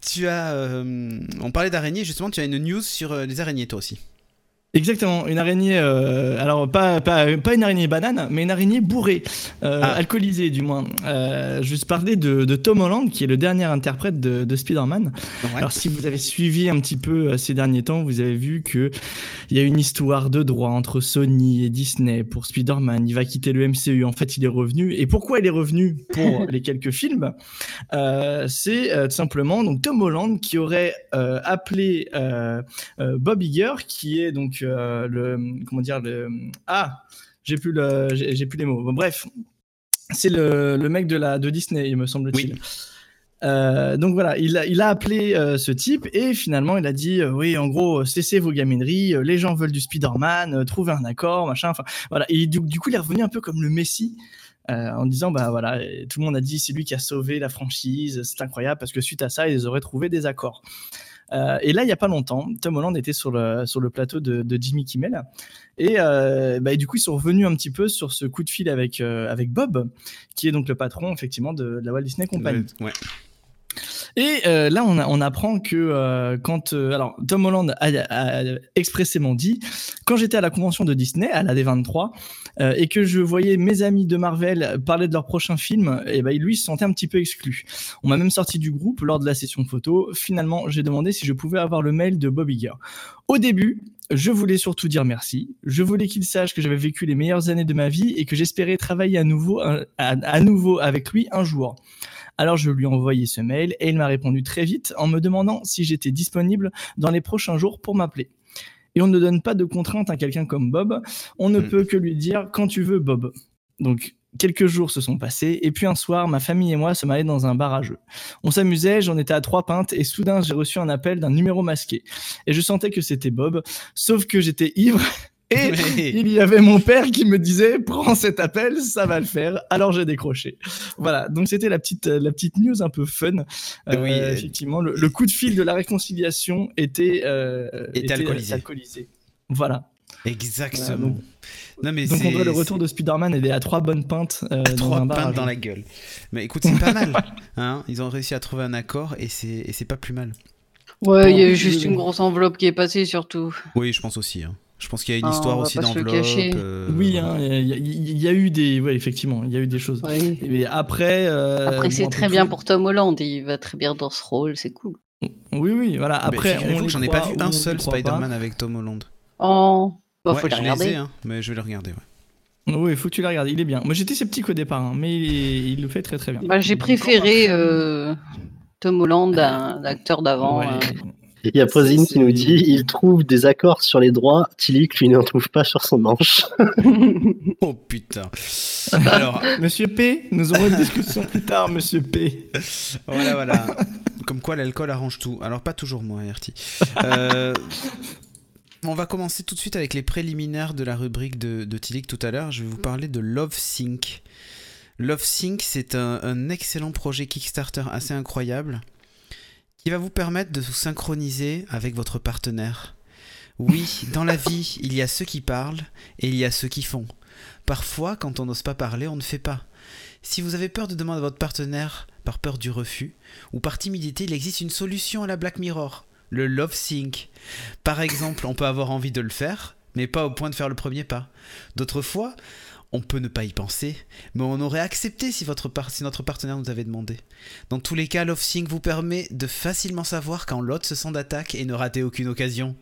Speaker 1: tu as, euh, on parlait d'araignée justement. Tu as une news sur euh, les araignées toi aussi.
Speaker 2: Exactement, une araignée, euh, alors pas, pas, pas une araignée banane, mais une araignée bourrée, euh,
Speaker 1: Ah.
Speaker 2: alcoolisée du moins. Euh, je vais parler de, de Tom Holland, qui est le dernier interprète de, de Spider-Man.
Speaker 1: Ouais.
Speaker 2: Alors si vous avez suivi un petit peu euh, ces derniers temps, vous avez vu que il y a une histoire de droit entre Sony et Disney pour Spider-Man. Il va quitter le MCU. En fait, il est revenu. Et pourquoi il est revenu pour les quelques films C'est tout simplement donc Tom Holland qui aurait appelé Bob Iger, qui est donc euh, le comment dire le ah j'ai plus le j'ai plus les mots. Bon, bref, c'est le, le mec de la de Disney, il me semble-t-il.
Speaker 1: Oui.
Speaker 2: Euh, donc voilà, il a, il a appelé euh, ce type et finalement il a dit euh, oui en gros cessez vos gamineries, les gens veulent du Spider-Man, trouvez un accord machin. Enfin voilà et du, du coup il est revenu un peu comme le Messie euh, en disant bah voilà tout le monde a dit c'est lui qui a sauvé la franchise, c'est incroyable parce que suite à ça ils auraient trouvé des accords. Euh, et là, il n'y a pas longtemps, Tom Holland était sur le, sur le plateau de, de Jimmy Kimmel. Et, euh, bah, du coup, ils sont revenus un petit peu sur ce coup de fil avec, euh, avec Bob, qui est donc le patron, effectivement, de, de la Walt Disney Company.
Speaker 1: Ouais.
Speaker 2: Et euh, là, on, a- on apprend que euh, quand. euh, alors, Tom Holland a, a expressément dit quand j'étais à la convention de Disney, à la D23, euh, et que je voyais mes amis de Marvel parler de leur prochain film, et ben lui il se sentait un petit peu exclu. On m'a même sorti du groupe lors de la session photo. Finalement, j'ai demandé si je pouvais avoir le mail de Bob Iger. Au début, je voulais surtout dire merci. Je voulais qu'il sache que j'avais vécu les meilleures années de ma vie et que j'espérais travailler à nouveau, à, à nouveau avec lui un jour. Alors je lui ai envoyé ce mail et il m'a répondu très vite en me demandant si j'étais disponible dans les prochains jours pour m'appeler. Et on ne donne pas de contraintes à quelqu'un comme Bob, on ne
Speaker 1: Mm.
Speaker 2: peut que lui dire quand tu veux Bob. Donc quelques jours se sont passés et puis un soir ma famille et moi sommes allés dans un bar à jeux. On s'amusait, j'en étais à trois pintes et soudain j'ai reçu un appel d'un numéro masqué. Et je sentais que c'était Bob, sauf que j'étais ivre et
Speaker 1: Mais-
Speaker 2: il y avait mon père qui me disait prends cet appel, ça va le faire. Alors j'ai décroché. Voilà, donc c'était la petite la petite news un peu fun. Euh,
Speaker 1: Oui, euh,
Speaker 2: effectivement, le, le coup de fil de la réconciliation était euh,
Speaker 1: Était alcoolisé.
Speaker 2: alcoolisé. Voilà.
Speaker 1: Exactement.
Speaker 2: Voilà, donc-
Speaker 1: non mais
Speaker 2: Donc on voit le retour de Spider-Man et à trois bonnes pintes euh, dans
Speaker 1: trois
Speaker 2: bar. à
Speaker 1: pintes dans la gueule. Mais écoute, c'est pas mal. Hein Ils ont réussi à trouver un accord et c'est et c'est pas plus mal.
Speaker 4: Ouais, il y a eu juste une grosse enveloppe qui est passée surtout.
Speaker 1: Oui, je pense aussi. hein. Je pense qu'il y a une
Speaker 4: Ah,
Speaker 1: histoire aussi d'enveloppe. euh,
Speaker 2: Oui,
Speaker 1: voilà.
Speaker 2: hein, il y, a- il y a eu des, ouais, effectivement, il y a eu des choses. Et après, euh,
Speaker 4: Après, c'est très
Speaker 2: plus-
Speaker 4: bien pour Tom Holland, il va très bien dans ce rôle, c'est cool.
Speaker 2: Oui, oui, voilà. Après,
Speaker 1: j'en ai pas vu un seul. Spider-Man avec Tom Holland.
Speaker 4: Oh, bah,
Speaker 1: ouais,
Speaker 4: faut le
Speaker 1: les
Speaker 4: regarder.
Speaker 1: ai, hein, mais je vais le regarder. Ouais.
Speaker 2: Oui, il faut que tu la regardes. Il est bien. Moi, j'étais sceptique au départ, hein, mais il, est- il le fait très très bien.
Speaker 4: Bah, j'ai préféré euh, Tom Holland à l'acteur d'avant.
Speaker 3: Il y a Posine qui nous dit il trouve des accords sur les droits, Tilly lui n'en trouve pas sur son manche.
Speaker 1: Oh putain. Alors,
Speaker 2: Monsieur P, nous aurons une discussion plus tard, Monsieur P.
Speaker 1: voilà, voilà. Comme quoi l'alcool arrange tout. Alors, pas toujours moi, Erti. Euh, on va commencer tout de suite avec les préliminaires de la rubrique de, de Tilik tout à l'heure. Je vais vous parler de Love Sync. Love Sync, c'est un, un excellent projet Kickstarter assez incroyable qui va vous permettre de vous synchroniser avec votre partenaire. Oui, dans la vie, il y a ceux qui parlent et il y a ceux qui font. Parfois, quand on n'ose pas parler, on ne fait pas. Si vous avez peur de demander à votre partenaire par peur du refus ou par timidité, il existe une solution à la Black Mirror, le Love Sync. Par exemple, on peut avoir envie de le faire, mais pas au point de faire le premier pas. D'autres fois, on peut ne pas y penser, mais on aurait accepté si, votre par- si notre partenaire nous avait demandé. Dans tous les cas, Love Sync vous permet de facilement savoir quand l'autre se sent d'attaque et ne rater aucune occasion.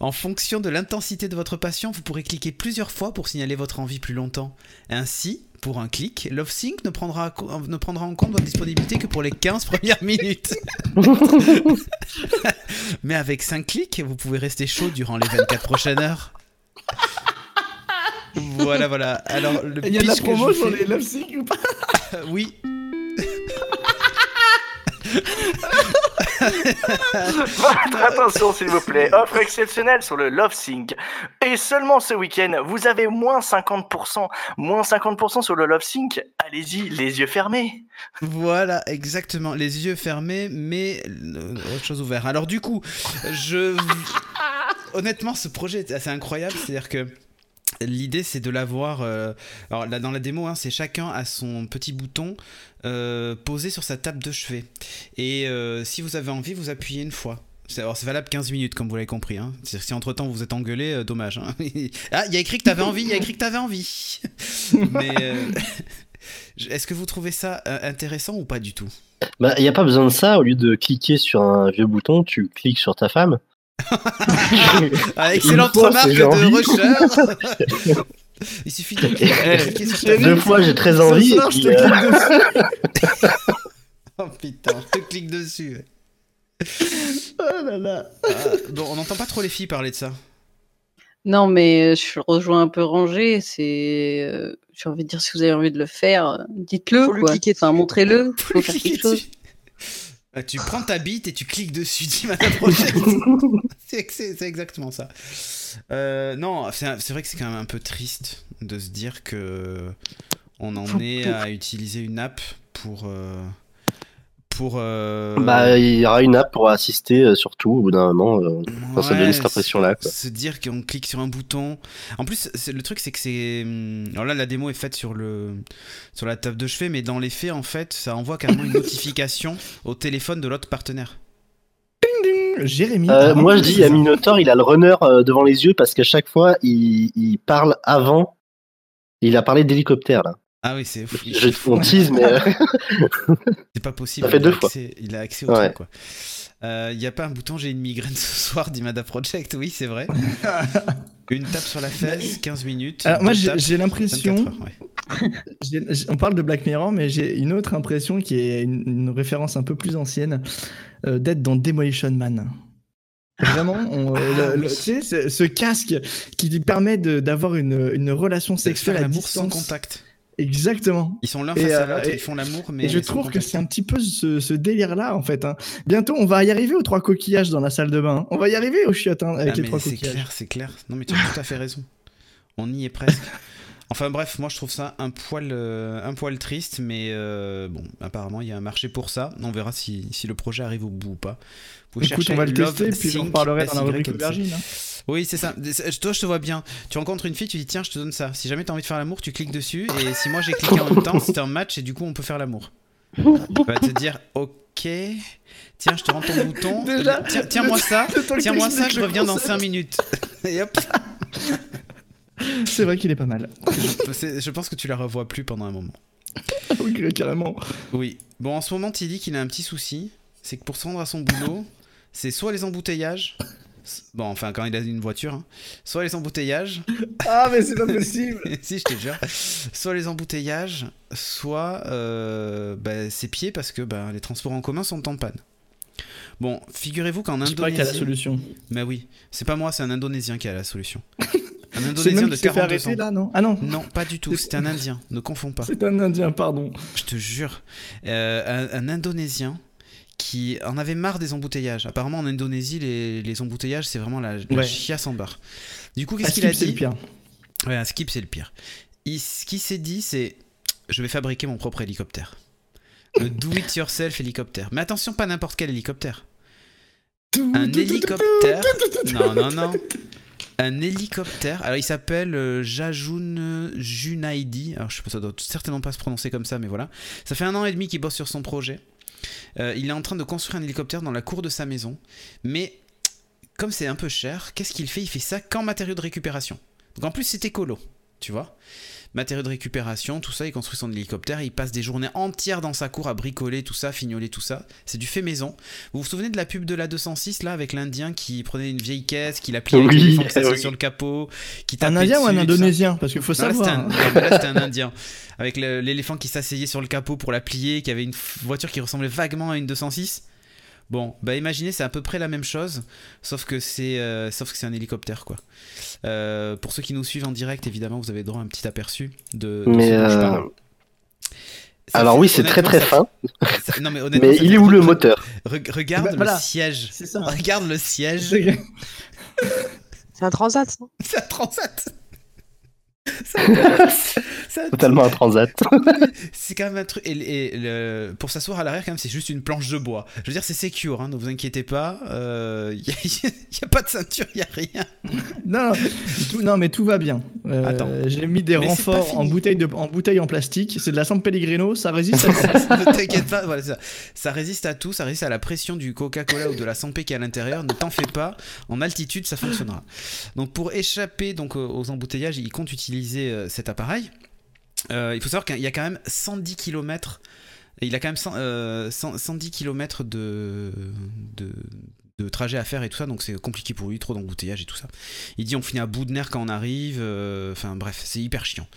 Speaker 1: En fonction de l'intensité de votre passion, vous pourrez cliquer plusieurs fois pour signaler votre envie plus longtemps. Ainsi, pour un clic, Love Sync ne prendra, ne prendra en compte votre disponibilité que pour les 15 premières minutes. Mais avec 5 clics, vous pouvez rester chaud durant les 24 prochaines heures. Voilà, voilà. Alors, le
Speaker 2: Il y a de la promo sur
Speaker 1: fais-
Speaker 2: les Love Sick ou pas
Speaker 1: Euh, oui.
Speaker 6: Votre attention s'il vous plaît, offre exceptionnelle sur le Love Sync. Et seulement ce week-end, vous avez moins 50%, moins 50% sur le Love Sync. Allez-y, les yeux fermés.
Speaker 1: Voilà, exactement. Les yeux fermés, mais euh, autre chose ouverte. Alors du coup, je... Honnêtement, ce projet est assez incroyable. C'est-à-dire que l'idée, c'est de l'avoir... euh, Alors là, dans la démo, hein, c'est chacun à son petit bouton euh, posé sur sa table de chevet. Et euh, si vous avez envie, vous appuyez une fois. Alors, c'est valable 15 minutes, comme vous l'avez compris. Hein. Si entre temps vous êtes engueulé, dommage. hein. ah, il y a écrit que t'avais envie, il y a écrit que t'avais envie. Mais est-ce que vous trouvez ça intéressant ou pas du tout?
Speaker 3: Bah, il n'y a pas besoin de ça. Au lieu de cliquer sur un vieux bouton, tu cliques sur ta femme.
Speaker 1: Ah, Excellente remarque de Rusher. Il suffit de cliquer sur ta
Speaker 3: Deux fois, j'ai très envie.
Speaker 2: Ce
Speaker 3: et
Speaker 2: soir,
Speaker 3: puis,
Speaker 2: je te
Speaker 3: euh,
Speaker 2: clique dessus.
Speaker 1: Oh putain, je te clique dessus.
Speaker 2: Oh là là.
Speaker 1: Ah, bon, on n'entend pas trop les filles parler de ça.
Speaker 4: Non, mais euh, je rejoins un peu Rangé. C'est, euh, j'ai envie de dire, si vous avez envie de le faire, dites-le.
Speaker 5: Faut
Speaker 4: quoi.
Speaker 5: cliquer
Speaker 4: Enfin,
Speaker 5: dessus.
Speaker 4: montrez-le.
Speaker 1: Faut
Speaker 4: Faut faire quelque chose.
Speaker 1: dessus. Ah, tu prends ta bite et tu cliques dessus, ma prochaine. c'est exactement ça. Euh, non, c'est vrai que c'est quand même un peu triste de se dire que on en est à utiliser une app pour euh, pour euh,
Speaker 3: Bah, il y aura une app pour assister, euh, surtout, au bout d'un moment. euh, enfin, ça
Speaker 1: ouais,
Speaker 3: donne cette impression-là.
Speaker 1: Se dire qu'on clique sur un bouton. En plus, le truc, c'est que c'est. hum, Alors là, la démo est faite sur, le... sur la table de chevet, mais dans les faits, en fait, ça envoie carrément une notification au téléphone de l'autre partenaire.
Speaker 2: Jérémy.
Speaker 3: Euh, moi, je dis, à. Minotaur, il a le runner euh, devant les yeux parce qu'à chaque fois, il, il parle avant. Il a parlé d'hélicoptère, là.
Speaker 1: Ah oui, c'est.
Speaker 3: Je, on tease, mais. euh,
Speaker 1: C'est pas possible.
Speaker 3: Ça fait
Speaker 1: il
Speaker 3: deux
Speaker 1: a
Speaker 3: fois.
Speaker 1: accès- Il a accès au
Speaker 3: Ouais.
Speaker 1: truc, quoi. Il n'y a pas un bouton j'ai une migraine ce soir, dit Mada Project. Oui, c'est vrai. une tape sur la fesse, 15 minutes.
Speaker 2: Alors, moi, j'ai
Speaker 1: tapes,
Speaker 2: j'ai
Speaker 1: 24
Speaker 2: l'impression.
Speaker 1: ouais.
Speaker 2: J'ai- j'ai- On parle de Black Mirror, mais j'ai une autre impression qui est une, une référence un peu plus ancienne euh, d'être dans Demolition Man. Vraiment, on,
Speaker 1: Ah,
Speaker 2: le- le-
Speaker 1: oui.
Speaker 2: tu sais, ce, ce casque qui lui permet de- d'avoir une, une relation
Speaker 1: De
Speaker 2: sexuelle à
Speaker 1: l'amour sans
Speaker 2: distance.
Speaker 1: contact.
Speaker 2: Exactement.
Speaker 1: Ils sont l'un face à
Speaker 2: euh,
Speaker 1: l'autre,
Speaker 2: et-
Speaker 1: ils font l'amour, mais.
Speaker 2: Et je trouve que c'est un petit peu ce, ce délire-là, en fait. hein. Bientôt, on va y arriver aux trois coquillages dans la salle de bain. On va y arriver aux chiottes hein, avec
Speaker 1: Ah,
Speaker 2: les trois
Speaker 1: c'est
Speaker 2: coquillages.
Speaker 1: clair, c'est clair. Non, mais tu as tout à fait raison. On y est presque. Enfin bref, moi je trouve ça un poil, euh, un poil triste, mais euh, bon, apparemment il y a un marché pour ça. On verra si, si le projet arrive au bout ou pas. Vous
Speaker 2: Écoute, on va le tester, puis j'en
Speaker 1: Sync
Speaker 2: parlerai dans la rubrique aubergine. hein.
Speaker 1: Oui, c'est ça. Toi, je te vois bien. Tu rencontres une fille, tu dis tiens, je te donne ça. Si jamais tu as envie de faire l'amour, tu cliques dessus. Et si moi j'ai cliqué en même temps, c'est un match et du coup on peut faire l'amour. On va te dire ok, tiens, je te rends ton bouton.
Speaker 2: Déjà,
Speaker 1: Tiens- Tiens-moi ça. Tiens-moi ça, je reviens dans
Speaker 2: concept.
Speaker 1: 5 minutes. Et hop.
Speaker 2: C'est vrai qu'il est pas mal.
Speaker 1: C'est- Je pense que tu la revois plus pendant un moment.
Speaker 2: oui, carrément.
Speaker 1: Oui. Bon, en ce moment, il dit qu'il a un petit souci. C'est que pour se rendre à son boulot, c'est soit les embouteillages. Bon, enfin, quand il a une voiture, hein. soit les embouteillages.
Speaker 2: Ah, mais c'est pas possible.
Speaker 1: si, je te jure. Soit les embouteillages, soit euh, bah, ses pieds parce que bah, les transports en commun sont en panne. Bon, figurez-vous qu'en
Speaker 2: Je crois qu'il y a la
Speaker 1: Indonésie.
Speaker 2: solution.
Speaker 1: Mais oui, c'est pas moi, c'est un Indonésien qui a la solution. Un Indonésien de
Speaker 2: qui s'est fait
Speaker 1: 42
Speaker 2: arrêter
Speaker 1: ans.
Speaker 2: là, non? Ah non,
Speaker 1: Non, pas du tout. C'est un Indien. Ne confonds pas.
Speaker 2: c'est un Indien, pardon.
Speaker 1: Je te jure. Euh, un, un Indonésien qui en avait marre des embouteillages. Apparemment, en Indonésie, les, les embouteillages, c'est vraiment la, la
Speaker 2: Ouais.
Speaker 1: chiasse en barre. Du coup, qu'est-ce qu'il a
Speaker 2: Skip, c'est
Speaker 1: dit?
Speaker 2: le pire.
Speaker 1: Ouais, un skip, c'est le pire. Il- ce qu'il s'est dit, c'est je vais fabriquer mon propre hélicoptère. Le do-it-yourself hélicoptère. Mais attention, pas n'importe quel hélicoptère. Un hélicoptère. Non, non, non. Un hélicoptère. Alors, il s'appelle euh, Jajun Junaidi. Alors, je sais pas, ça doit certainement pas se prononcer comme ça, mais voilà. Ça fait un an et demi qu'il bosse sur son projet. Euh, il est en train de construire un hélicoptère dans la cour de sa maison. Mais, comme c'est un peu cher, qu'est-ce qu'il fait? Il fait ça qu'en matériaux de récupération. Donc, en plus, c'est écolo, tu vois. Matériaux de récupération, tout ça, il construit son hélicoptère, il passe des journées entières dans sa cour à bricoler tout ça, fignoler tout ça. C'est du fait maison. Vous vous souvenez de la pub de la 206 là avec l'Indien qui prenait une vieille caisse, qui la pliait
Speaker 3: Oui,
Speaker 1: sur le capot, qui
Speaker 2: Un Indien ou un. Indonésien Parce qu'il faut
Speaker 1: Non, là, c'était
Speaker 2: savoir.
Speaker 1: un,
Speaker 2: hein.
Speaker 1: là, c'était un Indien. Avec le- l'éléphant qui s'asseyait sur le capot pour la plier, qui avait une voiture qui ressemblait vaguement à une 206. Bon, bah imaginez, c'est à peu près la même chose, sauf que c'est euh, sauf que c'est un hélicoptère, quoi. Euh, pour ceux qui nous suivent en direct, évidemment, vous avez droit à un petit aperçu de, de
Speaker 3: Mais,
Speaker 1: ce dont je
Speaker 3: euh,
Speaker 1: parle. Ça
Speaker 3: Alors
Speaker 1: fait-
Speaker 3: oui, c'est très très
Speaker 1: ça
Speaker 3: fin,
Speaker 1: ça- non, mais honnêtement,
Speaker 3: mais il est où le moteur
Speaker 1: Re- Regarde
Speaker 2: Bah, voilà.
Speaker 1: le siège.
Speaker 2: C'est ça.
Speaker 1: Regarde le siège.
Speaker 2: C'est-
Speaker 5: C'est un transat, non
Speaker 1: C'est un transat. Ça-
Speaker 3: Totalement un transat.
Speaker 1: c'est quand même un truc. Et, et le- pour s'asseoir à l'arrière, quand même, c'est juste une planche de bois. Je veux dire, c'est secure, hein, ne vous inquiétez pas. Il n'y a, pas de ceinture, il n'y a rien.
Speaker 2: Non, tout- non, mais tout va bien. Euh,
Speaker 1: Attends.
Speaker 2: J'ai mis des
Speaker 1: Mais
Speaker 2: renforts en bouteille, de, en bouteille en plastique. C'est de la San Pellegrino, ça résiste à tout.
Speaker 1: ne t'inquiète pas, voilà, ça. ça résiste à tout, ça résiste à la pression du Coca-Cola ou de la Sampé qui est à l'intérieur. Ne t'en fais pas, en altitude, ça fonctionnera. Donc pour échapper donc aux- aux embouteillages, il compte utiliser euh, cet appareil. Euh, il faut savoir qu'il y a quand même 110 km. Il a quand même 100, euh, 100 110 km de, trajet à faire et tout ça, donc c'est compliqué pour lui, trop d'embouteillage et tout ça. Il dit on finit à bout de nerfs quand on arrive, enfin bref, c'est hyper chiant.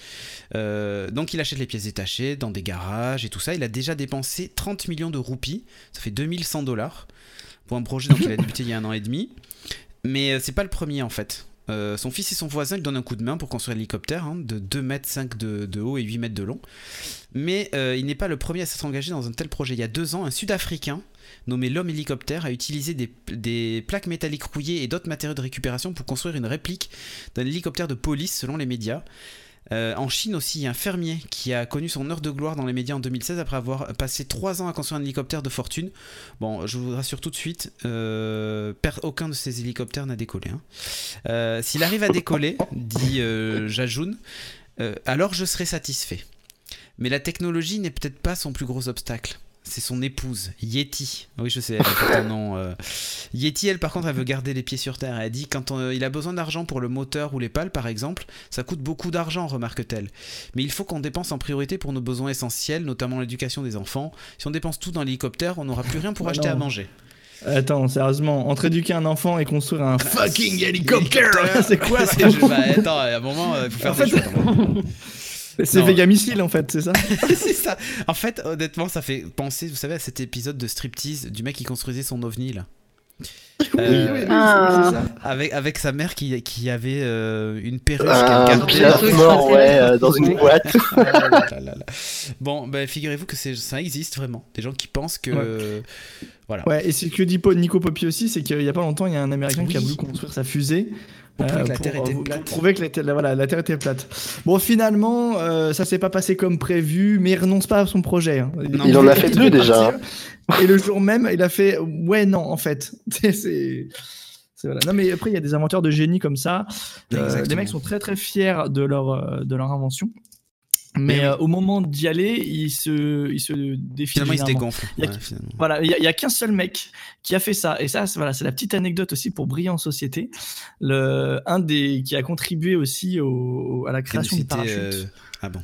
Speaker 1: Donc il achète les pièces détachées dans des garages et tout ça. Il a déjà dépensé 30 millions de roupies, ça fait 2100 dollars pour un projet donc il a débuté il y a un an et demi. Mais c'est pas le premier en fait. Euh, son fils et son voisin lui donnent un coup de main pour construire l'hélicoptère hein, de 2 mètres 5 de, de haut et 8 mètres de long. Mais euh, il n'est pas le premier à s'être engagé dans un tel projet. Il y a deux ans, un Sud-Africain nommé l'homme hélicoptère a utilisé des, des plaques métalliques rouillées et d'autres matériaux de récupération pour construire une réplique d'un hélicoptère de police selon les médias. Euh, en Chine aussi, il y a un fermier qui a connu son heure de gloire dans les médias en 2016 après avoir passé 3 ans à construire un hélicoptère de fortune. Bon, je vous rassure tout de suite, euh, aucun de ces hélicoptères n'a décollé. hein. Euh, S'il arrive à décoller, dit Jajoun, alors je serai satisfait. Mais la technologie n'est peut-être pas son plus gros obstacle. C'est son épouse, Yeti. Oui, je sais, elle porte un nom. euh. Yeti, elle, par contre, elle veut garder les pieds sur terre. Elle dit quand on- il a besoin d'argent pour le moteur ou les pales, par exemple, ça coûte beaucoup d'argent, remarque-t-elle. Mais il faut qu'on dépense en priorité pour nos besoins essentiels, notamment l'éducation des enfants. Si on dépense tout dans l'hélicoptère, on n'aura plus rien pour
Speaker 2: Bah
Speaker 1: acheter
Speaker 2: non.
Speaker 1: à manger.
Speaker 2: Attends, sérieusement, entre éduquer un enfant et construire un fucking hélicoptère, c'est quoi ça
Speaker 1: bah, Attends, à un moment, il faut faire
Speaker 2: En
Speaker 1: des
Speaker 2: fait-. C'est. Vega Missile en fait, c'est ça
Speaker 1: c'est ça. En fait, honnêtement, ça fait penser, vous savez, à cet épisode de striptease du mec qui construisait son ovni là. Euh,
Speaker 4: Ah.
Speaker 2: ça.
Speaker 1: avec, avec sa mère qui, qui avait euh, une perruche
Speaker 3: Un
Speaker 1: qu'elle gardait.
Speaker 3: piaf
Speaker 4: truc
Speaker 3: mort, ouais, euh, dans une boîte.
Speaker 1: Ah là là là là. Bon, ben figurez-vous que ça existe vraiment. Des gens qui pensent que. Voilà.
Speaker 2: Ouais, et ce que dit Nico Poppy aussi, c'est qu'il y a pas longtemps, il y a un Américain qui a voulu construire sa fusée.
Speaker 1: Pour prouver que la Terre était
Speaker 2: euh,
Speaker 1: plate.
Speaker 2: prouver que la, Terre- était plate. Bon, finalement, euh, ça s'est pas passé comme prévu, mais il renonce pas à son projet. hein.
Speaker 1: Non,
Speaker 3: Il en a fait deux déjà.
Speaker 2: Et le jour même, il a fait ouais, non, en fait. C'est- voilà. Non, mais après, il y a des inventeurs de génie comme ça. Euh, les mecs sont très très fiers de leur, euh, de leur invention. Mais,
Speaker 1: Mais oui.
Speaker 2: euh, au moment d'y aller, ils se, ils se défient.
Speaker 1: Finalement, il se dégonfle.
Speaker 2: Il y a-
Speaker 1: Ouais.
Speaker 2: Voilà, il y a, a qu'un seul mec qui a fait ça. Et ça, c'est voilà, c'est la petite anecdote aussi pour briller en société. Le, un des qui a contribué aussi au, à la création du
Speaker 1: C'était,
Speaker 2: parachute.
Speaker 1: euh, Ah bon.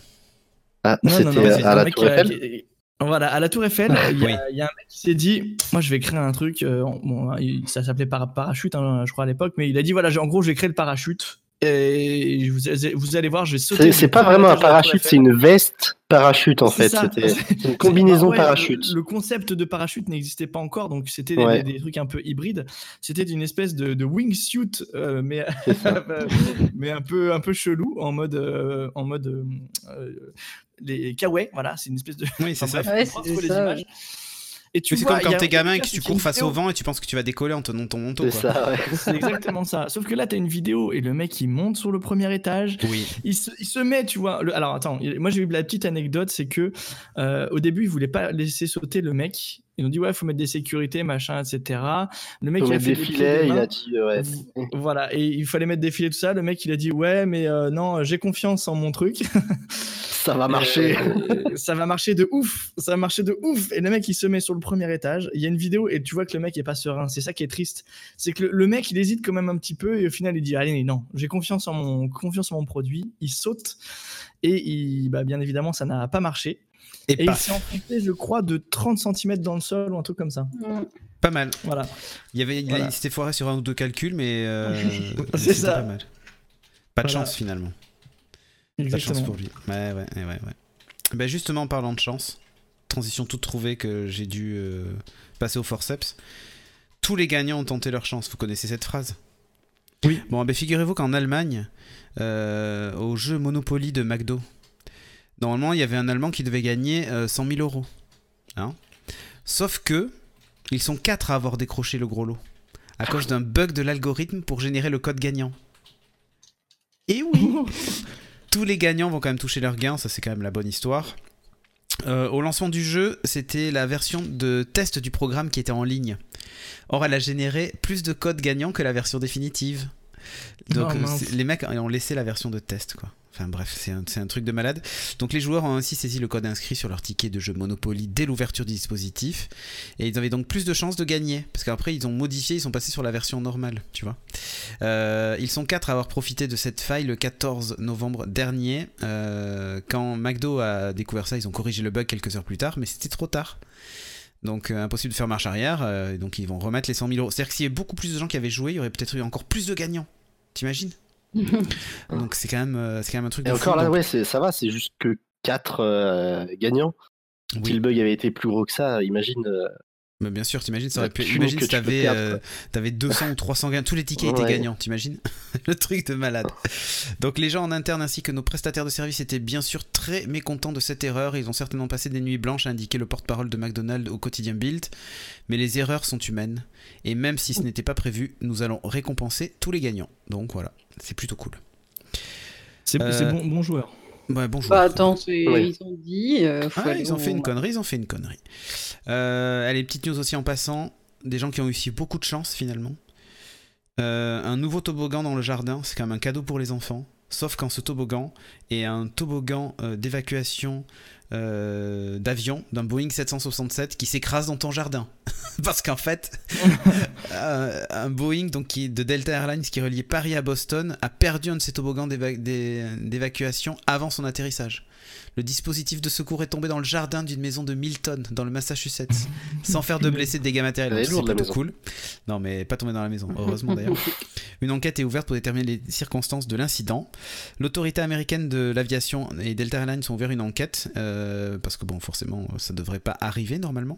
Speaker 3: Ah,
Speaker 2: Non, non,
Speaker 3: c'était
Speaker 2: non, c'est
Speaker 3: à
Speaker 2: un
Speaker 3: la
Speaker 2: mec
Speaker 3: Tour Eiffel.
Speaker 2: qui- Voilà, à la Tour Eiffel, il y, a-
Speaker 1: Oui.
Speaker 2: il y a un mec qui s'est dit, moi je vais créer un truc, euh, bon, il- ça s'appelait para- parachute, hein, je crois à l'époque, mais il a dit, voilà, j'ai- en gros, je vais créer le parachute. Et vous, allez- vous allez voir, je vais sauter.
Speaker 3: C'est pas vraiment un parachute, c'est une veste parachute en fait. C'était une combinaison
Speaker 2: Ouais,
Speaker 3: parachute.
Speaker 2: Le, concept de parachute n'existait pas encore, donc c'était des,
Speaker 3: Ouais.
Speaker 2: des- des trucs un peu hybrides. C'était une espèce de, de wingsuit, euh, mais, mais un peu un peu chelou, en mode euh, en mode euh, euh, les kawaii. Voilà, c'est une espèce de.
Speaker 1: Oui, c'est ça.
Speaker 4: Ouais,
Speaker 2: les
Speaker 4: ça,
Speaker 2: images. Et tu
Speaker 1: c'est comme
Speaker 2: il
Speaker 1: quand t'es gamin et que tu cours face
Speaker 2: vidéo.
Speaker 1: au vent et tu penses que tu vas décoller en tenant ton manteau.
Speaker 3: C'est
Speaker 1: quoi.
Speaker 3: ça, ouais.
Speaker 2: C'est exactement ça. Sauf que là, tu as une vidéo et le mec il monte sur le premier étage.
Speaker 1: Oui.
Speaker 2: Il se, il se met, tu vois. le- alors attends, il- moi j'ai eu la petite anecdote, c'est que euh, au début ils voulaient pas laisser sauter le mec. Ils ont dit ouais, faut mettre des sécurités, machin, etc. Le mec
Speaker 3: Faut
Speaker 2: il a fait
Speaker 3: des filets, il a dit euh, ouais.
Speaker 2: Voilà, et il fallait mettre des filets tout ça. Le mec il a dit ouais, mais euh, non, j'ai confiance en mon truc.
Speaker 3: Ça va marcher.
Speaker 2: Euh, ça va marcher de ouf, ça va marcher de ouf. Et le mec il se met sur le premier étage. Il y a une vidéo et tu vois que le mec est pas serein. C'est ça qui est triste, c'est que le, le mec il hésite quand même un petit peu et au final il dit allez non, j'ai confiance en mon confiance en mon produit. Il saute et il, bah, bien évidemment ça n'a pas marché.
Speaker 1: Et,
Speaker 2: Et il s'est enfoncé, je crois, de 30 cm dans le sol ou un truc comme ça.
Speaker 4: Mm.
Speaker 1: Pas mal.
Speaker 2: Voilà.
Speaker 1: Il, y avait, il,
Speaker 2: Voilà.
Speaker 1: il s'était foiré sur un ou deux calculs, mais euh,
Speaker 2: C'est ça.
Speaker 1: pas mal. Pas de
Speaker 2: Voilà.
Speaker 1: chance finalement. Pas de chance
Speaker 2: Exactement.
Speaker 1: pour lui. Ouais, ouais, ouais, ouais. ouais. Ben justement, en parlant de chance, transition toute trouvée que j'ai dû euh, passer au forceps. Tous les gagnants ont tenté leur chance. Vous connaissez cette phrase?
Speaker 2: Oui.
Speaker 1: Bon, ben figurez-vous qu'en Allemagne, euh, au jeu Monopoly de McDo, normalement, il y avait un Allemand qui devait gagner euh, 100 000 euros. Hein Sauf que, ils sont quatre à avoir décroché le gros lot. À cause d'un bug de l'algorithme pour générer le code gagnant. Et oui Tous les gagnants vont quand même toucher leur gain, ça c'est quand même la bonne histoire. Euh, au lancement du jeu, c'était la version de test du programme qui était en ligne. Or, elle a généré plus de codes gagnants que la version définitive. Donc,
Speaker 2: Oh,
Speaker 1: euh, les mecs ont laissé la version de test, quoi. Enfin bref, c'est un, truc de malade. Donc les joueurs ont ainsi saisi le code inscrit sur leur ticket de jeu Monopoly dès l'ouverture du dispositif. Et ils avaient donc plus de chances de gagner. Parce qu'après, ils ont modifié, ils sont passés sur la version normale, tu vois. Euh, ils sont quatre à avoir profité de cette faille le 14 novembre dernier. Euh, quand McDo a découvert ça, ils ont corrigé le bug quelques heures plus tard, mais c'était trop tard. Donc euh, impossible de faire marche arrière. donc ils vont remettre les 100 000 euros. C'est-à-dire que s'il y avait beaucoup plus de gens qui avaient joué, il y aurait peut-être eu encore plus de gagnants. T'imagines Donc c'est quand même, euh, c'est quand même un truc.
Speaker 3: Et
Speaker 1: de
Speaker 3: encore
Speaker 1: fou,
Speaker 3: là,
Speaker 1: donc-
Speaker 3: ouais, c'est- ça va, c'est juste que 4 gagnants. Si
Speaker 1: Oui.
Speaker 3: le bug avait été plus gros que ça, imagine.
Speaker 1: Mais bien sûr, t'imagines, ça aurait pu. Imagine
Speaker 3: que
Speaker 1: si t'avais,
Speaker 3: perdre,
Speaker 1: euh,
Speaker 3: quoi.
Speaker 1: t'avais 200 ou 300 gagnants, tous les tickets étaient gagnants, t'imagines Le truc de malade. Donc les gens en interne ainsi que nos prestataires de services étaient bien sûr très mécontents de cette erreur. Ils ont certainement passé des nuits blanches à indiquer le porte-parole de McDonald's au quotidien Build. Mais les erreurs sont humaines. Et même si ce n'était pas prévu, nous allons récompenser tous les gagnants. Donc voilà, c'est plutôt cool.
Speaker 2: C'est
Speaker 1: Euh,
Speaker 2: bon joueur.
Speaker 1: Ouais, bonjour.
Speaker 4: Bah attends, ils ont dit. euh,
Speaker 1: Ah, ils ont fait une connerie, ils ont fait une connerie. Euh, allez, petite news aussi en passant. Des gens qui ont eu aussi beaucoup de chance finalement. Euh, un nouveau toboggan dans le jardin, c'est quand même un cadeau pour les enfants. Sauf quand ce toboggan est un toboggan euh, d'évacuation euh, d'avion d'un Boeing 767 qui s'écrase dans ton jardin. Parce qu'en fait, euh, un Boeing donc, qui, de Delta Airlines qui reliait Paris à Boston a perdu un de ses toboggans d'éva- d'é- d'évacuation avant son atterrissage. Le dispositif de secours est tombé dans le jardin d'une maison de Milton, dans le Massachusetts, sans faire de blessés de dégâts matériels. C'est plutôt cool. Non, mais pas tombé dans la maison, heureusement d'ailleurs. Une enquête est ouverte pour déterminer les circonstances de l'incident. L'autorité américaine de l'aviation et Delta Airlines ont ouvert une enquête, euh, parce que bon, forcément, ça devrait pas arriver normalement.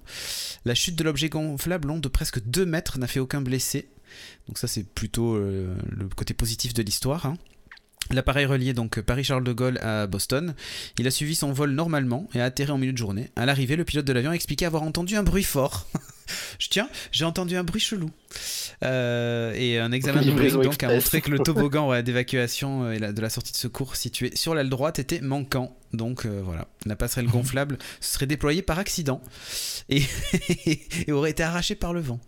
Speaker 1: La chute de l'objet gonflable long de presque 2 mètres n'a fait aucun blessé. Donc ça, c'est plutôt euh, le côté positif de l'histoire. hein. L'appareil relié donc Paris-Charles de Gaulle à Boston. Il a suivi son vol normalement et a atterri en milieu de journée. À l'arrivée, le pilote de l'avion a avoir entendu un bruit fort. Je tiens, j'ai entendu un bruit chelou. Euh, et un examen de donc a montré que le toboggan ouais, d'évacuation euh, et la- de la sortie de secours situé sur l'aile droite était manquant. Donc euh, voilà, la passerelle gonflable serait déployée par accident et, et aurait été arrachée par le vent.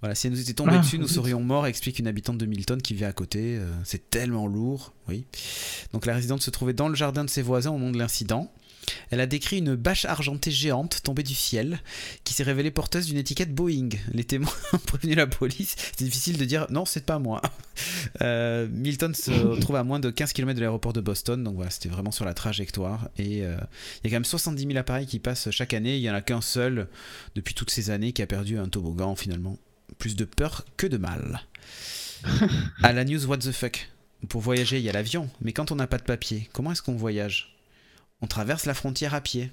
Speaker 1: Voilà, si elle nous était tombée
Speaker 2: Ah,
Speaker 1: dessus, nous serions morts, explique une habitante de Milton qui vit à côté. Euh, C'est tellement lourd, oui. Donc la résidente se trouvait dans le jardin de ses voisins au moment de l'incident. Elle a décrit une bâche argentée géante tombée du ciel qui s'est révélée porteuse d'une étiquette Boeing. Les témoins ont prévenu la police. C'est difficile de dire non, c'est pas moi. Euh, Milton se trouve à moins de 15 km de l'aéroport de Boston, donc voilà, c'était vraiment sur la trajectoire. Et euh, il y a quand même 70 000 appareils qui passent chaque année. Il y en a qu'un seul depuis toutes ces années qui a perdu un toboggan finalement. Plus de peur que de mal. à la news What the fuck. Pour voyager, il y a l'avion, mais quand on n'a pas de papier, comment est-ce qu'on voyage? On traverse la frontière à pied.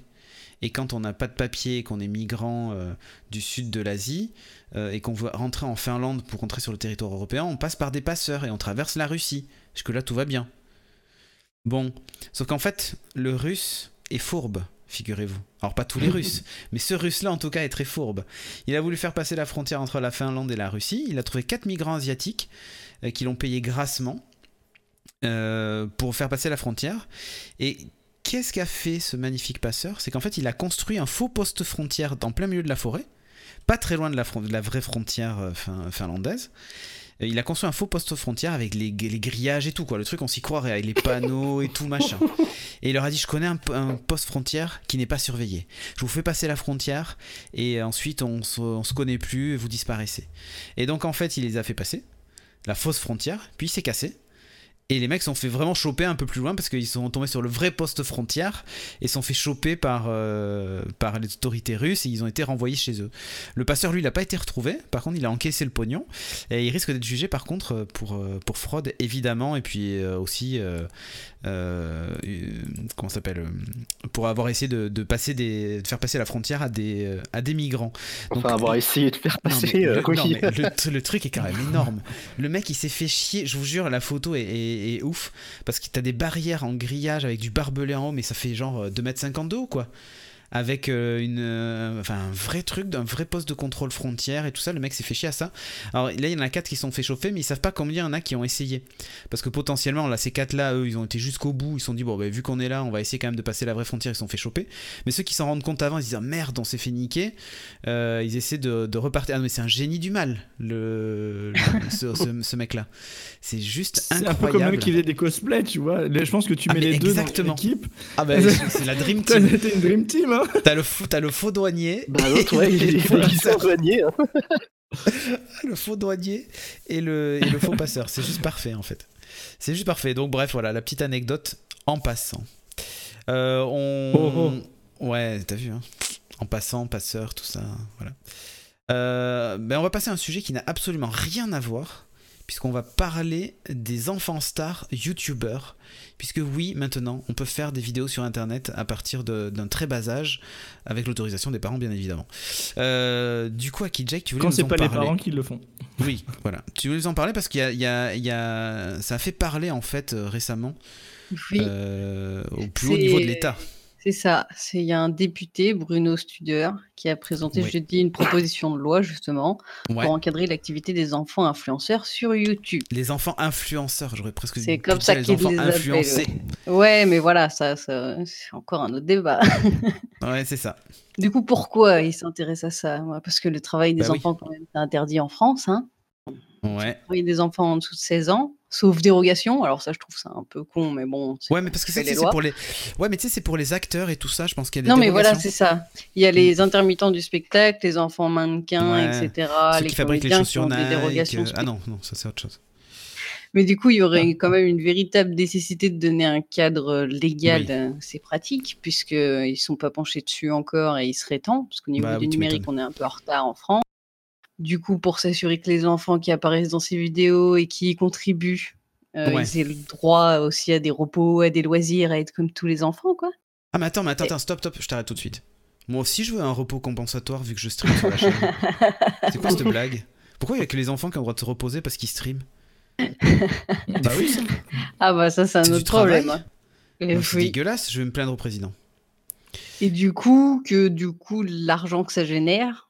Speaker 1: Et quand on n'a pas de papier, qu'on est migrant euh, du sud de l'Asie, euh, et qu'on veut rentrer en Finlande pour rentrer sur le territoire européen, on passe par des passeurs et on traverse la Russie. Jusque-là, tout va bien. Bon, sauf qu'en fait, le russe est fourbe, figurez-vous. Alors, pas tous les Russes, mais ce russe-là, en tout cas, est très fourbe. Il a voulu faire passer la frontière entre la Finlande et la Russie. Il a trouvé quatre migrants asiatiques euh, qui l'ont payé grassement euh, pour faire passer la frontière. Et qu'est-ce qu'a fait ce magnifique passeur? C'est qu'en fait, il a construit un faux poste frontière en plein milieu de la forêt, pas très loin de la, fron- de la vraie frontière euh, fin- finlandaise. Il a construit un faux poste frontière avec les, les grillages et tout, quoi. Le truc, on s'y croirait, avec les panneaux et tout, machin. Et il leur a dit Je connais un, un poste frontière qui n'est pas surveillé. Je vous fais passer la frontière et ensuite on se, on se connaît plus et vous disparaissez. Et donc, en fait, il les a fait passer, la fausse frontière, puis il s'est cassé. Et les mecs sont fait vraiment choper un peu plus loin parce qu'ils sont tombés sur le vrai poste frontière et sont fait choper par, euh, par les autorités russes et ils ont été renvoyés chez eux. Le passeur, lui, il n'a pas été retrouvé. Par contre, il a encaissé le pognon et il risque d'être jugé par contre pour, euh, pour fraude, évidemment, et puis euh, aussi, euh, euh, euh, comment s'appelle euh, Pour avoir essayé de, de passer des, de faire passer la frontière à des, euh, à des migrants.
Speaker 3: Enfin,
Speaker 1: Donc,
Speaker 3: avoir essayé de faire
Speaker 1: non,
Speaker 3: passer.
Speaker 1: mais
Speaker 3: euh,
Speaker 1: le,
Speaker 3: oui.
Speaker 1: non, mais le- le truc est quand même énorme. Le mec il s'est fait chier, je vous jure, la photo est, est- est ouf. Parce que t'as des barrières en grillage avec du barbelé en haut, mais ça fait genre 2m52 ou quoi avec euh, une, euh, enfin, un vrai truc, un vrai poste de contrôle frontière et tout ça. Le mec s'est fait chier à ça. Alors là, il y en a quatre qui se sont fait chauffer, mais ils savent pas combien il y en a qui ont essayé. Parce que potentiellement, là, ces quatre-là, eux, ils ont été jusqu'au bout. Ils se sont dit, bon, bah, vu qu'on est là, on va essayer quand même de passer la vraie frontière. Ils se sont fait choper. Mais ceux qui s'en rendent compte avant, ils se disent, ah, merde, on s'est fait niquer. Euh, ils essaient de, de repartir. Ah, mais c'est un génie du mal, le, le- ce, ce- ce mec-là. C'est juste
Speaker 2: C'est un peu
Speaker 1: incroyable.
Speaker 2: comme le mec qui faisait des cosplays, tu vois. Là, Je pense que tu
Speaker 1: Ah,
Speaker 2: mets les deux
Speaker 1: exactement.
Speaker 2: dans l'équipe.
Speaker 1: Ah, bah, c'est la Dream Team.
Speaker 2: C'était une dream team, hein.
Speaker 1: T'as le, le faux douanier.
Speaker 3: Bah, l'autre, ouais, il
Speaker 1: et
Speaker 3: est
Speaker 1: le faux
Speaker 3: douanier. hein.
Speaker 1: le faux douanier et le, et le faux passeur. C'est juste parfait en fait. C'est juste parfait. Donc bref, voilà la petite anecdote en passant. Euh, on...
Speaker 2: Oh,
Speaker 1: Ouais, t'as vu, hein En passant, passeur, tout ça, voilà. Euh, ben on va passer à un sujet qui n'a absolument rien à voir, puisqu'on va parler des enfants stars youtubeurs. Puisque oui, maintenant, on peut faire des vidéos sur Internet à partir de- d'un très bas âge, avec l'autorisation des parents, bien évidemment. Euh, du coup, Aki Jake, tu voulais
Speaker 2: Quand
Speaker 1: nous
Speaker 2: c'est
Speaker 1: en
Speaker 2: pas les
Speaker 1: parler
Speaker 2: parents qui le font.
Speaker 1: oui, voilà. Tu veux nous en parler parce qu'il y a, il y a- il y a- ça a fait parler en fait euh, récemment
Speaker 4: Oui,
Speaker 1: euh, au plus haut
Speaker 4: C'est-
Speaker 1: niveau de l'État.
Speaker 4: C'est ça. C'est il y a un député, Bruno Studer, qui a présenté
Speaker 1: Oui.
Speaker 4: jeudi une proposition de loi justement
Speaker 1: Ouais.
Speaker 4: pour encadrer l'activité des enfants influenceurs sur YouTube.
Speaker 1: Les enfants influenceurs, j'aurais presque
Speaker 4: C'est
Speaker 1: pu
Speaker 4: comme ça qu'ils les
Speaker 1: influencés.
Speaker 4: Ouais, mais voilà, ça, ça c'est encore un autre débat.
Speaker 1: Ouais, c'est ça.
Speaker 4: Du coup, pourquoi il s'intéresse à ça? Parce que le travail des
Speaker 1: Bah oui.
Speaker 4: enfants, quand même, c'est interdit en France. Hein.
Speaker 1: Ouais.
Speaker 4: Le travail des enfants en dessous de 16 ans, sauf dérogation. Alors ça, je trouve ça un peu con, mais bon.
Speaker 1: Ouais, mais parce que ça, c'est pour les. Ouais, mais tu sais, c'est pour les acteurs et tout ça. Je pense qu'il y a des
Speaker 4: Non, mais voilà, c'est ça. Il y a les intermittents du spectacle, les enfants mannequins,
Speaker 1: Ouais.
Speaker 4: etc.
Speaker 1: Ceux
Speaker 4: les
Speaker 1: qui fabriquent les chaussures
Speaker 4: des
Speaker 1: Nike.
Speaker 4: dérogations
Speaker 1: euh, Ah non, non, ça c'est autre chose.
Speaker 4: Mais du coup, il y aurait quand même une véritable nécessité de donner un cadre euh, légal
Speaker 1: Oui.
Speaker 4: à ces pratiques, puisqu'ils ne sont pas penchés dessus encore et il serait temps, parce qu'au niveau
Speaker 1: Bah
Speaker 4: du
Speaker 1: oui,
Speaker 4: numérique, on est un peu en retard en France. Du coup, pour s'assurer que les enfants qui apparaissent dans ces vidéos et qui y contribuent, euh,
Speaker 1: Ouais.
Speaker 4: ils aient le droit aussi à des repos, à des loisirs, à être comme tous les enfants, quoi.
Speaker 1: Ah, mais attends, mais attends, attends, stop, stop, je t'arrête tout de suite. Moi aussi, je veux un repos compensatoire vu que je stream sur la chaîne. c'est quoi cette blague? Pourquoi il y a que les enfants qui ont le droit de se reposer parce qu'ils streament
Speaker 2: Bah oui, ça.
Speaker 4: Ah bah ça, c'est un
Speaker 1: C'est
Speaker 4: autre problème.
Speaker 1: travail?
Speaker 4: hein.
Speaker 1: C'est
Speaker 4: oui.
Speaker 1: dégueulasse, je vais me plaindre au président.
Speaker 4: Et du coup, que du coup, l'argent que ça génère,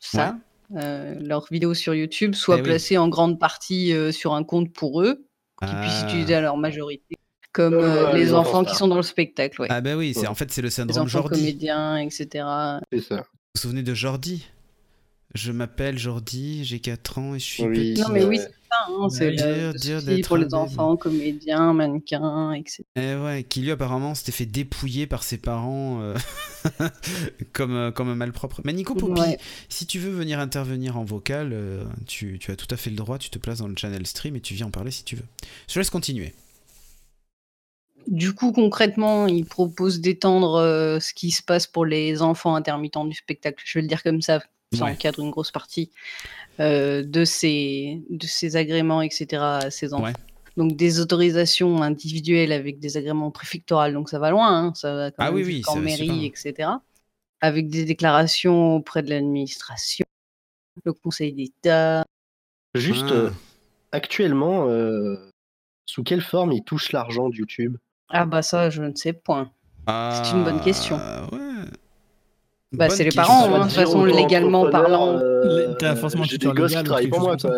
Speaker 4: ça, euh, leurs vidéos sur YouTube, soit
Speaker 1: Eh oui.
Speaker 4: placé en grande partie euh, sur un compte pour eux, qu'ils puissent
Speaker 1: Ah.
Speaker 4: utiliser à leur majorité, comme euh, les,
Speaker 3: les
Speaker 4: enfants
Speaker 3: enfants
Speaker 4: qui sont dans le spectacle, ouais.
Speaker 1: Ah bah oui, c'est en fait c'est le
Speaker 4: les
Speaker 1: syndrome
Speaker 4: enfants
Speaker 1: Jordi. Vous
Speaker 4: comédiens, etc.
Speaker 3: C'est ça.
Speaker 1: vous souvenez de Jordi? Je m'appelle Jordi, j'ai 4 ans et je suis
Speaker 3: Oui.
Speaker 1: petit.
Speaker 4: Non, mais oui, hein, c'est
Speaker 1: Dire-
Speaker 4: le,
Speaker 1: dire
Speaker 4: pour les enfants, comédiens, mannequins, etc.
Speaker 1: Eh ouais, qui lui apparemment s'était fait dépouiller par ses parents euh, comme, euh, comme un malpropre. Mais Nico Poppy,
Speaker 4: Ouais.
Speaker 1: si tu veux venir intervenir en vocal, euh, tu, tu as tout à fait le droit, tu te places dans le channel stream et tu viens en parler si tu veux. Je te laisse continuer.
Speaker 4: Du coup, concrètement, il propose d'étendre euh, ce qui se passe pour les enfants intermittents du spectacle. Je vais le dire comme ça, ça
Speaker 1: Ouais.
Speaker 4: encadre une grosse partie euh, de, ces, de ces agréments, etc. à ces enfants.
Speaker 1: Ouais.
Speaker 4: Donc des autorisations individuelles avec des agréments préfectoraux, donc ça va loin, hein, ça va quand
Speaker 1: Ah
Speaker 4: même
Speaker 1: oui,
Speaker 4: mairie, etc. Avec des déclarations auprès de l'administration, le Conseil d'État.
Speaker 3: Juste,
Speaker 1: Ah.
Speaker 3: euh, actuellement, euh, sous quelle forme ils touchent l'argent de YouTube?
Speaker 4: Ah bah ça, je ne sais point. C'est une bonne question.
Speaker 1: Ah, ouais.
Speaker 4: Bah, c'est les parents, hein, de toute façon, légalement parlant.
Speaker 3: euh,
Speaker 2: T'as forcément un tuteur
Speaker 3: des gosses qui
Speaker 2: légal
Speaker 3: pour moi, quoi.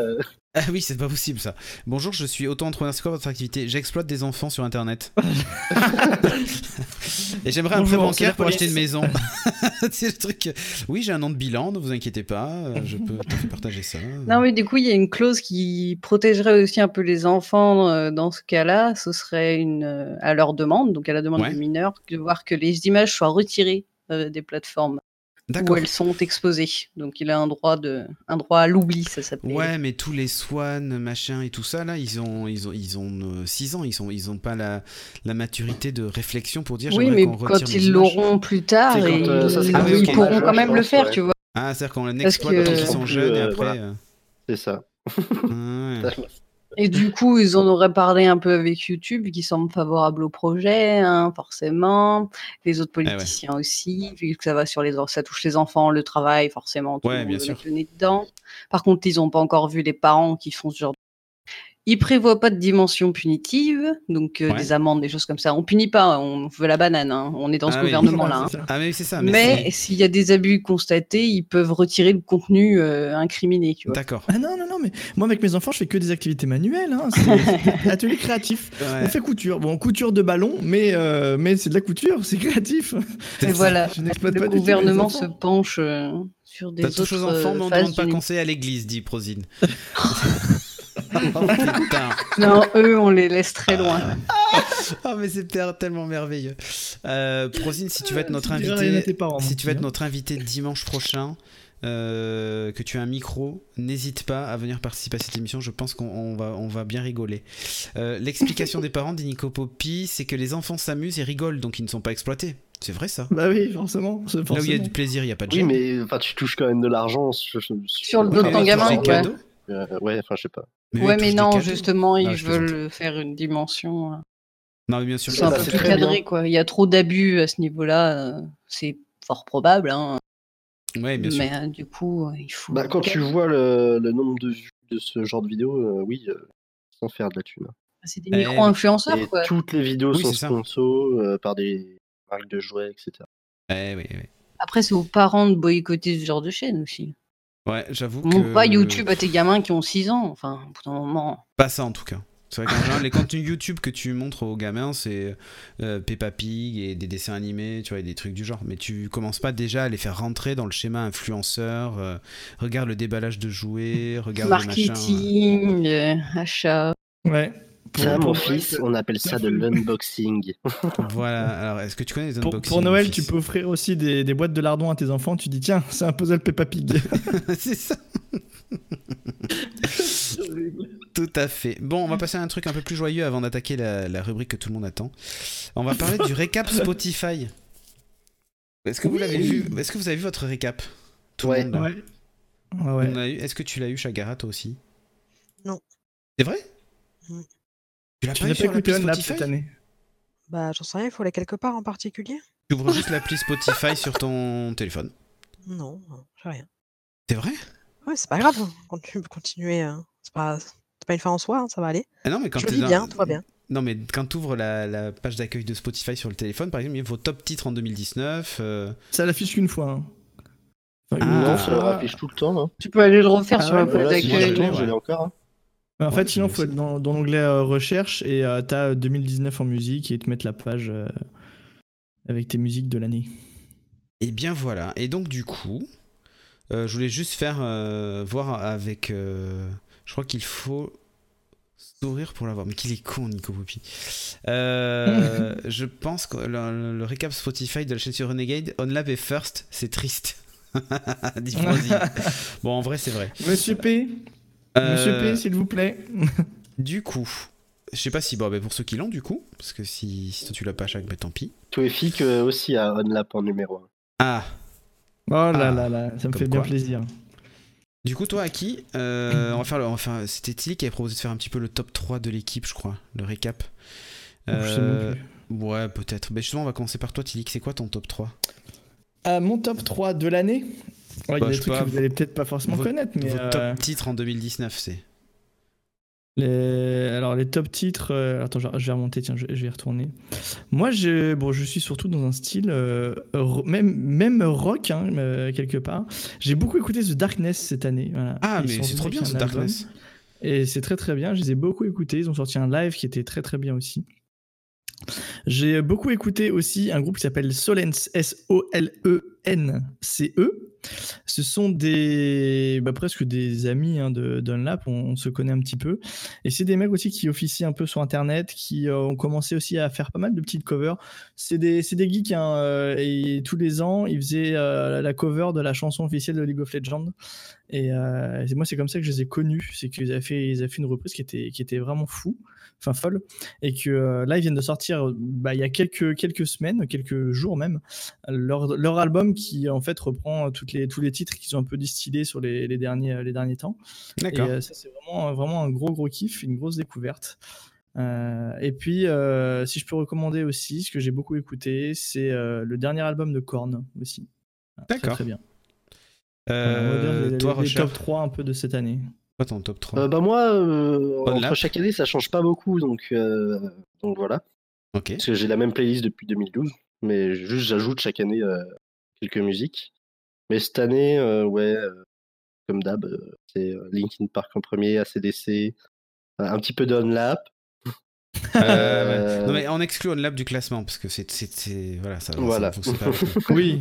Speaker 1: Ah oui, c'est pas possible ça. Bonjour, je suis auto-entrepreneur. C'est quoi votre activité? J'exploite des enfants sur internet. Et j'aimerais un prêt bancaire pour acheter une maison. c'est le truc. Oui, j'ai un an de bilan, ne vous inquiétez pas. euh, Je peux partager ça.
Speaker 4: Non, mais du coup, il y a une clause qui protégerait aussi un peu les enfants euh, dans ce cas-là. Ce serait une, à leur demande, donc à la demande
Speaker 1: Ouais.
Speaker 4: du mineur, de voir que les images soient retirées des plateformes où elles sont exposées. Donc il a un droit, de, un droit à l'oubli, ça s'appelle.
Speaker 1: Ouais, mais tous les Swan, machin et tout ça, là, ils ont, ils ont, ils ont 6 ans. Ils sont, ils ont pas la, la maturité de réflexion pour dire.
Speaker 4: oui,
Speaker 1: j'aimerais
Speaker 4: mais
Speaker 1: qu'on retire
Speaker 4: quand ils l'auront plus tard,
Speaker 3: C'est quand,
Speaker 4: et
Speaker 3: euh, ça,
Speaker 4: ils, pourront quand même le faire,
Speaker 3: ouais.
Speaker 4: tu vois.
Speaker 1: Ah, c'est-à-dire qu'on
Speaker 4: Parce
Speaker 1: exploite
Speaker 4: que-
Speaker 1: quand ils sont jeunes et
Speaker 3: euh,
Speaker 1: après.
Speaker 3: voilà.
Speaker 1: euh,
Speaker 3: C'est ça.
Speaker 1: ouais.
Speaker 4: Et du coup, ils en auraient parlé un peu avec YouTube, qui semble favorable au projet, hein, forcément. Les autres
Speaker 1: Eh ouais.
Speaker 4: politiciens aussi, vu que ça va sur les, ça touche les enfants, le travail, forcément. Tout
Speaker 1: Ouais,
Speaker 4: le monde
Speaker 1: bien sûr.
Speaker 4: dedans. Par contre, ils n'ont pas encore vu les parents qui font ce genre. Il prévoit pas de dimension punitive, donc euh,
Speaker 1: Ouais.
Speaker 4: des amendes, des choses comme ça. On punit pas, on veut la banane. hein. On est dans ce
Speaker 1: Ah oui.
Speaker 4: gouvernement-là. hein.
Speaker 1: Ah, mais c'est ça.
Speaker 4: Mais s'il y a des abus constatés, ils peuvent retirer le contenu euh, incriminé.
Speaker 1: D'accord.
Speaker 2: Ah non, non, non, mais moi avec mes enfants, je fais que des activités manuelles. Hein. Atelier créatif.
Speaker 1: Ouais.
Speaker 2: On fait couture. Bon, couture de ballon, mais, euh, mais c'est de la couture, c'est créatif.
Speaker 4: Et voilà,
Speaker 2: Je n'exploite
Speaker 4: le
Speaker 2: pas
Speaker 4: gouvernement se penche euh, sur des
Speaker 1: T'as
Speaker 4: autres
Speaker 1: aux enfants, mais on ne demande pas conseil à l'église, dit Prosine. oh putain.
Speaker 4: Non, eux, on les laisse très loin.
Speaker 1: Ah mais c'est tellement merveilleux. Euh, Prosine, si tu veux être notre
Speaker 2: Tu diras rien à
Speaker 1: invité, si tu veux être
Speaker 2: hein.
Speaker 1: notre invité dimanche prochain, euh, que tu as un micro, n'hésite pas à venir participer à cette émission. Je pense qu'on on va, on va bien rigoler. Euh, L'explication des parents, dit Nico Popi, c'est que les enfants s'amusent et rigolent, donc ils ne sont pas exploités. C'est vrai ça?
Speaker 2: Bah oui, forcément. c'est
Speaker 1: Là où il y a
Speaker 2: forcément.
Speaker 1: du plaisir, il n'y a pas de
Speaker 3: Oui,
Speaker 1: gêne.
Speaker 3: mais enfin, tu touches quand même de l'argent sur,
Speaker 4: Sur le dos de
Speaker 1: Ouais,
Speaker 4: ton gamin,
Speaker 1: cadeau.
Speaker 3: Euh, ouais, enfin, je sais pas.
Speaker 1: Mais
Speaker 4: ouais, mais non, justement, ils
Speaker 1: Non,
Speaker 4: veulent faire une dimension. euh,
Speaker 1: Non, mais bien sûr.
Speaker 4: C'est un peu plus cadré,
Speaker 3: bien.
Speaker 4: quoi. Il y a trop d'abus à ce niveau-là. euh, c'est fort probable, hein.
Speaker 1: Ouais, bien sûr.
Speaker 4: mais euh, du coup, il faut.
Speaker 3: Bah, quand tu vois le, le nombre de vues de ce genre de vidéo, euh, oui, euh, sans faire de la thune.
Speaker 4: C'est des
Speaker 1: Eh,
Speaker 4: micro-influenceurs,
Speaker 3: Et
Speaker 4: quoi.
Speaker 3: toutes les vidéos
Speaker 1: Oui,
Speaker 3: sont sponsors euh, par des marques de jouets, etc.
Speaker 1: Ouais, ouais, ouais.
Speaker 4: Après, c'est aux parents de boycotter ce genre de chaîne aussi.
Speaker 1: Ouais, j'avoue
Speaker 4: Montre
Speaker 1: que...
Speaker 4: pas YouTube à tes gamins qui ont 6 ans. Enfin, au bout d'un moment.
Speaker 1: Pas ça en tout cas. C'est vrai qu'en général, les contenus YouTube que tu montres aux gamins, c'est euh, Peppa Pig et des dessins animés, tu vois, et des trucs du genre. Mais tu commences pas déjà à les faire rentrer dans le schéma influenceur. euh, regarde le déballage de jouets, regarde le machin.
Speaker 4: Marketing, euh, achat.
Speaker 2: Ouais. Pour
Speaker 3: mon fils, on appelle ça de l'unboxing.
Speaker 1: Voilà. Alors, est-ce que tu connais les
Speaker 2: Pour,
Speaker 1: unboxings
Speaker 2: pour Noël, tu peux offrir aussi des, des boîtes de lardons à tes enfants. Tu dis, tiens, c'est un puzzle Peppa Pig.
Speaker 1: c'est ça. Tout à fait. Bon, on va passer à un truc un peu plus joyeux avant d'attaquer la, la rubrique que tout le monde attend. On va parler du récap Spotify. Est-ce que vous l'avez vu Est-ce que vous avez vu votre récap Tout
Speaker 3: Ouais.
Speaker 1: le monde
Speaker 2: ouais. Ouais.
Speaker 1: Est-ce que tu l'as eu, Chagara, toi aussi?
Speaker 5: Non.
Speaker 1: C'est vrai?
Speaker 5: Mm.
Speaker 1: Tu l'as pas
Speaker 2: écouté
Speaker 1: Spotify
Speaker 2: cette année
Speaker 5: Bah, j'en sais rien, il faut aller quelque part en particulier
Speaker 1: Tu ouvres juste l'appli Spotify sur ton téléphone.
Speaker 5: Non, j'ai rien.
Speaker 1: C'est vrai?
Speaker 5: Ouais, c'est pas grave, hein, quand tu peux continuer. hein. C'est pas, pas une fin en soi, hein, ça va aller.
Speaker 1: ah non, mais quand
Speaker 5: Je vis
Speaker 1: dans-
Speaker 5: bien, tout va bien.
Speaker 1: Non, mais quand tu ouvres la, la page d'accueil de Spotify sur le téléphone, par exemple, il y a vos top titres en 2019. euh,
Speaker 2: Ça l'affiche qu'une fois. hein. Enfin,
Speaker 1: Ah.
Speaker 3: non, ça le affiche tout le temps. Hein.
Speaker 4: Tu peux aller le refaire
Speaker 2: Ah
Speaker 4: sur la page d'accueil.
Speaker 3: je l'ai encore.
Speaker 2: En
Speaker 1: Ouais,
Speaker 2: fait, sinon,
Speaker 1: je
Speaker 2: faut être dans, dans l'onglet euh, recherche et euh, t'as 2019 en musique et te mettre la page euh, avec tes musiques de l'année.
Speaker 1: Et bien voilà. Et donc, du coup, euh, je voulais juste faire voir avec. je crois qu'il faut sourire pour l'avoir. Mais qu'il est con, Nico. Euh, je pense que le, le- récap Spotify de la chaîne sur Renegade, OnLab est first, c'est triste. Bon, en vrai, c'est vrai.
Speaker 2: Monsieur P, Monsieur
Speaker 1: Euh,
Speaker 2: P, s'il vous plaît.
Speaker 1: Du coup, je sais pas si, bon, ben, pour ceux qui l'ont, du coup, parce que si, si toi tu l'as pas, Chac, ben tant pis.
Speaker 3: Toefik euh, aussi à OnLap en numéro 1.
Speaker 1: Ah,
Speaker 2: Oh là
Speaker 1: Ah,
Speaker 2: là là, ça me fait bien plaisir.
Speaker 1: du coup, toi, Aki, euh, on va faire, le, on va faire c'était Tilly qui avait proposé de faire un petit peu le top 3 de l'équipe, je crois, le récap.
Speaker 2: Oh, je sais même
Speaker 1: Euh,
Speaker 2: plus.
Speaker 1: ouais, peut-être. Mais justement, on va commencer par toi, Tilly. C'est quoi ton top 3
Speaker 2: Euh, mon top 3 de l'année? Ouais, il y
Speaker 1: Bah,
Speaker 2: a
Speaker 1: je
Speaker 2: des trucs
Speaker 1: pas,
Speaker 2: que vous allez peut-être pas forcément connaître, mais
Speaker 1: Vos
Speaker 2: euh,
Speaker 1: top titres en 2019, c'est.
Speaker 2: les... alors les top titres. euh, Attends, je vais remonter. Tiens, je, vais y retourner. Moi, je, bon, je suis surtout dans un style euh, même même rock hein, euh, quelque part. J'ai beaucoup écouté The Darkness cette année. voilà.
Speaker 1: Ah,
Speaker 2: Ils
Speaker 1: mais c'est trop bien
Speaker 2: album.
Speaker 1: Darkness.
Speaker 2: Et c'est très très bien, je les ai beaucoup écoutés. Ils ont sorti un live qui était très très bien aussi. J'ai beaucoup écouté aussi un groupe qui s'appelle Solence, E S-O-L-E-N-C-E. Ce sont des bah, presque des amis hein, de Dunlap, on, se connaît un petit peu. Et c'est des mecs aussi qui officient un peu sur Internet, qui euh, ont commencé aussi à faire pas mal de petites covers. C'est des, c'est des geeks, hein, euh, et tous les ans, ils faisaient euh, la cover de la chanson officielle de League of Legends. Et euh, c'est- moi, c'est comme ça que je les ai connus. C'est qu'ils avaient fait, ils avaient fait une reprise qui était, qui était vraiment fou, enfin folle. Et que euh, là, ils viennent de sortir, bah, il y a quelques, quelques semaines, quelques jours même, leur, leur album qui, en fait, reprend toutes les, tous les titres qu'ils ont un peu distillés sur les, les derniers, les derniers temps. Et
Speaker 1: D'accord.
Speaker 2: euh, ça, c'est vraiment, vraiment un gros, gros kiff, une grosse découverte. Euh, et puis, euh, si je peux recommander aussi, ce que j'ai beaucoup écouté, c'est euh, le dernier album de Korn aussi. Très,
Speaker 1: D'accord.
Speaker 2: Très bien. On va dire
Speaker 1: Euh,
Speaker 2: les,
Speaker 1: toi,
Speaker 2: les- les
Speaker 1: Rocher.
Speaker 2: top 3 un peu de cette année.
Speaker 1: Quoi ton top 3
Speaker 3: Euh, bah moi, euh,
Speaker 1: On
Speaker 3: entre
Speaker 1: lap.
Speaker 3: chaque année, ça change pas beaucoup, donc, euh, donc voilà.
Speaker 1: Ok.
Speaker 3: Parce que j'ai la même playlist depuis 2012, mais juste j'ajoute chaque année euh, quelques musiques. Mais cette année, euh, ouais, euh, comme d'hab, euh, c'est euh, Linkin Park en premier, ACDC, euh, un petit peu d'Unlap.
Speaker 1: Euh,
Speaker 3: Euh,
Speaker 1: ouais. Non, mais on exclut OnLab du classement parce que c'est. Voilà, ça,
Speaker 3: Voilà.
Speaker 1: ça fonctionne pas.
Speaker 2: Oui.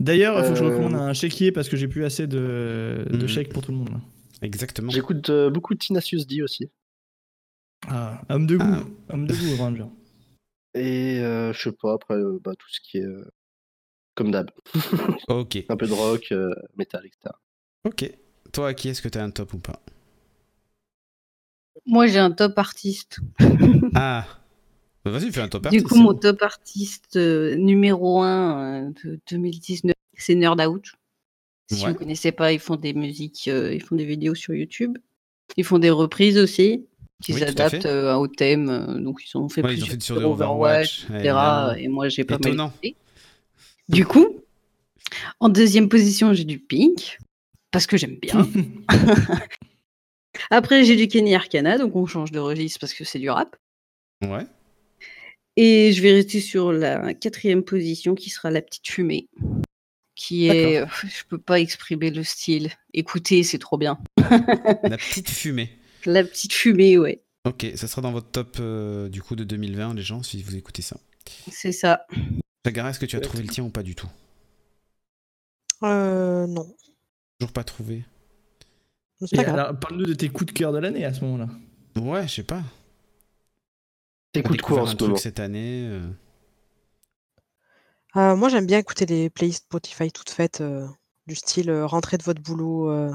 Speaker 2: D'ailleurs, il faut que je
Speaker 3: Euh,
Speaker 2: recommande un chéquier parce que j'ai plus assez de, de
Speaker 1: Mhm.
Speaker 2: chèques pour tout le monde. là.
Speaker 1: Exactement.
Speaker 3: J'écoute euh, beaucoup de Tenacious D aussi.
Speaker 2: Ah, homme de goût.
Speaker 1: Ah.
Speaker 2: Homme de goût, Ranger.
Speaker 3: Et euh, je sais pas, après, euh, bah, tout ce qui est euh, comme d'hab.
Speaker 1: Ok.
Speaker 3: Un peu de rock, euh, métal, etc.
Speaker 1: Ok. Toi, à qui est-ce que t'as un top ou pas?
Speaker 4: Moi, j'ai un top artiste.
Speaker 1: Ah Vas-y, fais un top
Speaker 4: Du
Speaker 1: artiste.
Speaker 4: coup, mon top artiste euh, numéro 1 de 2019, c'est Nerd Out. Si
Speaker 1: Ouais.
Speaker 4: vous connaissez pas, ils font des musiques, euh, ils font des vidéos sur YouTube. Ils font des reprises aussi, qui
Speaker 1: Oui,
Speaker 4: s'adaptent euh, au thème. euh, donc, ils ont fait
Speaker 1: Ouais, ils ont
Speaker 4: plusieurs
Speaker 1: fait sur
Speaker 4: Overwatch,
Speaker 1: Overwatch.
Speaker 4: etc. Et moi, j'ai pas
Speaker 1: Étonnant.
Speaker 4: mal. Du coup, en deuxième position, j'ai du Pink, parce que j'aime bien. Après, j'ai du Kenny Arcana, donc on change de registre parce que c'est du rap.
Speaker 1: Ouais.
Speaker 4: Et je vais rester sur la quatrième position qui sera la petite fumée. Qui est. Je peux pas exprimer le style. Écoutez, c'est trop bien.
Speaker 1: La petite fumée.
Speaker 4: La petite fumée, ouais.
Speaker 1: Ok, ça sera dans votre top euh, du coup de 2020, les gens, si vous écoutez ça.
Speaker 4: C'est ça.
Speaker 1: Chagara, est-ce que tu as trouvé le tien ou pas du tout?
Speaker 5: Euh, non.
Speaker 1: Toujours pas trouvé
Speaker 2: parle-nous de tes coups de cœur de l'année à ce moment-là.
Speaker 1: Ouais, je sais pas.
Speaker 3: T'écoutes quoi en
Speaker 1: un
Speaker 3: ce
Speaker 1: truc
Speaker 3: moment
Speaker 1: cette année euh,
Speaker 5: Euh, moi, j'aime bien écouter les playlists Spotify toutes faites, euh, du style euh, rentrée de votre boulot, euh,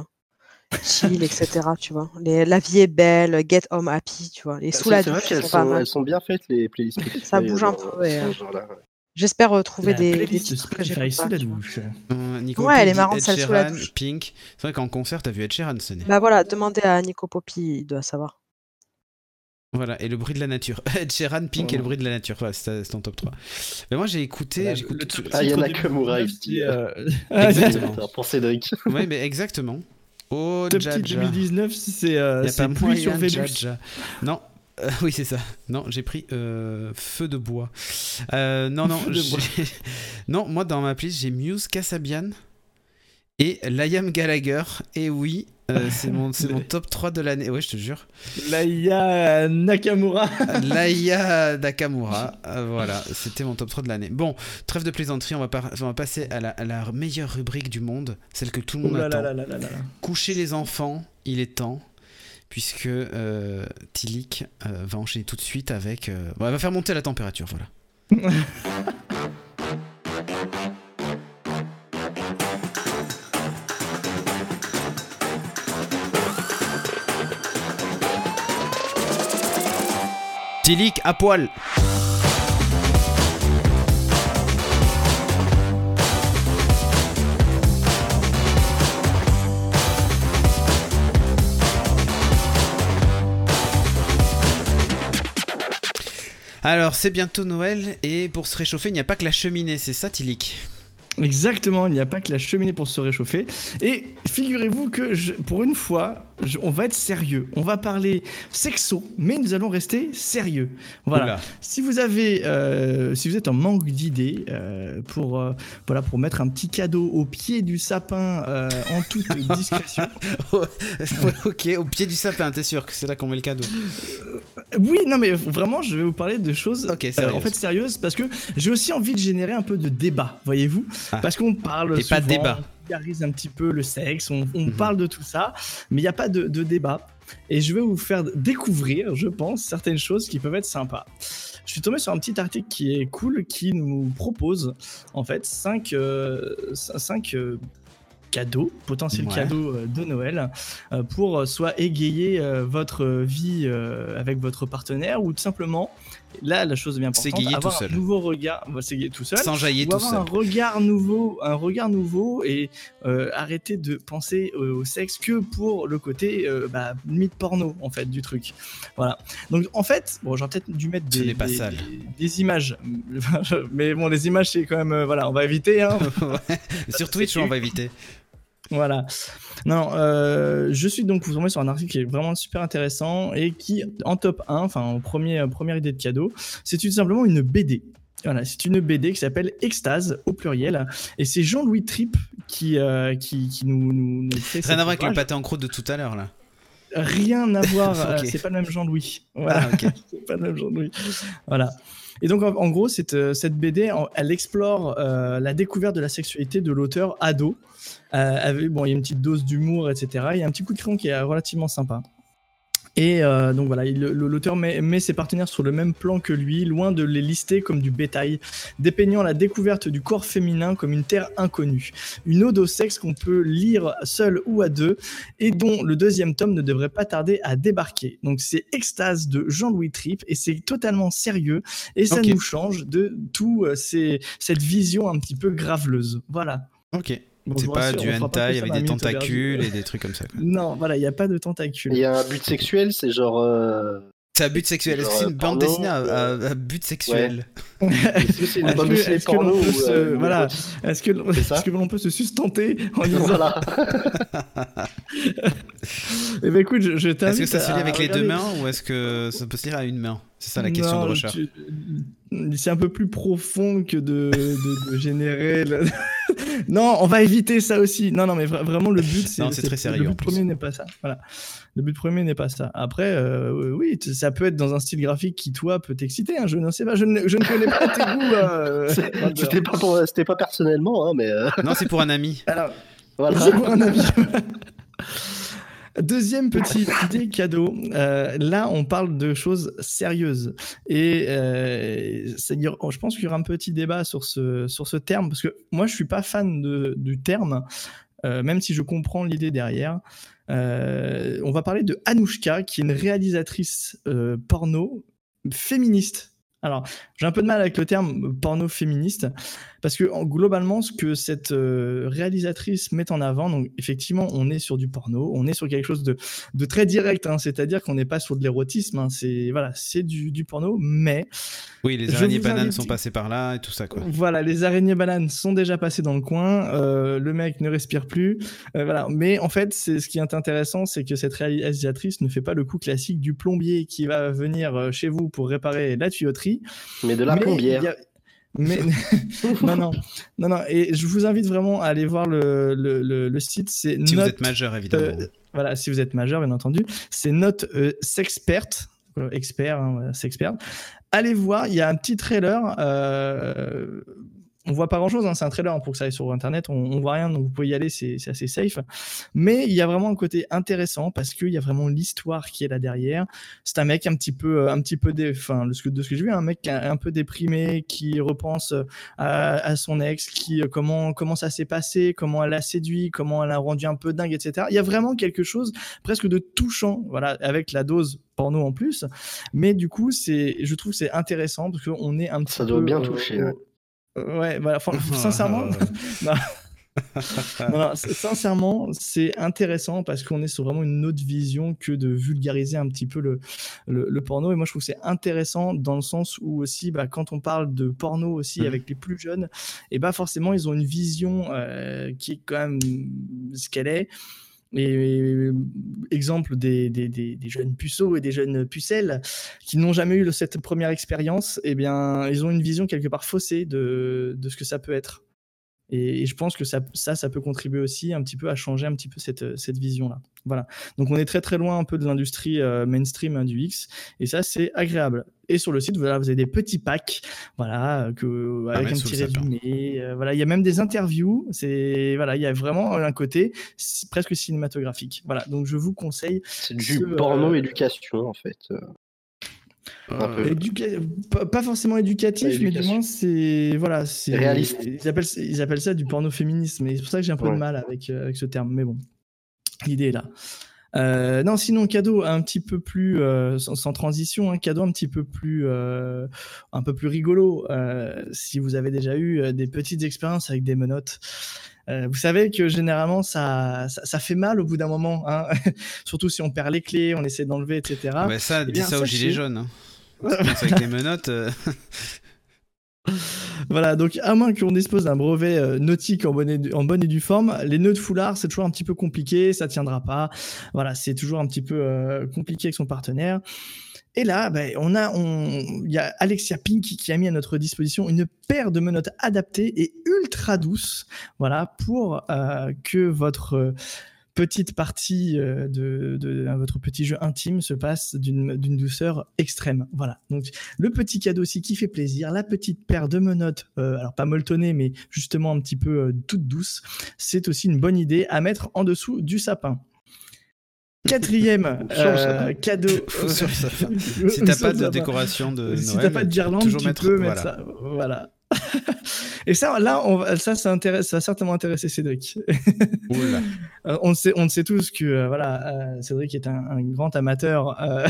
Speaker 5: chill, etc. Tu vois. Les, la vie est belle, get home happy, tu vois. Les sous la
Speaker 3: c'est vrai
Speaker 5: douche,
Speaker 3: qu'elles
Speaker 5: sont pas
Speaker 3: sont,
Speaker 5: mal.
Speaker 3: elles sont bien faites, les playlists. Spotify,
Speaker 5: Ça bouge un peu, ouais. J'espère euh, trouver
Speaker 2: La
Speaker 5: des, des titres que
Speaker 2: sous la douche.
Speaker 1: euh, Nico
Speaker 5: Ouais,
Speaker 1: Poppy
Speaker 5: elle est marrante, celle sous la douche.
Speaker 1: Pink. C'est vrai qu'en concert, t'as vu Ed Sheeran année.
Speaker 5: Bah voilà, demandez à Nico Poppy, il doit savoir.
Speaker 1: Voilà, et le bruit de la nature. Ed Sheeran, Pink et le bruit de la nature. Voilà, c'est ton top 3. Mais moi, j'ai écouté.
Speaker 2: Voilà, le top
Speaker 3: Ah, il y en a que Moura,
Speaker 2: 2019,
Speaker 3: il se dit.
Speaker 2: c'est, euh,
Speaker 1: Exactement.
Speaker 3: Pour Cédric.
Speaker 1: Ouais, mais exactement. Oh,
Speaker 2: Top
Speaker 1: Jaja.
Speaker 2: titre 2019, c'est euh,
Speaker 1: Y a
Speaker 2: c'est
Speaker 1: pas
Speaker 2: pluie sur.
Speaker 1: Jaja. Non. euh, oui, c'est ça. Non, j'ai pris euh, Feu de bois. Euh, non, non.
Speaker 2: Feu de bois.
Speaker 1: non, moi, dans ma playlist, j'ai Muse Kasabian et Liam Gallagher. Et oui, euh, c'est mon, top 3 de l'année. Ouais, je te jure.
Speaker 2: Là, il y a euh, Nakamura.
Speaker 1: Laïa Nakamura. Euh, voilà, c'était mon top 3 de l'année. Bon, trêve de plaisanterie, on va, on va passer à la, à la meilleure rubrique du monde, celle que tout le monde
Speaker 2: là
Speaker 1: attend.
Speaker 2: là là.
Speaker 1: Coucher les enfants, il est temps, puisque euh, Tilik euh, va enchaîner tout de suite avec. euh, bon, elle va faire monter la température, voilà. À poil. Alors, c'est bientôt Noël et pour se réchauffer, il n'y a pas que la cheminée, c'est Tilik
Speaker 2: Exactement, il n'y a pas que la cheminée pour se réchauffer. Et figurez-vous que je- pour une fois, je- on va être sérieux. On va parler sexo, mais nous allons rester sérieux. Voilà.
Speaker 1: Oula.
Speaker 2: Si vous avez, euh, si vous êtes en manque d'idées euh, pour, euh, voilà, pour mettre un petit cadeau au pied du sapin en toute discrétion.
Speaker 1: Ok, au pied du sapin, t'es sûr que c'est là qu'on met le cadeau?
Speaker 2: Oui, non, mais vraiment, je vais vous parler de choses en fait sérieuses parce que j'ai aussi envie de générer un peu de débat, voyez-vous?
Speaker 1: Ah.
Speaker 2: Parce qu'on parle
Speaker 1: Et pas de
Speaker 2: souvent,
Speaker 1: débat.
Speaker 2: on vulgarise un petit peu le sexe, on, on
Speaker 1: Mhm.
Speaker 2: parle de tout ça, mais il n'y a pas de, de débat. Et je vais vous faire découvrir, je pense, certaines choses qui peuvent être sympas. Je suis tombé sur un petit article qui est cool, qui nous propose en fait 5 cadeaux, potentiels
Speaker 1: Ouais.
Speaker 2: cadeaux euh, de Noël, euh, pour euh, soit égayer euh, votre vie euh, avec votre partenaire ou tout simplement, là la chose bien importante,
Speaker 1: S'égayer
Speaker 2: avoir
Speaker 1: tout seul.
Speaker 2: un nouveau regard, s'égayer tout seul,
Speaker 1: Sans jaillir
Speaker 2: ou
Speaker 1: tout
Speaker 2: avoir
Speaker 1: seul.
Speaker 2: un regard nouveau, un regard nouveau et euh, arrêter de penser au sexe que pour le côté euh, bah, limite porno en fait du truc. Voilà. Donc en fait, bon, j'aurais peut-être dû mettre des,
Speaker 1: n'est pas
Speaker 2: des-
Speaker 1: sale.
Speaker 2: des- des images, mais bon, les images c'est quand même euh, voilà, on va éviter. Hein.
Speaker 1: Sur Twitch, on va éviter.
Speaker 2: Voilà. Non, euh, je suis donc vous tombez sur un article qui est vraiment super intéressant et qui, en top 1, enfin, en premier, première idée de cadeau, c'est tout simplement une BD. Voilà, c'est une BD qui s'appelle Extase au pluriel et c'est Jean-Louis Tripp qui, euh, qui, qui nous, nous, nous fait
Speaker 1: Rien à voir avec le pâté en croûte de tout à l'heure là.
Speaker 2: Rien à voir, euh, c'est pas le même Jean-Louis. Voilà.
Speaker 1: Ah,
Speaker 2: c'est pas le même Jean-Louis. Voilà. Et donc, en, gros, cette, euh, cette BD, elle explore euh, la découverte de la sexualité de l'auteur ado. Euh, avec, bon, il y a une petite dose d'humour, etc. Il y a un petit coup de crayon qui est relativement sympa. Et euh, donc voilà, l'auteur met, met ses partenaires sur le même plan que lui, loin de les lister comme du bétail, dépeignant la découverte du corps féminin comme une terre inconnue. Une ode au sexe qu'on peut lire seul ou à deux, et dont le deuxième tome ne devrait pas tarder à débarquer. Donc c'est Extase de Jean-Louis Tripp, et c'est totalement sérieux, et ça nous change de tout euh, ces- cette vision un petit peu graveleuse. Voilà.
Speaker 1: Ok. C'est pas du hentai avec des tentacules et des trucs comme ça. quoi.
Speaker 2: Non, voilà, il n'y a pas de tentacules.
Speaker 3: Il y a un but sexuel, c'est genre. euh,
Speaker 1: C'est à but sexuel. Est-ce que c'est une bande dessinée à, but sexuel
Speaker 3: Est-ce que c'est une bande dessinée
Speaker 2: est-ce que l'on peut se-
Speaker 3: euh,
Speaker 2: voilà. Est-ce que l'on
Speaker 3: C'est ça
Speaker 2: est-ce que l'on peut se sustenter en disant
Speaker 3: Voilà.
Speaker 2: Eh ben écoute, je, je
Speaker 1: Est-ce que ça se lit avec les deux mains ou est-ce que ça peut se lire à une main? C'est ça la question
Speaker 2: Non,
Speaker 1: de recherche.
Speaker 2: tu- C'est un peu plus profond que de, de, de générer. non, on va éviter ça aussi. Non, non, mais vra- vraiment le but, c'est
Speaker 1: Non, c'est très sérieux,
Speaker 2: Le but premier n'est pas ça. Voilà. Le but premier n'est pas ça. Après, euh, oui, ça peut être dans un style graphique qui toi peut t'exciter. hein, je ne sais pas, je ne, je ne connais pas tes goûts. euh.
Speaker 3: C'était pas, pour- c'était pas personnellement, hein, mais euh,
Speaker 1: Non, c'est pour un ami.
Speaker 2: Alors,
Speaker 3: voilà.
Speaker 2: C'est pour un avis. Deuxième petite idée cadeau. Euh, là, on parle de choses sérieuses. Et euh, je pense qu'il y aura un petit débat sur ce, sur ce terme, parce que moi, je suis pas fan du terme, euh, même si je comprends l'idée derrière. On va parler de Anouchka, qui est une réalisatrice porno féministe. Alors, j'ai un peu de mal avec le terme porno féministe, parce que en- globalement, ce que cette euh, réalisatrice met en avant, donc effectivement, on est sur du porno, on est sur quelque chose de, de très direct, hein, c'est-à-dire qu'on n'est pas sur de l'érotisme, hein, c'est voilà, c'est du, du porno, mais
Speaker 1: Oui, les araignées bananes
Speaker 2: invite-
Speaker 1: sont passées par là et tout ça quoi.
Speaker 2: voilà, les araignées bananes sont déjà passées dans le coin, euh, le mec ne respire plus, euh, voilà. Mais en fait, c'est ce qui est intéressant, c'est que cette réalisatrice ne fait pas le coup classique du plombier qui va venir chez vous pour réparer la tuyauterie.
Speaker 3: Mais de la
Speaker 2: Mais
Speaker 3: plombière.
Speaker 2: Mais non, non, non, non. Et je vous invite vraiment à aller voir le, le, le, le site. C'est
Speaker 1: Si vous êtes majeur évidemment.
Speaker 2: euh, voilà, si vous êtes majeur, bien entendu. C'est Note euh, Sexpert, euh, expert, hein, voilà, Sexpert. Allez voir, il y a un petit trailer. Euh, on voit pas grand chose, c'est un trailer hein, pour que ça aille sur internet, on, on voit rien, donc vous pouvez y aller, c'est c'est assez safe. Mais il y a vraiment un côté intéressant parce qu'il y a vraiment l'histoire qui est là derrière. C'est un mec un petit peu, un petit peu, dé... enfin, de ce que, de ce que j'ai vu, un mec un, un peu déprimé qui repense à, à son ex, qui comment comment ça s'est passé, comment elle l'a séduit, comment elle l'a rendu un peu dingue, etc. Il y a vraiment quelque chose presque de touchant, voilà, avec la dose porno en plus. Mais du coup, c'est, je trouve, que c'est intéressant parce qu'on est un petit
Speaker 3: Ça
Speaker 2: peu,
Speaker 3: doit bien
Speaker 2: euh,
Speaker 3: toucher, ouais.
Speaker 2: Ouais, voilà, sincèrement, non. Non, non, c'est- sincèrement, c'est intéressant parce qu'on est sur vraiment une autre vision que de vulgariser un petit peu le, le, le porno. Et moi, je trouve que c'est intéressant dans le sens où aussi, bah, quand on parle de porno aussi
Speaker 1: Mhm.
Speaker 2: avec les plus jeunes, et bah forcément, ils ont une vision euh, qui est quand même ce qu'elle est. Et exemple des, des, des, des jeunes puceaux et des jeunes pucelles qui n'ont jamais eu cette première expérience, eh bien, ils ont une vision quelque part faussée de, de ce que ça peut être. Et, et je pense que ça, ça, ça peut contribuer aussi un petit peu à changer un petit peu cette, cette vision-là. Voilà. Donc on est très très loin un peu de l'industrie euh, mainstream hein, du X, et ça c'est agréable. Et sur le site, voilà, vous avez des petits packs, voilà, euh, que avec un petit résumé. euh, voilà, il y a même des interviews. C'est voilà, il y a vraiment un côté presque cinématographique. Voilà, donc je vous conseille.
Speaker 3: C'est du
Speaker 2: ce, euh,
Speaker 3: porno éducation, en fait. Euh.
Speaker 2: Éduca- pas, forcément éducatif, mais du moins c'est voilà, c'est
Speaker 3: Réaliste.
Speaker 2: Ils appellent, ils appellent ça du porno féminisme, et c'est pour ça que j'ai un peu de mal avec, euh, avec ce terme. Mais bon, l'idée est là. Euh, non, sinon cadeau un petit peu plus euh, sans, sans transition, un cadeau un petit peu plus euh, un peu plus rigolo. Euh, si vous avez déjà eu euh, des petites expériences avec des menottes. Euh, vous savez que généralement ça, ça, ça fait mal au bout d'un moment, hein. surtout si on perd les clés, on essaie d'enlever, etc.
Speaker 1: Ah bah ça,
Speaker 2: Eh
Speaker 1: dis
Speaker 2: bien,
Speaker 1: ça aux gilets jaunes. hein. Avec les menottes. euh,
Speaker 2: Voilà, donc à moins qu'on dispose d'un brevet euh, nautique en bonne, et, en bonne et due forme, les nœuds de foulard, c'est toujours un petit peu compliqué, ça tiendra pas. Voilà, c'est toujours un petit peu euh, compliqué avec son partenaire. Et là, ben, on a, on, il y a Alexia Pink qui, a mis à notre disposition une paire de menottes adaptées et ultra douces, voilà, pour que votre petite partie euh, de, de- de votre petit jeu intime se passe d'une d'une douceur extrême. Voilà. Donc le petit cadeau aussi qui fait plaisir, la petite paire de menottes, euh, alors pas molletonnées, mais justement un petit peu euh, toute douce, c'est aussi une bonne idée à mettre en dessous du sapin. Quatrième euh, cadeau.
Speaker 1: Si t'as pas de décoration de
Speaker 2: Si
Speaker 1: Noël,
Speaker 2: t'as pas de guirlande,
Speaker 1: toujours
Speaker 2: tu
Speaker 1: mettre-
Speaker 2: peux mettre
Speaker 1: voilà.
Speaker 2: ça. Voilà. Et ça, là, on ça, ça, intéresse, ça va certainement intéresser Cédric. Euh, on, sait, on sait tous que euh, voilà, euh, Cédric est un, un grand amateur euh,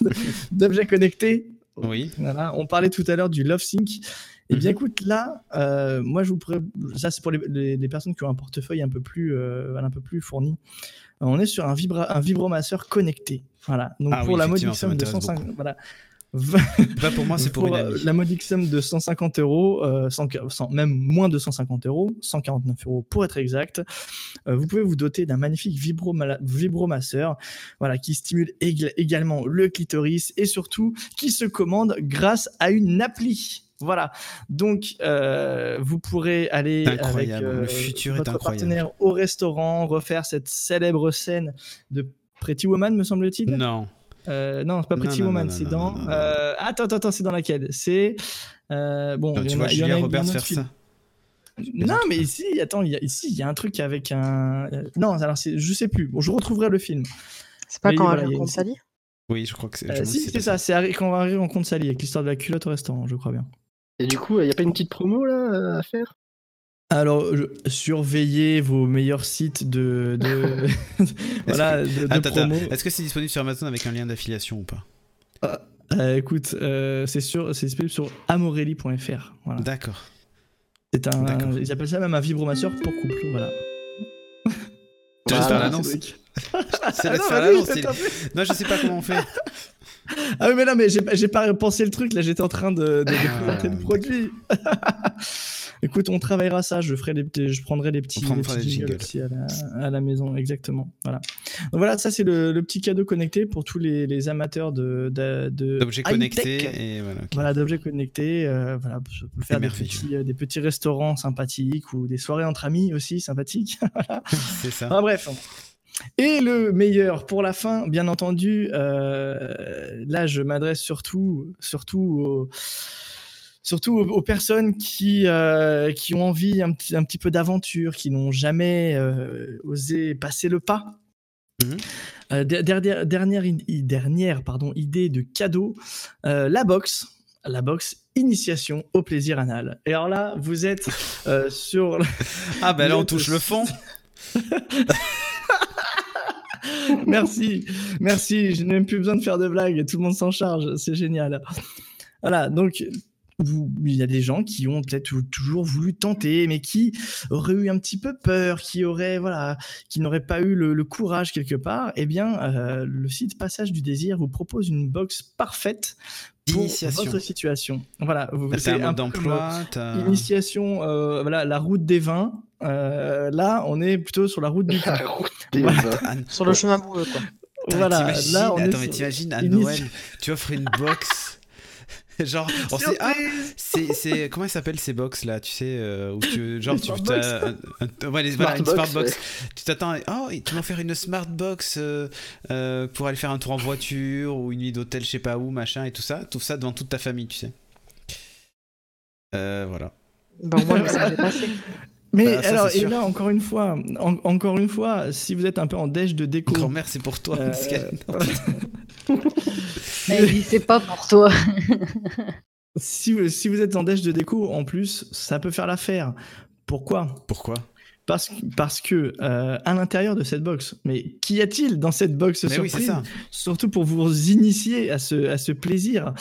Speaker 2: d'objets connectés.
Speaker 1: Oui.
Speaker 2: Voilà, on parlait tout à l'heure du Love Sync. Et bien
Speaker 1: Mhm.
Speaker 2: écoute, là, moi je vous pré... ça c'est pour les, les- les personnes qui ont un portefeuille un peu plus, un peu plus fourni. On est sur un, vibra... un vibromasseur connecté. Voilà. Donc
Speaker 1: Ah
Speaker 2: pour
Speaker 1: oui,
Speaker 2: la modique somme de
Speaker 1: m'intéresse
Speaker 2: 150, voilà.
Speaker 1: Pas pour moi, c'est pour, une
Speaker 2: euh,
Speaker 1: amie.
Speaker 2: la modique somme de 150 euros, euh, 100 100 même moins de 150 euros, 149 euros pour être exact. Euh, vous pouvez vous doter d'un magnifique vibroma- vibromasseur, voilà, qui stimule ég- également le clitoris et surtout qui se commande grâce à une appli. Voilà, donc euh, vous pourrez aller avec
Speaker 1: le futur
Speaker 2: votre partenaire au restaurant, refaire cette célèbre scène de Pretty Woman, me semble-t-il?
Speaker 1: Non.
Speaker 2: Euh, non, c'est pas Pretty
Speaker 1: non,
Speaker 2: Woman,
Speaker 1: non,
Speaker 2: c'est dans.
Speaker 1: non, non,
Speaker 2: euh, attends, attends, attends, c'est dans laquelle? C'est. euh, bon,
Speaker 1: Non,
Speaker 2: il y
Speaker 1: tu
Speaker 2: en
Speaker 1: vois Julia Roberts faire
Speaker 2: un film.
Speaker 1: ça.
Speaker 2: Non, mais ici, attends, il y a, ici, il y a un truc avec un. euh, Non, alors, c'est- je sais plus. Bon, je retrouverai le film.
Speaker 5: C'est pas
Speaker 2: Mais
Speaker 5: quand
Speaker 2: voilà,
Speaker 5: elle rencontre Sally?
Speaker 1: Oui, je crois que c'est.
Speaker 2: Euh, si,
Speaker 1: c'est
Speaker 2: ça, c'est quand on va arriver en compte Sally avec l'histoire de la culotte au restaurant, je crois bien.
Speaker 3: Et du coup, il n'y a pas une petite promo là à faire?
Speaker 2: Alors, surveillez vos meilleurs sites de. de... voilà, de, de
Speaker 1: Attends, attends.
Speaker 2: promo.
Speaker 1: Est-ce que c'est disponible sur Amazon avec un lien d'affiliation ou pas
Speaker 2: Euh, écoute, euh, c'est sûr, c'est disponible sur amorelli.fr. Voilà.
Speaker 1: D'accord.
Speaker 2: C'est un,
Speaker 1: D'accord.
Speaker 2: ils appellent ça même un vibromasseur pour couple. Voilà.
Speaker 1: Tu laisses faire l'annonce. C'est
Speaker 2: Ah
Speaker 1: l'annonce. Non, je sais pas comment on fait.
Speaker 2: Ah oui, mais non, mais j'ai pas- j'ai pas pensé le truc, là j'étais en train de, de- de
Speaker 1: Ah.
Speaker 2: présenter le produit. Écoute, on travaillera ça, je, ferai des petits- je prendrai des petits,
Speaker 1: fera
Speaker 2: petits jingles aussi à la, à la maison, exactement. Voilà, Donc voilà ça c'est le, le petit cadeau connecté pour tous les, les amateurs de,
Speaker 1: D'objets connectés et voilà.
Speaker 2: d'objets connectés. euh, voilà, ça peut faire des petits, euh, des petits restaurants sympathiques ou des soirées entre amis aussi sympathiques. Voilà.
Speaker 1: C'est ça.
Speaker 2: Enfin, bref. Et le meilleur pour la fin, bien entendu, euh, là je m'adresse surtout, surtout, aux, surtout aux, aux personnes qui, euh, qui ont envie un petit, un petit peu d'aventure, qui n'ont jamais euh, osé passer le pas.
Speaker 1: Mhm.
Speaker 2: Euh, der- dernière, dernière, dernière pardon, idée de cadeau, la box. La box initiation au plaisir anal. Et alors là, vous êtes sur
Speaker 1: Ah, bah là, on touche le fond.
Speaker 2: merci, merci. Je n'ai même plus besoin de faire de blagues. Tout le monde s'en charge. C'est génial. Voilà. Donc, vous- il y a des gens qui ont peut-être toujours voulu tenter, mais qui auraient eu un petit peu peur, qui auraient, voilà, qui n'auraient pas eu le, le courage quelque part. Eh bien, euh, le site Passage du Désir vous propose une box parfaite pour
Speaker 1: Initiation.
Speaker 2: votre situation. Voilà. C'est
Speaker 1: un
Speaker 2: un
Speaker 1: d'emploi, t'as.
Speaker 2: Initiation, euh, voilà, la route des vins. Euh, là, on est plutôt sur la route du
Speaker 3: La route des
Speaker 2: Voilà.
Speaker 3: vins.
Speaker 5: Sur le chemin amoureux, quoi.
Speaker 2: Voilà, là, on est
Speaker 1: Attends, mais
Speaker 2: sur-
Speaker 1: t'imagines à Noël, tu offres une box. Genre, on sait, ah, c'est, c'est, comment elles s'appellent ces box là, tu sais, euh, où tu, genre, tu,
Speaker 2: Smartbox.
Speaker 1: t'as un- un- ouais, les- voilà, une smart box.
Speaker 3: ouais.
Speaker 1: Tu t'attends, et, oh, tu m'as offert une smart box euh, euh, pour aller faire un tour en voiture ou une nuit d'hôtel, je sais pas où, machin et tout ça, tout ça devant toute ta famille, tu sais. Euh, voilà.
Speaker 5: Bah, au moins, le message est passé.
Speaker 2: Mais
Speaker 1: Bah,
Speaker 2: alors, et
Speaker 1: sûr.
Speaker 2: là, encore une fois, en- encore une fois, si vous êtes un peu en déj de déco,
Speaker 1: Grand-mère, c'est pour toi.
Speaker 2: euh,
Speaker 4: dit c'est pas pour toi.
Speaker 2: si, vous- si vous êtes en déj de déco, en plus, ça peut faire l'affaire. Pourquoi?
Speaker 1: Pourquoi?
Speaker 2: Parce, parce que euh, à l'intérieur de cette box, mais qu'y a-t-il dans cette box
Speaker 1: Mais oui, ça.
Speaker 2: Surtout pour vous initier à ce, à ce plaisir.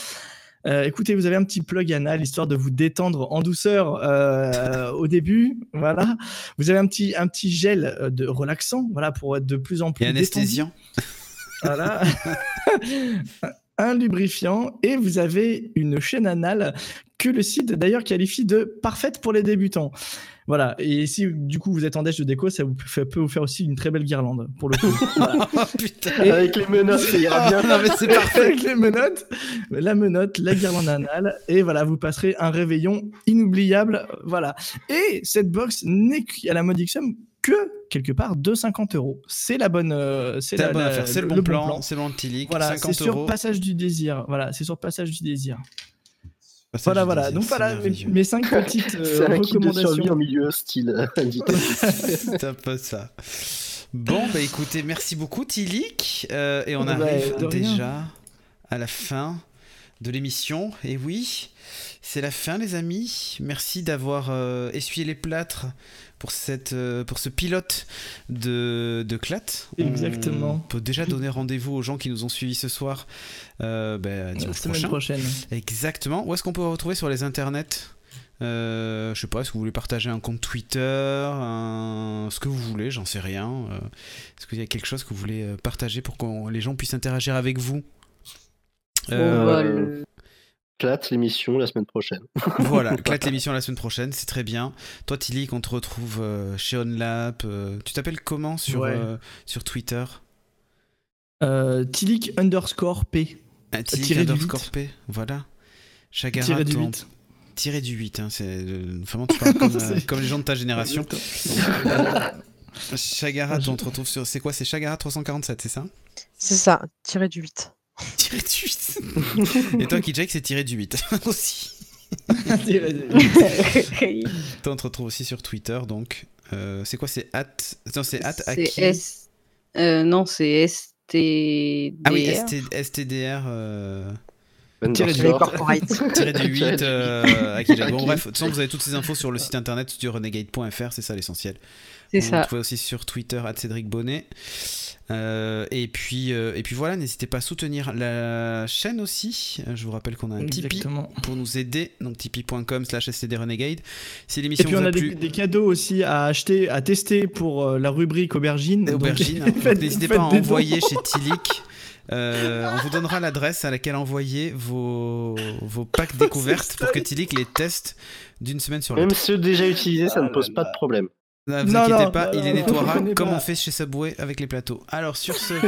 Speaker 2: Euh, écoutez, vous avez un petit plug anal histoire de vous détendre en douceur euh, au début, voilà. Vous avez un petit un petit gel euh, de relaxant, voilà, pour être de plus en plus
Speaker 1: Et anesthésiant.
Speaker 2: Voilà. un lubrifiant et vous avez une chaîne anale que le site d'ailleurs qualifie de parfaite pour les débutants. Voilà, et si du coup vous êtes en déche de déco, ça vous fait- peut vous faire aussi une très belle guirlande pour le coup. Voilà.
Speaker 1: Oh putain.
Speaker 3: Avec les menottes, ça ira bien.
Speaker 1: non mais c'est parfait.
Speaker 2: Avec les menottes, la menotte, la guirlande anale, et voilà, vous passerez un réveillon inoubliable. Voilà. Et cette box n'est à la modique somme que quelque part de 50 euros. C'est la bonne, euh, c'est
Speaker 1: C'est la bonne affaire, c'est le, bon plan, c'est le bon petit leak,
Speaker 2: Voilà,
Speaker 1: 50
Speaker 2: c'est sur
Speaker 1: euros.
Speaker 2: Passage du désir. Voilà, c'est sur Passage du désir.
Speaker 1: Passage
Speaker 2: Voilà, voilà. Donc voilà mes, cinq petites euh,
Speaker 3: kit de
Speaker 2: recommandations.
Speaker 3: en milieu hostile. indiqué.
Speaker 1: C'est un peu ça. Bon, bah écoutez, merci beaucoup Tilik. Euh, et on
Speaker 2: Bah,
Speaker 1: arrive déjà à la fin de l'émission. Et oui, c'est la fin les amis. Merci d'avoir euh, essuyé les plâtres pour, cette, euh, pour ce pilote de, de Clat.
Speaker 2: Exactement.
Speaker 1: On peut déjà donner rendez-vous aux gens qui nous ont suivis ce soir euh, bah,
Speaker 2: La
Speaker 1: dimanche
Speaker 2: semaine
Speaker 1: prochain.
Speaker 2: prochaine.
Speaker 1: Exactement. Où est-ce qu'on peut vous retrouver sur les internets Euh, Je sais pas, est-ce que vous voulez partager un compte Twitter, un... ce que vous voulez, j'en sais rien. Euh, Est-ce qu'il y a quelque chose que vous voulez partager pour que les gens puissent interagir avec vous? Euh,
Speaker 3: Clate l'émission la semaine prochaine.
Speaker 1: Voilà, claque l'émission la semaine prochaine, c'est très bien. Toi, Tilly, on te retrouve euh, chez OnLap. euh, tu t'appelles comment sur,
Speaker 2: Ouais.
Speaker 1: euh, sur Twitter?
Speaker 2: Euh, Tilik underscore P.
Speaker 1: Tilly
Speaker 2: du
Speaker 1: underscore
Speaker 2: huit.
Speaker 1: P, voilà. Chagara,
Speaker 2: Tiré du
Speaker 1: ton-
Speaker 2: 8.
Speaker 1: tiré du 8, hein, c'est euh, vraiment tu parles comme, euh, les gens de ta génération. Chagara,
Speaker 2: Ah,
Speaker 1: on te retrouve sur. C'est quoi C'est Chagara 347, c'est ça?
Speaker 5: C'est ça, tiré du 8.
Speaker 1: Tiré du 8. Et toi, Kijake, c'est tiré du 8 aussi.
Speaker 2: Du.
Speaker 1: Toi, on te retrouve aussi sur Twitter, donc. euh, c'est quoi C'est at. Non, c'est at Aki.
Speaker 4: S. euh, non, c'est STDR.
Speaker 1: Ah oui, ST, STDR. euh,
Speaker 2: Tiré du
Speaker 1: tiré du 8
Speaker 3: Tiré du
Speaker 1: euh, à. Bon, bref, de toute façon, vous avez toutes ces infos sur le site internet studiorenegade.fr, c'est ça l'essentiel.
Speaker 4: C'est
Speaker 1: Vous le
Speaker 4: ça.
Speaker 1: trouvez aussi sur Twitter, à Cédric Bonnet. Euh, et, puis, euh, et puis voilà, n'hésitez pas à soutenir la chaîne aussi. Je vous rappelle qu'on a un Tipeee
Speaker 2: Exactement.
Speaker 1: pour nous aider, donc tipeee.com slash stdrenegade. Si
Speaker 2: Et
Speaker 1: l'émission
Speaker 2: puis
Speaker 1: vous
Speaker 2: on
Speaker 1: a,
Speaker 2: a des,
Speaker 1: plu,
Speaker 2: des cadeaux aussi à acheter, à tester pour euh, la rubrique aubergine.
Speaker 1: Aubergine, hein, n'hésitez pas à envoyer chez Tilik. Euh, on vous donnera l'adresse à laquelle envoyer vos, vos packs découvertes pour que Tilik les teste d'une semaine sur
Speaker 3: Même
Speaker 1: l'autre.
Speaker 3: ceux déjà utilisés, ça ne pose pas de problème.
Speaker 1: Ne vous
Speaker 2: Non,
Speaker 1: inquiétez
Speaker 2: non,
Speaker 1: pas,
Speaker 2: non,
Speaker 1: il les
Speaker 2: non,
Speaker 1: nettoiera comme on fait chez Subway avec les plateaux. Alors sur ce,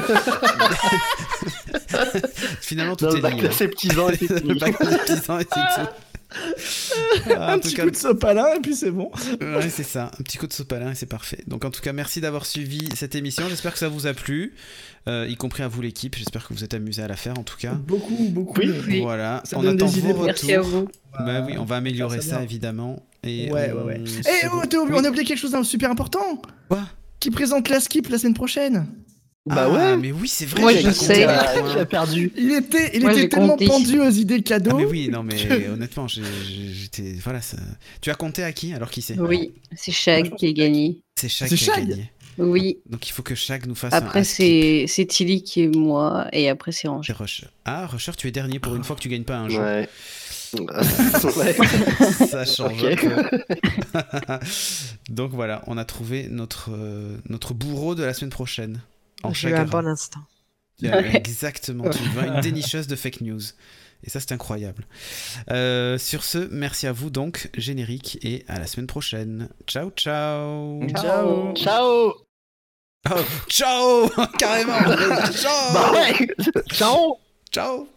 Speaker 1: finalement tout est
Speaker 3: le bac
Speaker 1: lié.
Speaker 3: de ses petits-ans et c'est
Speaker 1: Le bac de petits ans et c'est tout. Ah, en
Speaker 2: un petit
Speaker 1: cas,
Speaker 2: coup de sopalin et puis c'est bon.
Speaker 1: ouais, c'est ça, un petit coup de sopalin et c'est parfait. Donc en tout cas, merci d'avoir suivi cette émission. J'espère que ça vous a plu, euh, y compris à vous l'équipe. J'espère que vous êtes amusés à la faire en tout cas.
Speaker 2: Beaucoup, beaucoup.
Speaker 3: Oui.
Speaker 4: Oui.
Speaker 1: Voilà,
Speaker 2: Ça
Speaker 1: on attend
Speaker 2: des
Speaker 1: vos
Speaker 2: pour-
Speaker 4: Merci à
Speaker 1: retours.
Speaker 4: vous.
Speaker 1: Bah oui, on va améliorer
Speaker 2: ça
Speaker 1: évidemment. Et
Speaker 2: Ouais,
Speaker 1: on
Speaker 2: ouais, ouais.
Speaker 1: se
Speaker 2: Eh, oh, on a oublié quelque chose d'un super important.
Speaker 1: Quoi?
Speaker 2: Qui présente la skip la semaine prochaine.
Speaker 3: Bah
Speaker 1: Ah,
Speaker 3: ouais.
Speaker 1: mais oui, c'est vrai.
Speaker 4: Moi, je sais.
Speaker 1: compté
Speaker 3: Qui
Speaker 1: à
Speaker 3: a,
Speaker 1: quel point.
Speaker 3: qui a perdu
Speaker 2: Il était, il
Speaker 4: Moi,
Speaker 2: était tellement
Speaker 4: compté.
Speaker 2: pendu aux idées cadeaux.
Speaker 1: Ah mais oui, non mais honnêtement, j'ai- j'ai- j'étais voilà ça. Tu as compté à qui Alors qui c'est?
Speaker 4: Oui, c'est Shag qui a gagné.
Speaker 1: C'est Shag qui a gagné.
Speaker 4: Oui.
Speaker 1: Donc il faut que Shag nous fasse un
Speaker 4: Après, c'est c'est Tilly qui est moi. Et après, c'est.
Speaker 1: Rusher. Ah, Rusher, tu es dernier pour une fois que tu gagnes pas un jeu.
Speaker 3: Ouais.
Speaker 1: Ça change. Donc voilà, on a trouvé notre, euh, notre bourreau de la semaine prochaine. En
Speaker 5: J'ai eu un
Speaker 1: Chagara.
Speaker 5: bon instant.
Speaker 1: Euh, Exactement, tu vois, une dénicheuse de fake news. Et ça, c'est incroyable. Euh, sur ce, merci à vous donc, générique, et à la semaine prochaine. Ciao, ciao.
Speaker 2: Ciao.
Speaker 3: Ciao
Speaker 1: Oh, ciao Carrément Ciao
Speaker 3: Bah ouais Ciao
Speaker 1: Ciao